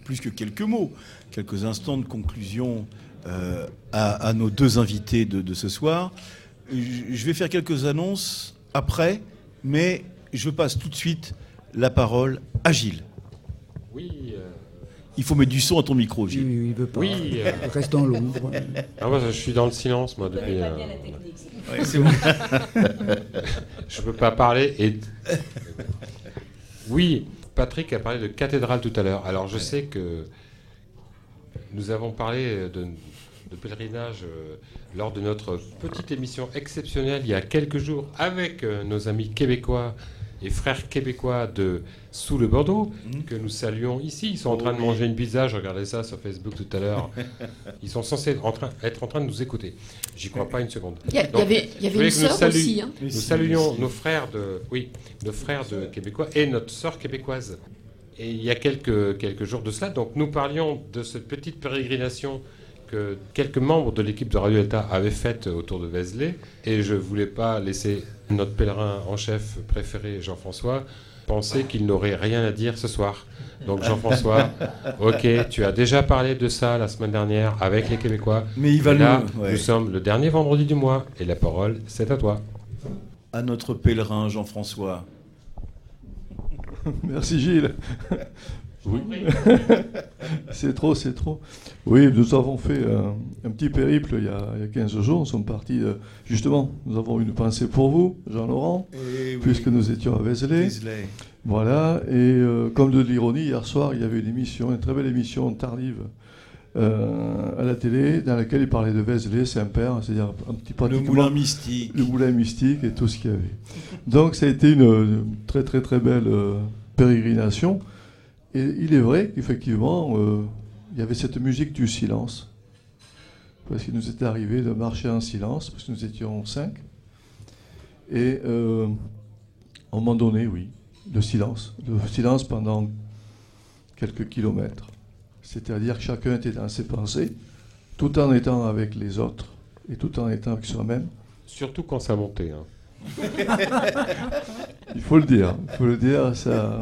B: plus que quelques mots, quelques instants de conclusion euh, à, à nos deux invités de, de ce soir, je je vais faire quelques annonces après, mais je passe tout de suite la parole à Gilles.
C: Oui. euh,
B: Il faut mettre du son à ton micro, Gilles.
G: Il veut pas.
C: Oui. euh,
G: Reste dans l'ombre.
C: Ah, moi, je suis dans le silence, moi, depuis. euh,
B: Ouais, c'est bon. [LAUGHS]
C: je peux pas parler et. Oui, Patrick a parlé de cathédrale tout à l'heure. Alors, je sais que nous avons parlé de, de pèlerinage euh, lors de notre petite émission exceptionnelle il y a quelques jours avec euh, nos amis québécois et frères québécois de Sous le Bordeaux, que nous saluons ici. Ils sont en train de manger une pizza, je regardais ça sur Facebook tout à l'heure. [LAUGHS] Ils sont censés être en train, être en train de nous écouter. J'y crois pas une seconde.
H: Il y avait- y une sœur aussi, hein.
C: Nous saluons nos frères de, oui, nos frères de québécois et notre sœur québécoise. Et il y a quelques, quelques jours de cela, donc nous parlions de cette petite pérégrination que quelques membres de l'équipe de Radio Delta avaient faite autour de Vézelay. Et je ne voulais pas laisser notre pèlerin en chef préféré, Jean-François, penser qu'il n'aurait rien à dire ce soir. Donc Jean-François, [LAUGHS] ok, tu as déjà parlé de ça la semaine dernière avec les Québécois.
B: Mais il va
C: là,
B: nous- ouais.
C: nous sommes le dernier vendredi du mois et la parole, c'est à toi.
B: À notre pèlerin Jean-François. [LAUGHS]
M: Merci Gilles. Oui. [LAUGHS] c'est trop, c'est trop. Oui, nous avons fait un, un petit périple il y, a, il y a 15 jours. Nous sommes partis, de- justement, nous avons une pensée pour vous, Jean-Laurent,
B: Eh oui.
M: puisque nous étions à Vézelay.
B: Vézelay.
M: Voilà, et euh, comme de l'ironie, hier soir, il y avait une émission, une très belle émission tardive euh, à la télé, dans laquelle il parlait de Vézelay, Saint-Père, c'est-à-dire un petit pratiquement-
B: moulin mystique.
M: Le moulin mystique et tout ce qu'il y avait. Donc ça a été une, une très très très belle euh, pérégrination. Et il est vrai qu'effectivement, euh, il y avait cette musique du silence. Parce qu'il nous était arrivé de marcher en silence, parce que nous étions cinq. Et euh, à un moment donné, oui, le silence. Le silence pendant quelques kilomètres. C'est-à-dire que chacun était dans ses pensées, tout en étant avec les autres et tout en étant avec soi-même.
C: Surtout quand ça montait. hein. [LAUGHS]
M: Il faut le dire, il faut le dire, ça,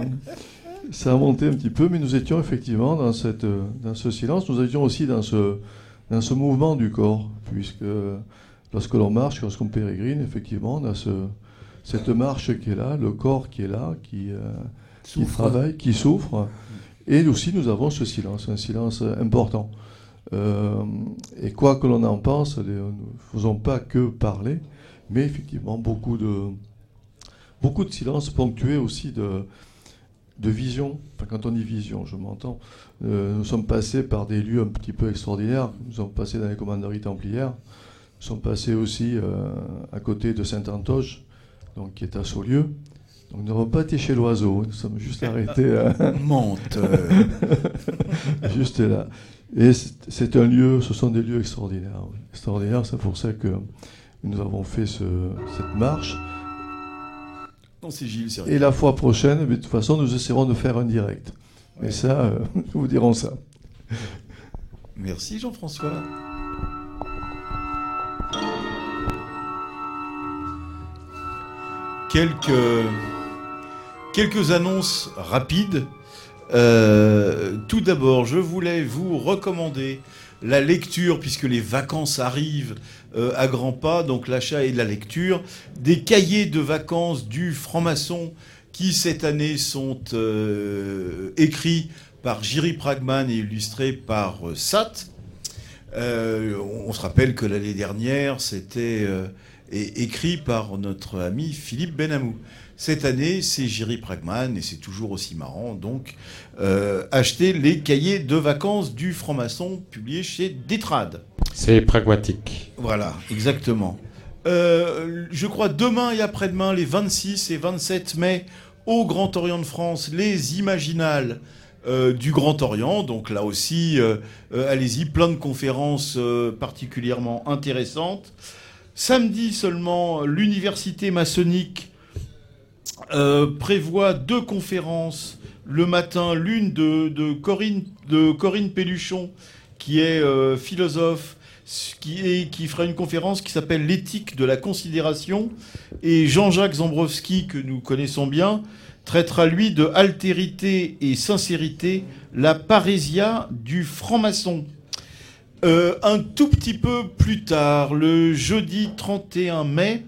M: ça a monté un petit peu, mais nous étions effectivement dans, cette, dans ce silence, nous étions aussi dans ce, dans ce mouvement du corps, puisque lorsque l'on marche, lorsqu'on pérégrine, effectivement, on a ce, cette marche qui est là, le corps qui est là, qui, euh, qui travaille, qui souffre, et aussi nous avons ce silence, un silence important. Euh, et quoi que l'on en pense, les- nous ne faisons pas que parler, mais effectivement beaucoup de, beaucoup de silence ponctué aussi de, de vision. Enfin, quand on dit vision, je m'entends. Euh, nous sommes passés par des lieux un petit peu extraordinaires. Nous sommes passés dans les commanderies templières. Nous sommes passés aussi euh, à côté de Saint-Antoge, donc qui est à Saulieu. Donc nous n'avons pas été chez l'oiseau, nous sommes juste arrêtés [LAUGHS] à...
B: Menteur. [LAUGHS]
M: juste là. Et c'est un lieu, ce sont des lieux extraordinaires. Extraordinaires, c'est pour ça que nous avons fait ce- cette marche.
B: Non, c'est Gilles, c'est
M: Et la fois prochaine, mais de toute façon, nous essaierons de faire un direct. Mais ça, euh, [LAUGHS] nous vous dirons ça.
B: Merci Jean-François. Quelques, quelques annonces rapides. Euh, tout d'abord, je voulais vous recommander la lecture, puisque les vacances arrivent euh, à grands pas, donc l'achat et la lecture, des cahiers de vacances du franc-maçon qui cette année sont euh, écrits par Jiri Pragman et illustrés par Sat. On, se rappelle que l'année dernière, c'était écrit par notre ami Philippe Benamou. Cette année, c'est Jiri Pragman et c'est toujours aussi marrant. Donc, euh, acheter les cahiers de vacances du franc-maçon publiés chez Détrade.
C: C'est pragmatique.
B: Voilà, exactement. Euh, je crois demain et après-demain, les 26 et 27 mai, au Grand Orient de France, les Imaginales euh, du Grand Orient. Donc là aussi, euh, euh, allez-y, plein de conférences particulièrement intéressantes. Samedi seulement, l'université maçonnique euh, prévoit deux conférences le matin, l'une de, Corinne, de Corinne Pelluchon, qui est euh, philosophe, qui, qui fera une conférence qui s'appelle L'éthique de la considération, et Jean-Jacques Zambrowski, que nous connaissons bien, traitera lui de altérité et sincérité, la parésia du franc-maçon. Euh, un tout petit peu plus tard, le jeudi 31 mai,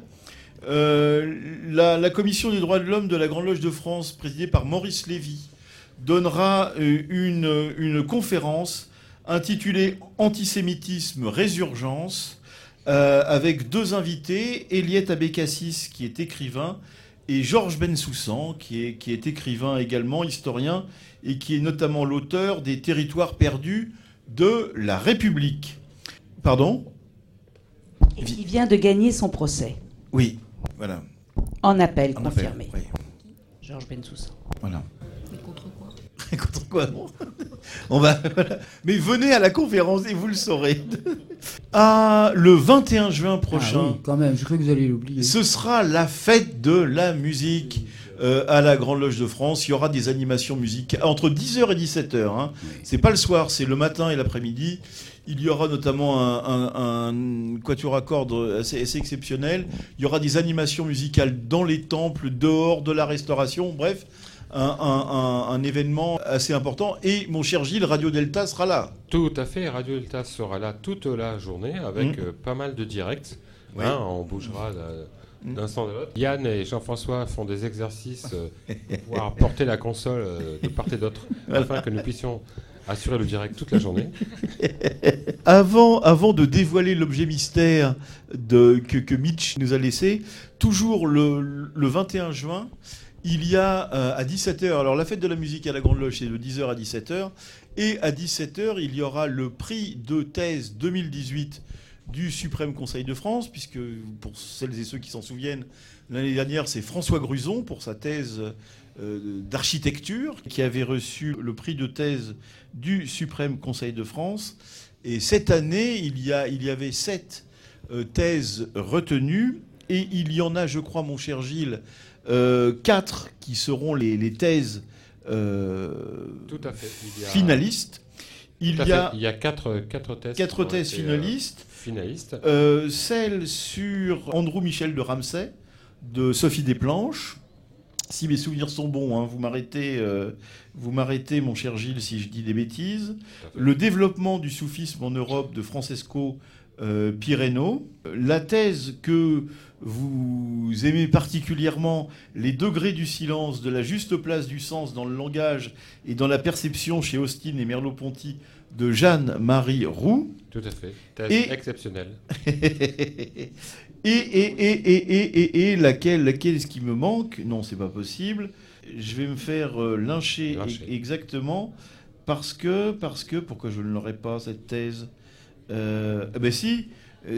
B: la, la commission des droits de l'homme de la Grande Loge de France, présidée par Maurice Lévy, donnera euh, une, une conférence intitulée Antisémitisme, résurgence, euh, avec deux invités, Eliette Abécassis, qui est écrivain, et Georges Bensoussan, qui est, qui est écrivain également, historien, et qui est notamment l'auteur des Territoires perdus de la République. Pardon?
I: Et qui vient de gagner son procès.
B: Oui, voilà.
I: En appel
B: En appel,
I: confirmé.
B: oui.
I: Georges Bensoussan.
B: Voilà.
H: Mais contre quoi? [LAUGHS]
B: Contre quoi? Non [LAUGHS] On va. voilà. Mais venez à la conférence et vous le saurez. [LAUGHS] Ah, le 21 juin prochain.
G: Ah oui, quand même, je crois que vous allez l'oublier.
B: Ce sera la fête de la musique euh, à la Grande Loge de France. Il y aura des animations musicales entre 10h et 17h. Hein. C'est pas le soir, c'est le matin et l'après-midi. Il y aura notamment un, un, un quatuor à cordes assez, assez exceptionnel. Il y aura des animations musicales dans les temples, dehors, de la restauration. Bref, un, événement assez important. Et mon cher Gilles, Radio Delta sera là.
C: Tout à fait, Radio Delta sera là toute la journée avec
B: Mm.
C: euh, pas mal de directs. Hein, on bougera d'un- sens à l'autre. Yann et Jean-François font des exercices euh, [LAUGHS] pour pouvoir porter la console euh, de part et d'autre afin que nous puissions assurer le direct toute la journée. [LAUGHS]
B: Avant, de dévoiler l'objet mystère que, Mitch nous a laissé, toujours le, le 21 juin, il y a euh, à 17h, alors la fête de la musique à la Grande Loge, c'est de 10h à 17h, et à 17h, il y aura le prix de thèse 2018 du Suprême Conseil de France, puisque pour celles et ceux qui s'en souviennent, l'année dernière, c'est François Gruson pour sa thèse d'architecture, qui avait reçu le prix de thèse du Suprême Conseil de France. Et cette année, il y, a, il y avait sept euh, thèses retenues, et il y en a, je crois, mon cher Gilles, euh, quatre qui seront les, les thèses euh,
C: Tout à fait. Il y a-
B: finalistes. Il y a
C: fait. Il y a quatre, quatre thèses.
B: quatre
C: euh,
B: finalistes.
C: finalistes.
B: Euh, celle sur Andrew Michel de Ramsay, de Sophie Desplanches. Si mes souvenirs sont bons, hein, vous m'arrêtez, euh, vous m'arrêtez, mon cher Gilles, si je dis des bêtises. Le développement du soufisme en Europe de Francesco euh, Pireno. La thèse que vous aimez particulièrement, les degrés du silence, de la juste place du sens dans le langage et dans la perception chez Austin et Merleau-Ponty de Jeanne-Marie Roux.
C: Tout à fait. Thèse
B: Et-
C: exceptionnelle. [LAUGHS]
B: et, et, et, et, et, et, et laquelle, laquelle est-ce qui me manque? Non, c'est pas possible. Je vais me faire euh, lyncher,
C: Lyncher.
B: e- exactement parce que, parce que, pourquoi je ne l'aurais pas cette thèse? Euh, eh Ben si, [LAUGHS]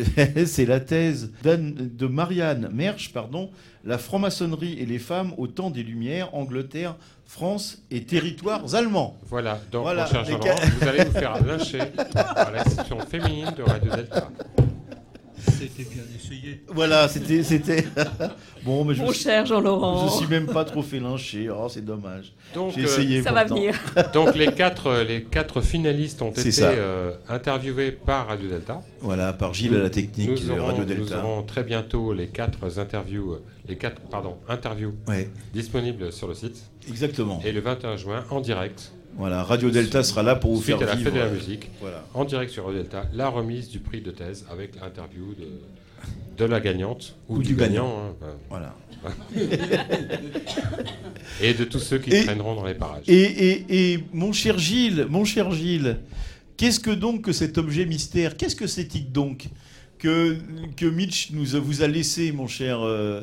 B: c'est la thèse de Marianne Mersch, pardon, la franc-maçonnerie et les femmes au temps des Lumières, Angleterre, France et territoires allemands.
C: Voilà, donc
B: Voilà,
C: mon cher
B: les
C: Jean-Laurent,
B: ca-
C: vous allez vous faire lyncher par la section féminine de Radio Delta.
E: C'était bien essayé.
B: Voilà, c'était, c'était. [LAUGHS] bon, mais je
H: Mon
B: me suis-
H: cher Jean-Laurent.
B: Je suis même pas trop fait lyncher. Oh, c'est dommage.
C: Donc,
B: J'ai
C: euh,
B: essayé.
H: Ça va venir.
C: Donc les quatre, les quatre finalistes ont
B: C'est
C: été euh, interviewés par Radio Delta.
B: Voilà, par Gilles à la technique
C: nous
B: de
C: aurons,
B: Radio
C: Nous
B: Delta.
C: aurons très bientôt les quatre interviews, euh, les quatre pardon interviews
B: Ouais.
C: disponibles sur le site.
B: Exactement.
C: Et le 21 juin en direct
B: Voilà, Radio Delta sera là pour vous
C: Suite
B: faire
C: à la
B: vivre.
C: fête de la musique,
B: Voilà.
C: en direct sur Radio Delta, la remise du prix de thèse avec l'interview de, de la gagnante ou,
B: Ou
C: du,
B: du
C: gagnant.
B: gagnant.
C: hein, ben.
B: Voilà. [LAUGHS]
C: Et de tous ceux qui
B: Et-
C: traîneront dans les parages.
B: Et, et- et mon cher Gilles, mon cher Gilles, qu'est-ce que donc que cet objet mystère Qu'est-ce que c'est-il donc que, que Mitch nous a- vous a laissé, mon cher, euh,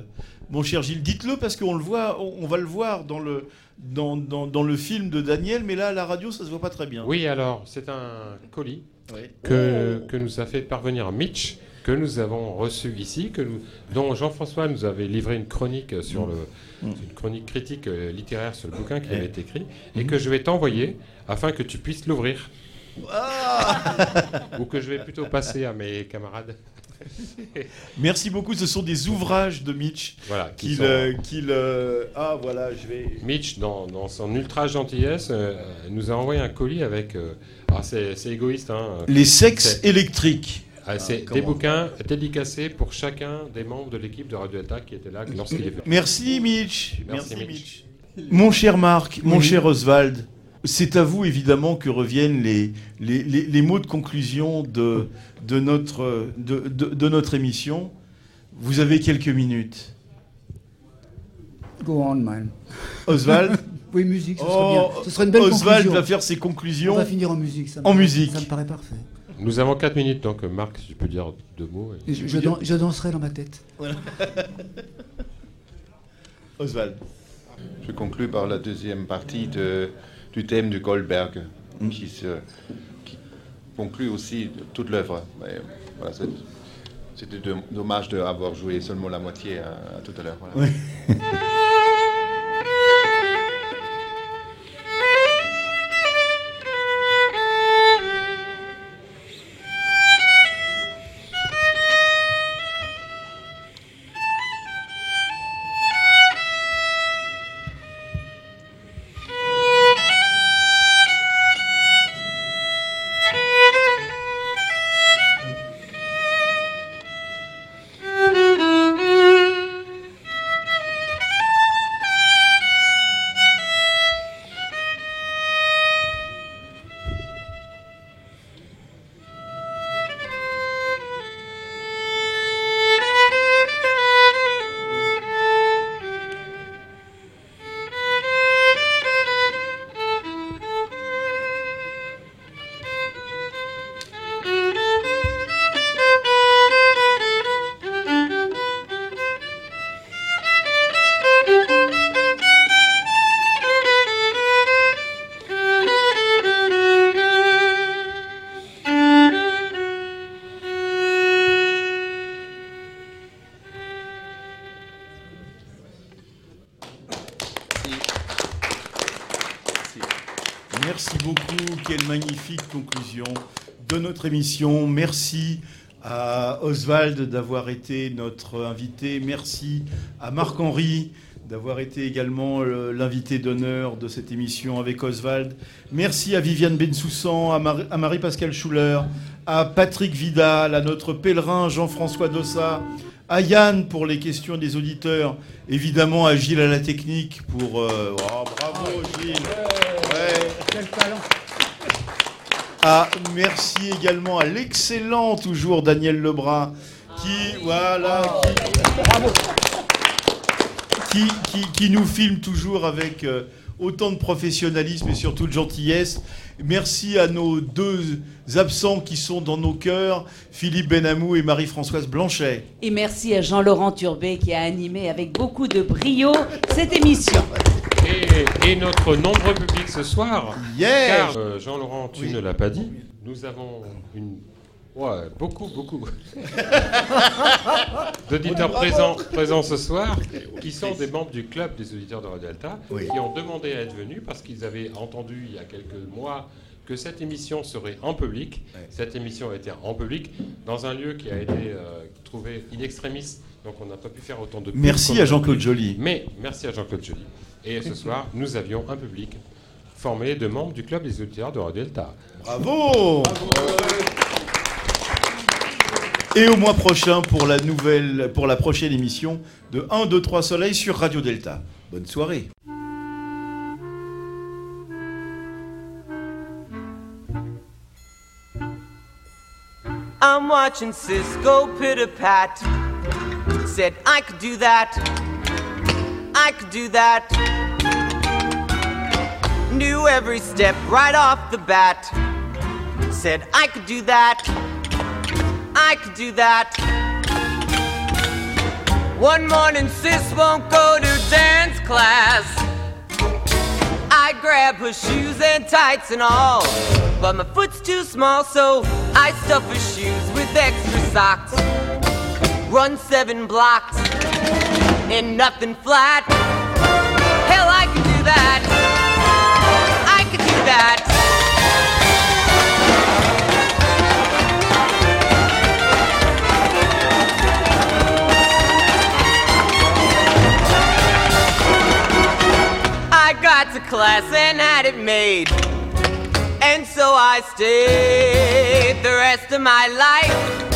B: mon cher Gilles? Dites-le parce qu'on le voit, on, on va le voir dans le, dans, dans- dans le film de Daniel, mais là à la radio ça se voit pas très bien.
C: Oui, alors, c'est un colis
B: Ouais.
C: que, que nous a fait parvenir Mitch, que nous avons reçu ici, que nous, dont Jean-François nous avait livré une chronique sur le,
B: Mm.
C: une chronique critique euh, littéraire sur le bouquin qui
B: Eh.
C: avait été écrit, et
B: Mm.
C: que je vais t'envoyer afin que tu puisses l'ouvrir.
B: Ah
C: Ou que je vais plutôt passer à mes camarades. [LAUGHS]
B: Merci beaucoup. Ce sont des ouvrages de Mitch
C: Voilà, qui
B: qu'il
C: sont-
B: euh, qu'il, euh, ah voilà, je vais.
C: Mitch, dans, dans son ultra gentillesse, euh, nous a envoyé un colis avec. euh, alors c'est c'est égoïste, hein.
B: Les sexes
C: C'est-
B: électriques.
C: Ah, c'est
B: Ah,
C: des
B: comment
C: bouquins dédicacés pour chacun des membres de l'équipe de Radio Delta qui était là lorsqu'il est venu.
B: Merci Mitch.
C: Merci,
B: Merci,
C: Mitch.
B: Mitch. Mon cher Marc, mon
G: Oui.
B: cher Oswald, c'est à vous évidemment que reviennent les, les, les- les mots de conclusion de, de, notre, de, de- de notre émission. Vous avez quelques minutes.
G: Go on, man. [LAUGHS]
B: Oswald [LAUGHS]
G: Oui, musique, ce
B: Oh,
G: serait bien. Ce serait une belle
B: Oswald
G: conclusion.
B: va faire ses conclusions.
G: On va finir en musique. Ça me
B: En
G: paraît-
B: musique.
G: Ça me paraît parfait.
C: Nous avons 4 minutes, donc euh, Marc, si tu peux dire deux mots. et-
G: je, je dan- je danserai dans ma tête.
B: Oswald.
D: Je conclue par la deuxième partie de- du thème du Goldberg,
B: Mm.
D: qui, se, qui conclut aussi toute l'œuvre. Voilà, C'était de- dommage d'avoir joué seulement la moitié à, à tout à l'heure. voilà. [LAUGHS]
B: notre émission. Merci à Oswald d'avoir été notre invité. Merci à Marc-Henri d'avoir été également euh, l'invité d'honneur de cette émission avec Oswald. Merci à Viviane Bensoussan, à, Mar- à Marie-Pascale Schuller, à Patrick Vidal, à notre pèlerin Jean-François Dossa, à Yann pour les questions des auditeurs, évidemment à Gilles à la technique pour... euh, oh, bravo Gilles Ouais.
G: Quel talent
B: Ah, merci également à l'excellent toujours Daniel Lebras qui voilà qui nous filme toujours avec euh, autant de professionnalisme et surtout de gentillesse. Merci à nos deux absents qui sont dans nos cœurs, Philippe Benamou et Marie-Françoise Blanchet.
I: Et merci à Jean-Laurent Turbet qui a animé avec beaucoup de brio cette émission.
C: Et, et notre nombreux public ce soir,
B: Yeah
C: car euh, Jean-Laurent, tu
B: Oui.
C: ne l'as pas dit, nous avons une, ouais, beaucoup, beaucoup [LAUGHS] d'auditeurs
B: Bravo.
C: présents, présents ce soir, qui sont des membres du club des auditeurs de Radio Delta,
B: Oui.
C: qui ont demandé à être venus parce qu'ils avaient entendu il y a quelques mois que cette émission serait en public.
B: Ouais.
C: Cette émission a été en public dans un lieu qui a été euh, trouvé in extremis, donc on n'a pas pu faire autant de
B: Merci à Jean-Claude. Joly.
C: Mais merci à Jean-Claude Joly. Et ce [LAUGHS] soir, nous avions un public formé de membres du club des auditeurs de Radio Delta.
B: Bravo et au mois prochain pour la nouvelle, pour la prochaine émission de 1, 2, 3 Soleil sur Radio Delta. Bonne soirée.
N: I'm watching Cisco pitter pat. Said I could do that. I could do that. Knew every step right off the bat. Said I could do that. I could do that. One morning, sis won't go to dance class. I grab her shoes and tights and all. But my foot's too small, so I stuff her shoes with extra socks. Run seven blocks and nothing flat. Hell, I could do that. I could do that. Class and had it made. And so I stayed the rest of my life.